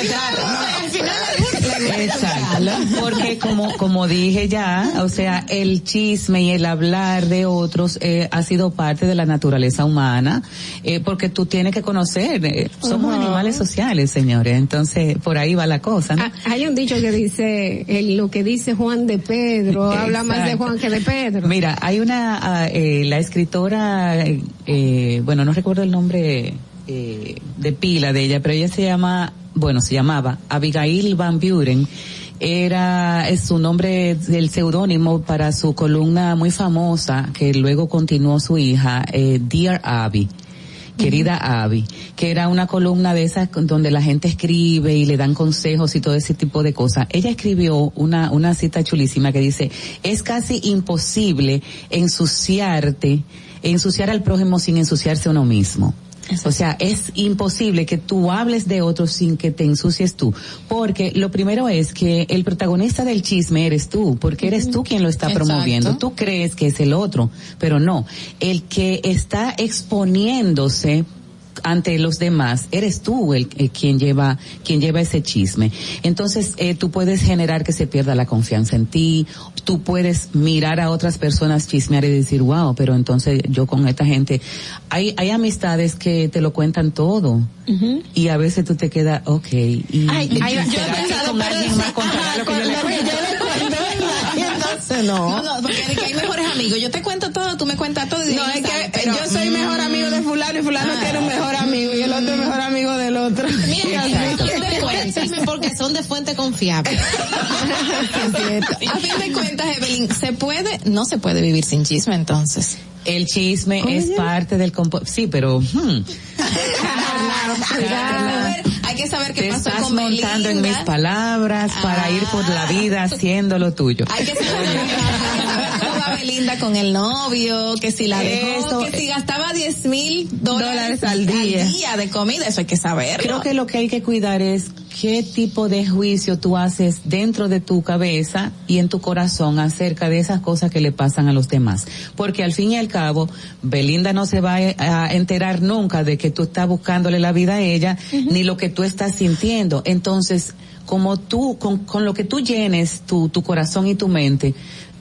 Porque como, como dije ya, o sea, el chisme y el hablar de otros eh, ha sido parte de la naturaleza humana, eh, porque tú tienes que conocer, eh, somos animales sociales, señores, entonces por ahí va la cosa, ¿no? Ah, Hay un dicho que dice, lo que dice Juan de Pedro, habla más de. Juan que de Pedro. Mira, hay una, ah, eh, la escritora, eh, bueno, no recuerdo el nombre eh, de pila de ella, pero ella se llama, bueno, se llamaba Abigail Van Buren. Era es su nombre, el seudónimo para su columna muy famosa que luego continuó su hija, eh, Dear Abby querida Abby, que era una columna de esas donde la gente escribe y le dan consejos y todo ese tipo de cosas. Ella escribió una, una cita chulísima que dice, es casi imposible ensuciarte, ensuciar al prójimo sin ensuciarse uno mismo. O sea, es imposible que tú hables de otros sin que te ensucies tú. Porque lo primero es que el protagonista del chisme eres tú, porque eres tú quien lo está Exacto. promoviendo. Tú crees que es el otro, pero no. El que está exponiéndose ante los demás, eres tú el, eh, quien lleva quien lleva ese chisme. Entonces, eh, tú puedes generar que se pierda la confianza en ti, tú puedes mirar a otras personas chismear y decir, wow, pero entonces yo con esta gente, hay, hay amistades que te lo cuentan todo. Y a veces tú te quedas, ok, y, Ay, y ay, yo he ¿será que pensado, con alguien más contará lo que yo le cuento? No. No, no, porque de que hay mejores amigos. Yo te cuento todo, tú me cuentas todo. Y No, es que "Ay, pero, yo soy mejor mm, amigo de fulano y fulano Ah. tiene un mejor amigo y el otro es mejor amigo del otro. Mira, Porque son de fuente confiable. A fin de cuentas, Evelyn, ¿se puede? No se puede vivir sin chisme entonces. El chisme es parte del compo sí, pero hmm, Hay que saber qué te pasó estás con montando en mis palabras para ir por la vida haciendo lo tuyo. Hay que saber Belinda con el novio, que si la dejó, Eso, que si gastaba 10 mil dólares dólares al día. de comida, eso hay que saber. Creo que lo que hay que cuidar es qué tipo de juicio tú haces dentro de tu cabeza y en tu corazón acerca de esas cosas que le pasan a los demás. Porque al fin y al cabo, Belinda no se va a enterar nunca de que tú estás buscándole la vida a ella, ni lo que tú estás sintiendo. Entonces, como tú, con, con lo que tú llenes tu, tu corazón y tu mente,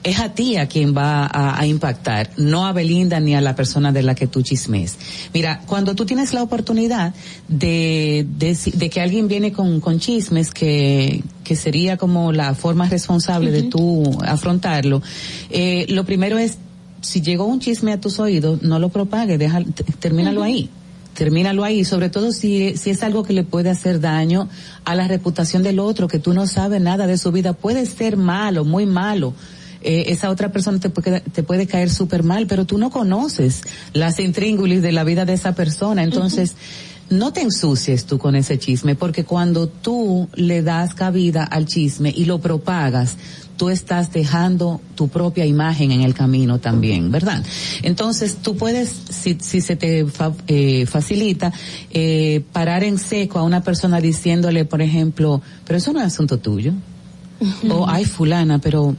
es a ti a quien va a, a impactar, no a Belinda ni a la persona de la que tú chismes. Mira, cuando tú tienes la oportunidad de, de, de que alguien viene con, con chismes que, que sería como la forma responsable de tú afrontarlo, eh, lo primero es, si llegó un chisme a tus oídos, no lo propague, deja, termínalo ahí. Termínalo ahí, sobre todo si, si es algo que le puede hacer daño a la reputación del otro, que tú no sabes nada de su vida. Puede ser malo, muy malo. Eh, esa otra persona te puede, te puede caer súper mal, pero tú no conoces las intríngulis de la vida de esa persona. Entonces, no te ensucies tú con ese chisme, porque cuando tú le das cabida al chisme y lo propagas, tú estás dejando tu propia imagen en el camino también, ¿verdad? Entonces, tú puedes, si, si se te fa- eh, facilita, eh, parar en seco a una persona diciéndole, por ejemplo, pero eso no es asunto tuyo. O, ay, fulana, pero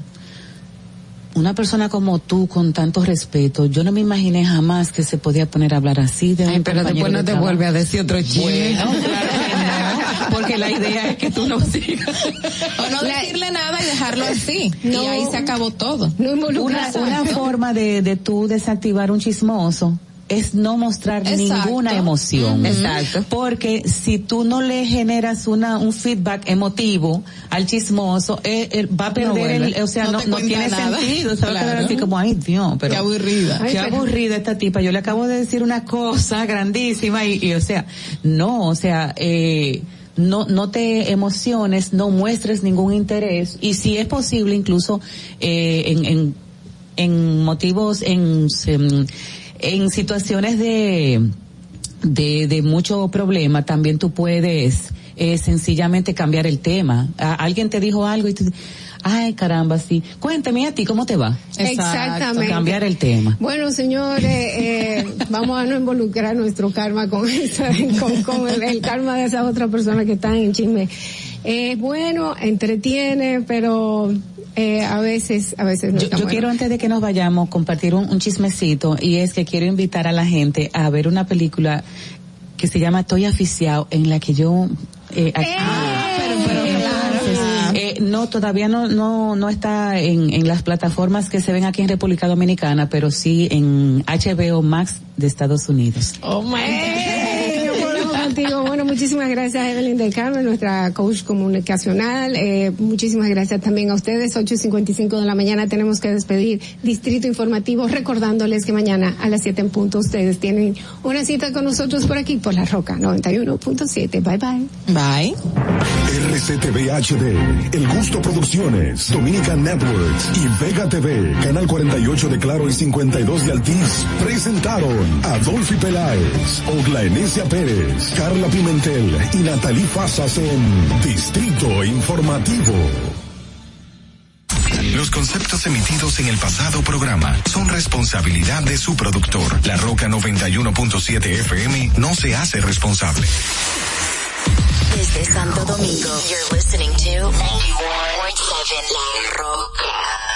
una persona como tú, con tanto respeto, yo no me imaginé jamás que se podía poner a hablar así de un pero después no te vuelve a decir otro chisme. Bueno, claro que no, porque la idea es que tú no sigas. O no decirle nada y dejarlo así. Y ahí se acabó todo. Una, una forma de, de tú desactivar un chismoso es no mostrar Exacto. ninguna emoción. Exacto. Porque si tú no le generas una, un feedback emotivo al chismoso, eh, él va a perder el, o sea, No no, tiene nada. sentido. Se va a quedar Claro. así como, ay Dios, pero. Qué aburrida. Qué pero- aburrida esta tipa. Yo le acabo de decir una cosa grandísima y, y, o sea, no, o sea, eh, no, no te emociones, no muestres ningún interés y si es posible incluso eh, en, en, en motivos, en, en, en situaciones de, de, de mucho problema, también tú puedes eh, sencillamente cambiar el tema. A- alguien te dijo algo y tú, ay caramba, sí. Cuéntame a ti, ¿cómo te va? Exactamente. Cambiar el tema. Bueno, señores, eh, vamos a no involucrar nuestro karma con, esa- con, con el, el karma de esa otra persona que está en chisme. Es bueno, entretiene, pero eh, a veces, a veces no Yo, quiero antes de que nos vayamos compartir un, un chismecito y es que quiero invitar a la gente a ver una película que se llama Estoy aficiado en la que yo eh, actúo. Entonces, eh, no, todavía no, no, no está en, en las plataformas que se ven aquí en República Dominicana, pero sí en HBO Max de Estados Unidos. Oh my contigo. Bueno, muchísimas gracias Evelyn del Carmen, nuestra coach comunicacional. Eh, muchísimas gracias también a ustedes. 8.55 de la mañana tenemos que despedir Distrito Informativo recordándoles que mañana a las 7 en punto ustedes tienen una cita con nosotros por aquí por La Roca 91.7. Bye bye. Bye. RCTV HD, El Gusto Producciones, Dominican Networks y Vega TV, Canal 48 de Claro y 52 de Altiz, presentaron a Dolphy Peláez, Oglaenecia Pérez, Carla Pimentel y Natalie Fasas en Distrito Informativo. Los conceptos emitidos en el pasado programa son responsabilidad de su productor. La Roca 91.7 FM no se hace responsable. Desde Santo Domingo, you're listening to 91.7 La Roca.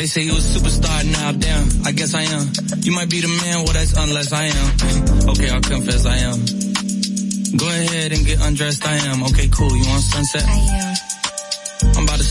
They say you a superstar, now I'm down. I guess I am. You might be the man, well that's unless I am. okay, I'll confess I am. Go ahead and get undressed, I am. Okay, cool, you want sunset? I am.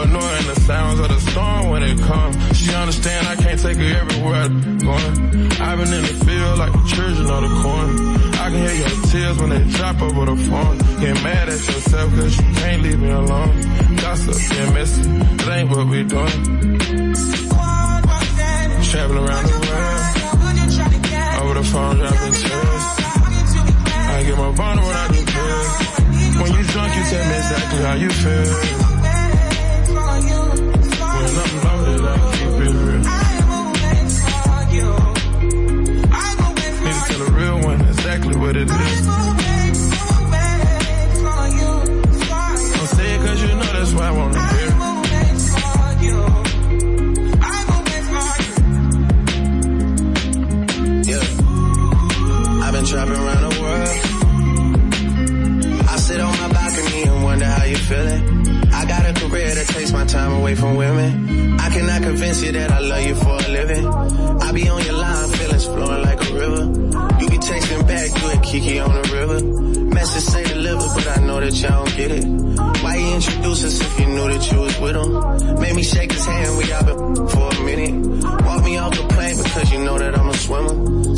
Annoying the sounds of the storm when it comes. She understand I can't take her everywhere I'm going. I've been in the field like the children of the corn. I can hear your tears when they drop over the phone. Get mad at yourself cause you can't leave me alone. Gossip and messy, it ain't what we doing. Traveling around the world. Over the phone, dropping tears. I get my bond when I do pills. When you drunk, you tell me exactly how you feel. What it is. Away from women. I cannot convince you that I love you for a living. I be on your line, feelings flowing like a river. You be texting back, you and Kiki on the river. Message say deliver, but I know that y'all don't get it. Why you introduce us if you knew that you was with him? Made me shake his hand, we all been for a minute. Walk me off the plane because you know that I'm a swimmer.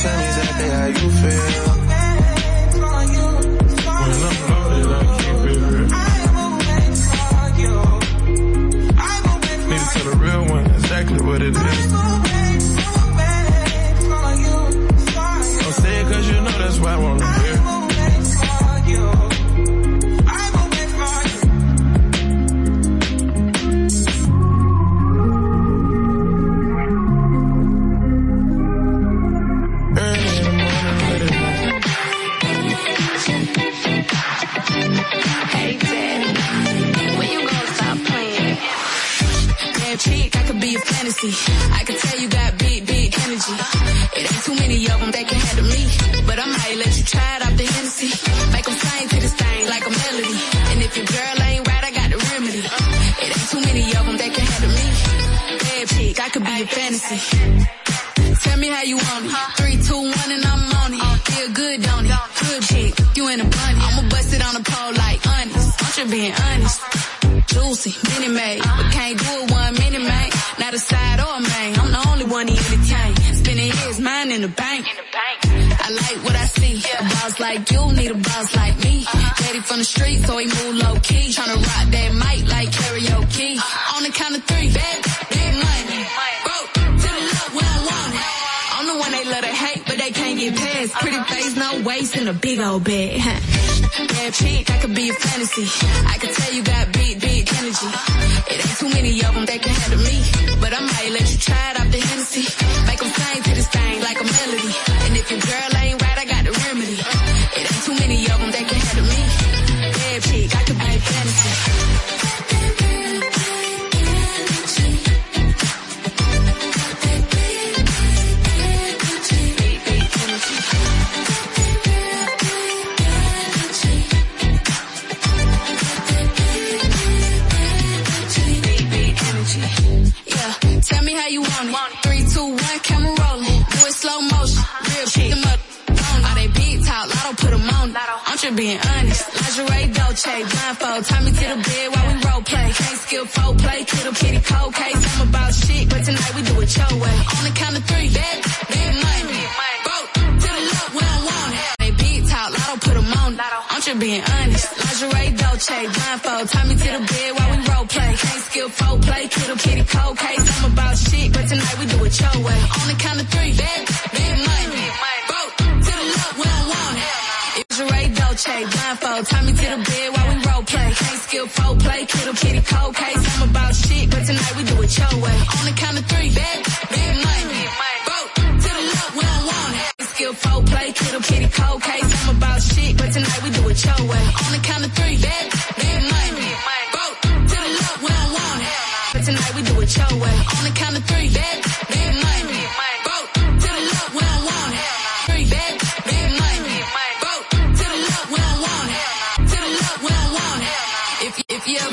Tell me exactly how you feel. Fantasy. Tell me how you want it. Three, two, one, and I'm on it. Feel good, don't it? Good chick, you in a bunny. I'ma bust it on the pole like honest. I'm just being honest. Juicy, mini made, but can't do it one minute, man. Not a side or a main. I'm the only one he entertain. Spending his mind in the bank. I like what I see. A boss like you need a boss like me. Daddy from the street, so he move low key. Tryna rock that mic past. Pretty face, no waist, and a big old bed. Bad chick, I could be a fantasy. I could tell you got big, big energy. It ain't too many of them that can handle me. But I might let you try it I'm just being honest. Lingerie, Dolce, blindfold. Tie me to the bed while we role play. Can't skill folk play, kittle kitty cold case. I'm about shit, but tonight we do it your way. On the count of three, bad, big money. Broke to the left, we don't want it. They big talk, lotto put 'em on. I'm just being honest. Lingerie, Dolce, blindfold. Tie me to the bed while we role play. Can't skill folk play, kittle kitty cold case. I'm about shit, but tonight we do it your way. On the count of three, bad, Dolce, blindfold. Tie me to the bed while we role play. Can't skill folk play, kittle kitty cold case. I'm about shit, but tonight we do it your way. On the count of three, bad, big money. Broke to the left, we don't want it. Skill folk play, kittle kitty cold case. I'm about shit, but tonight we do it your way. On the count of three,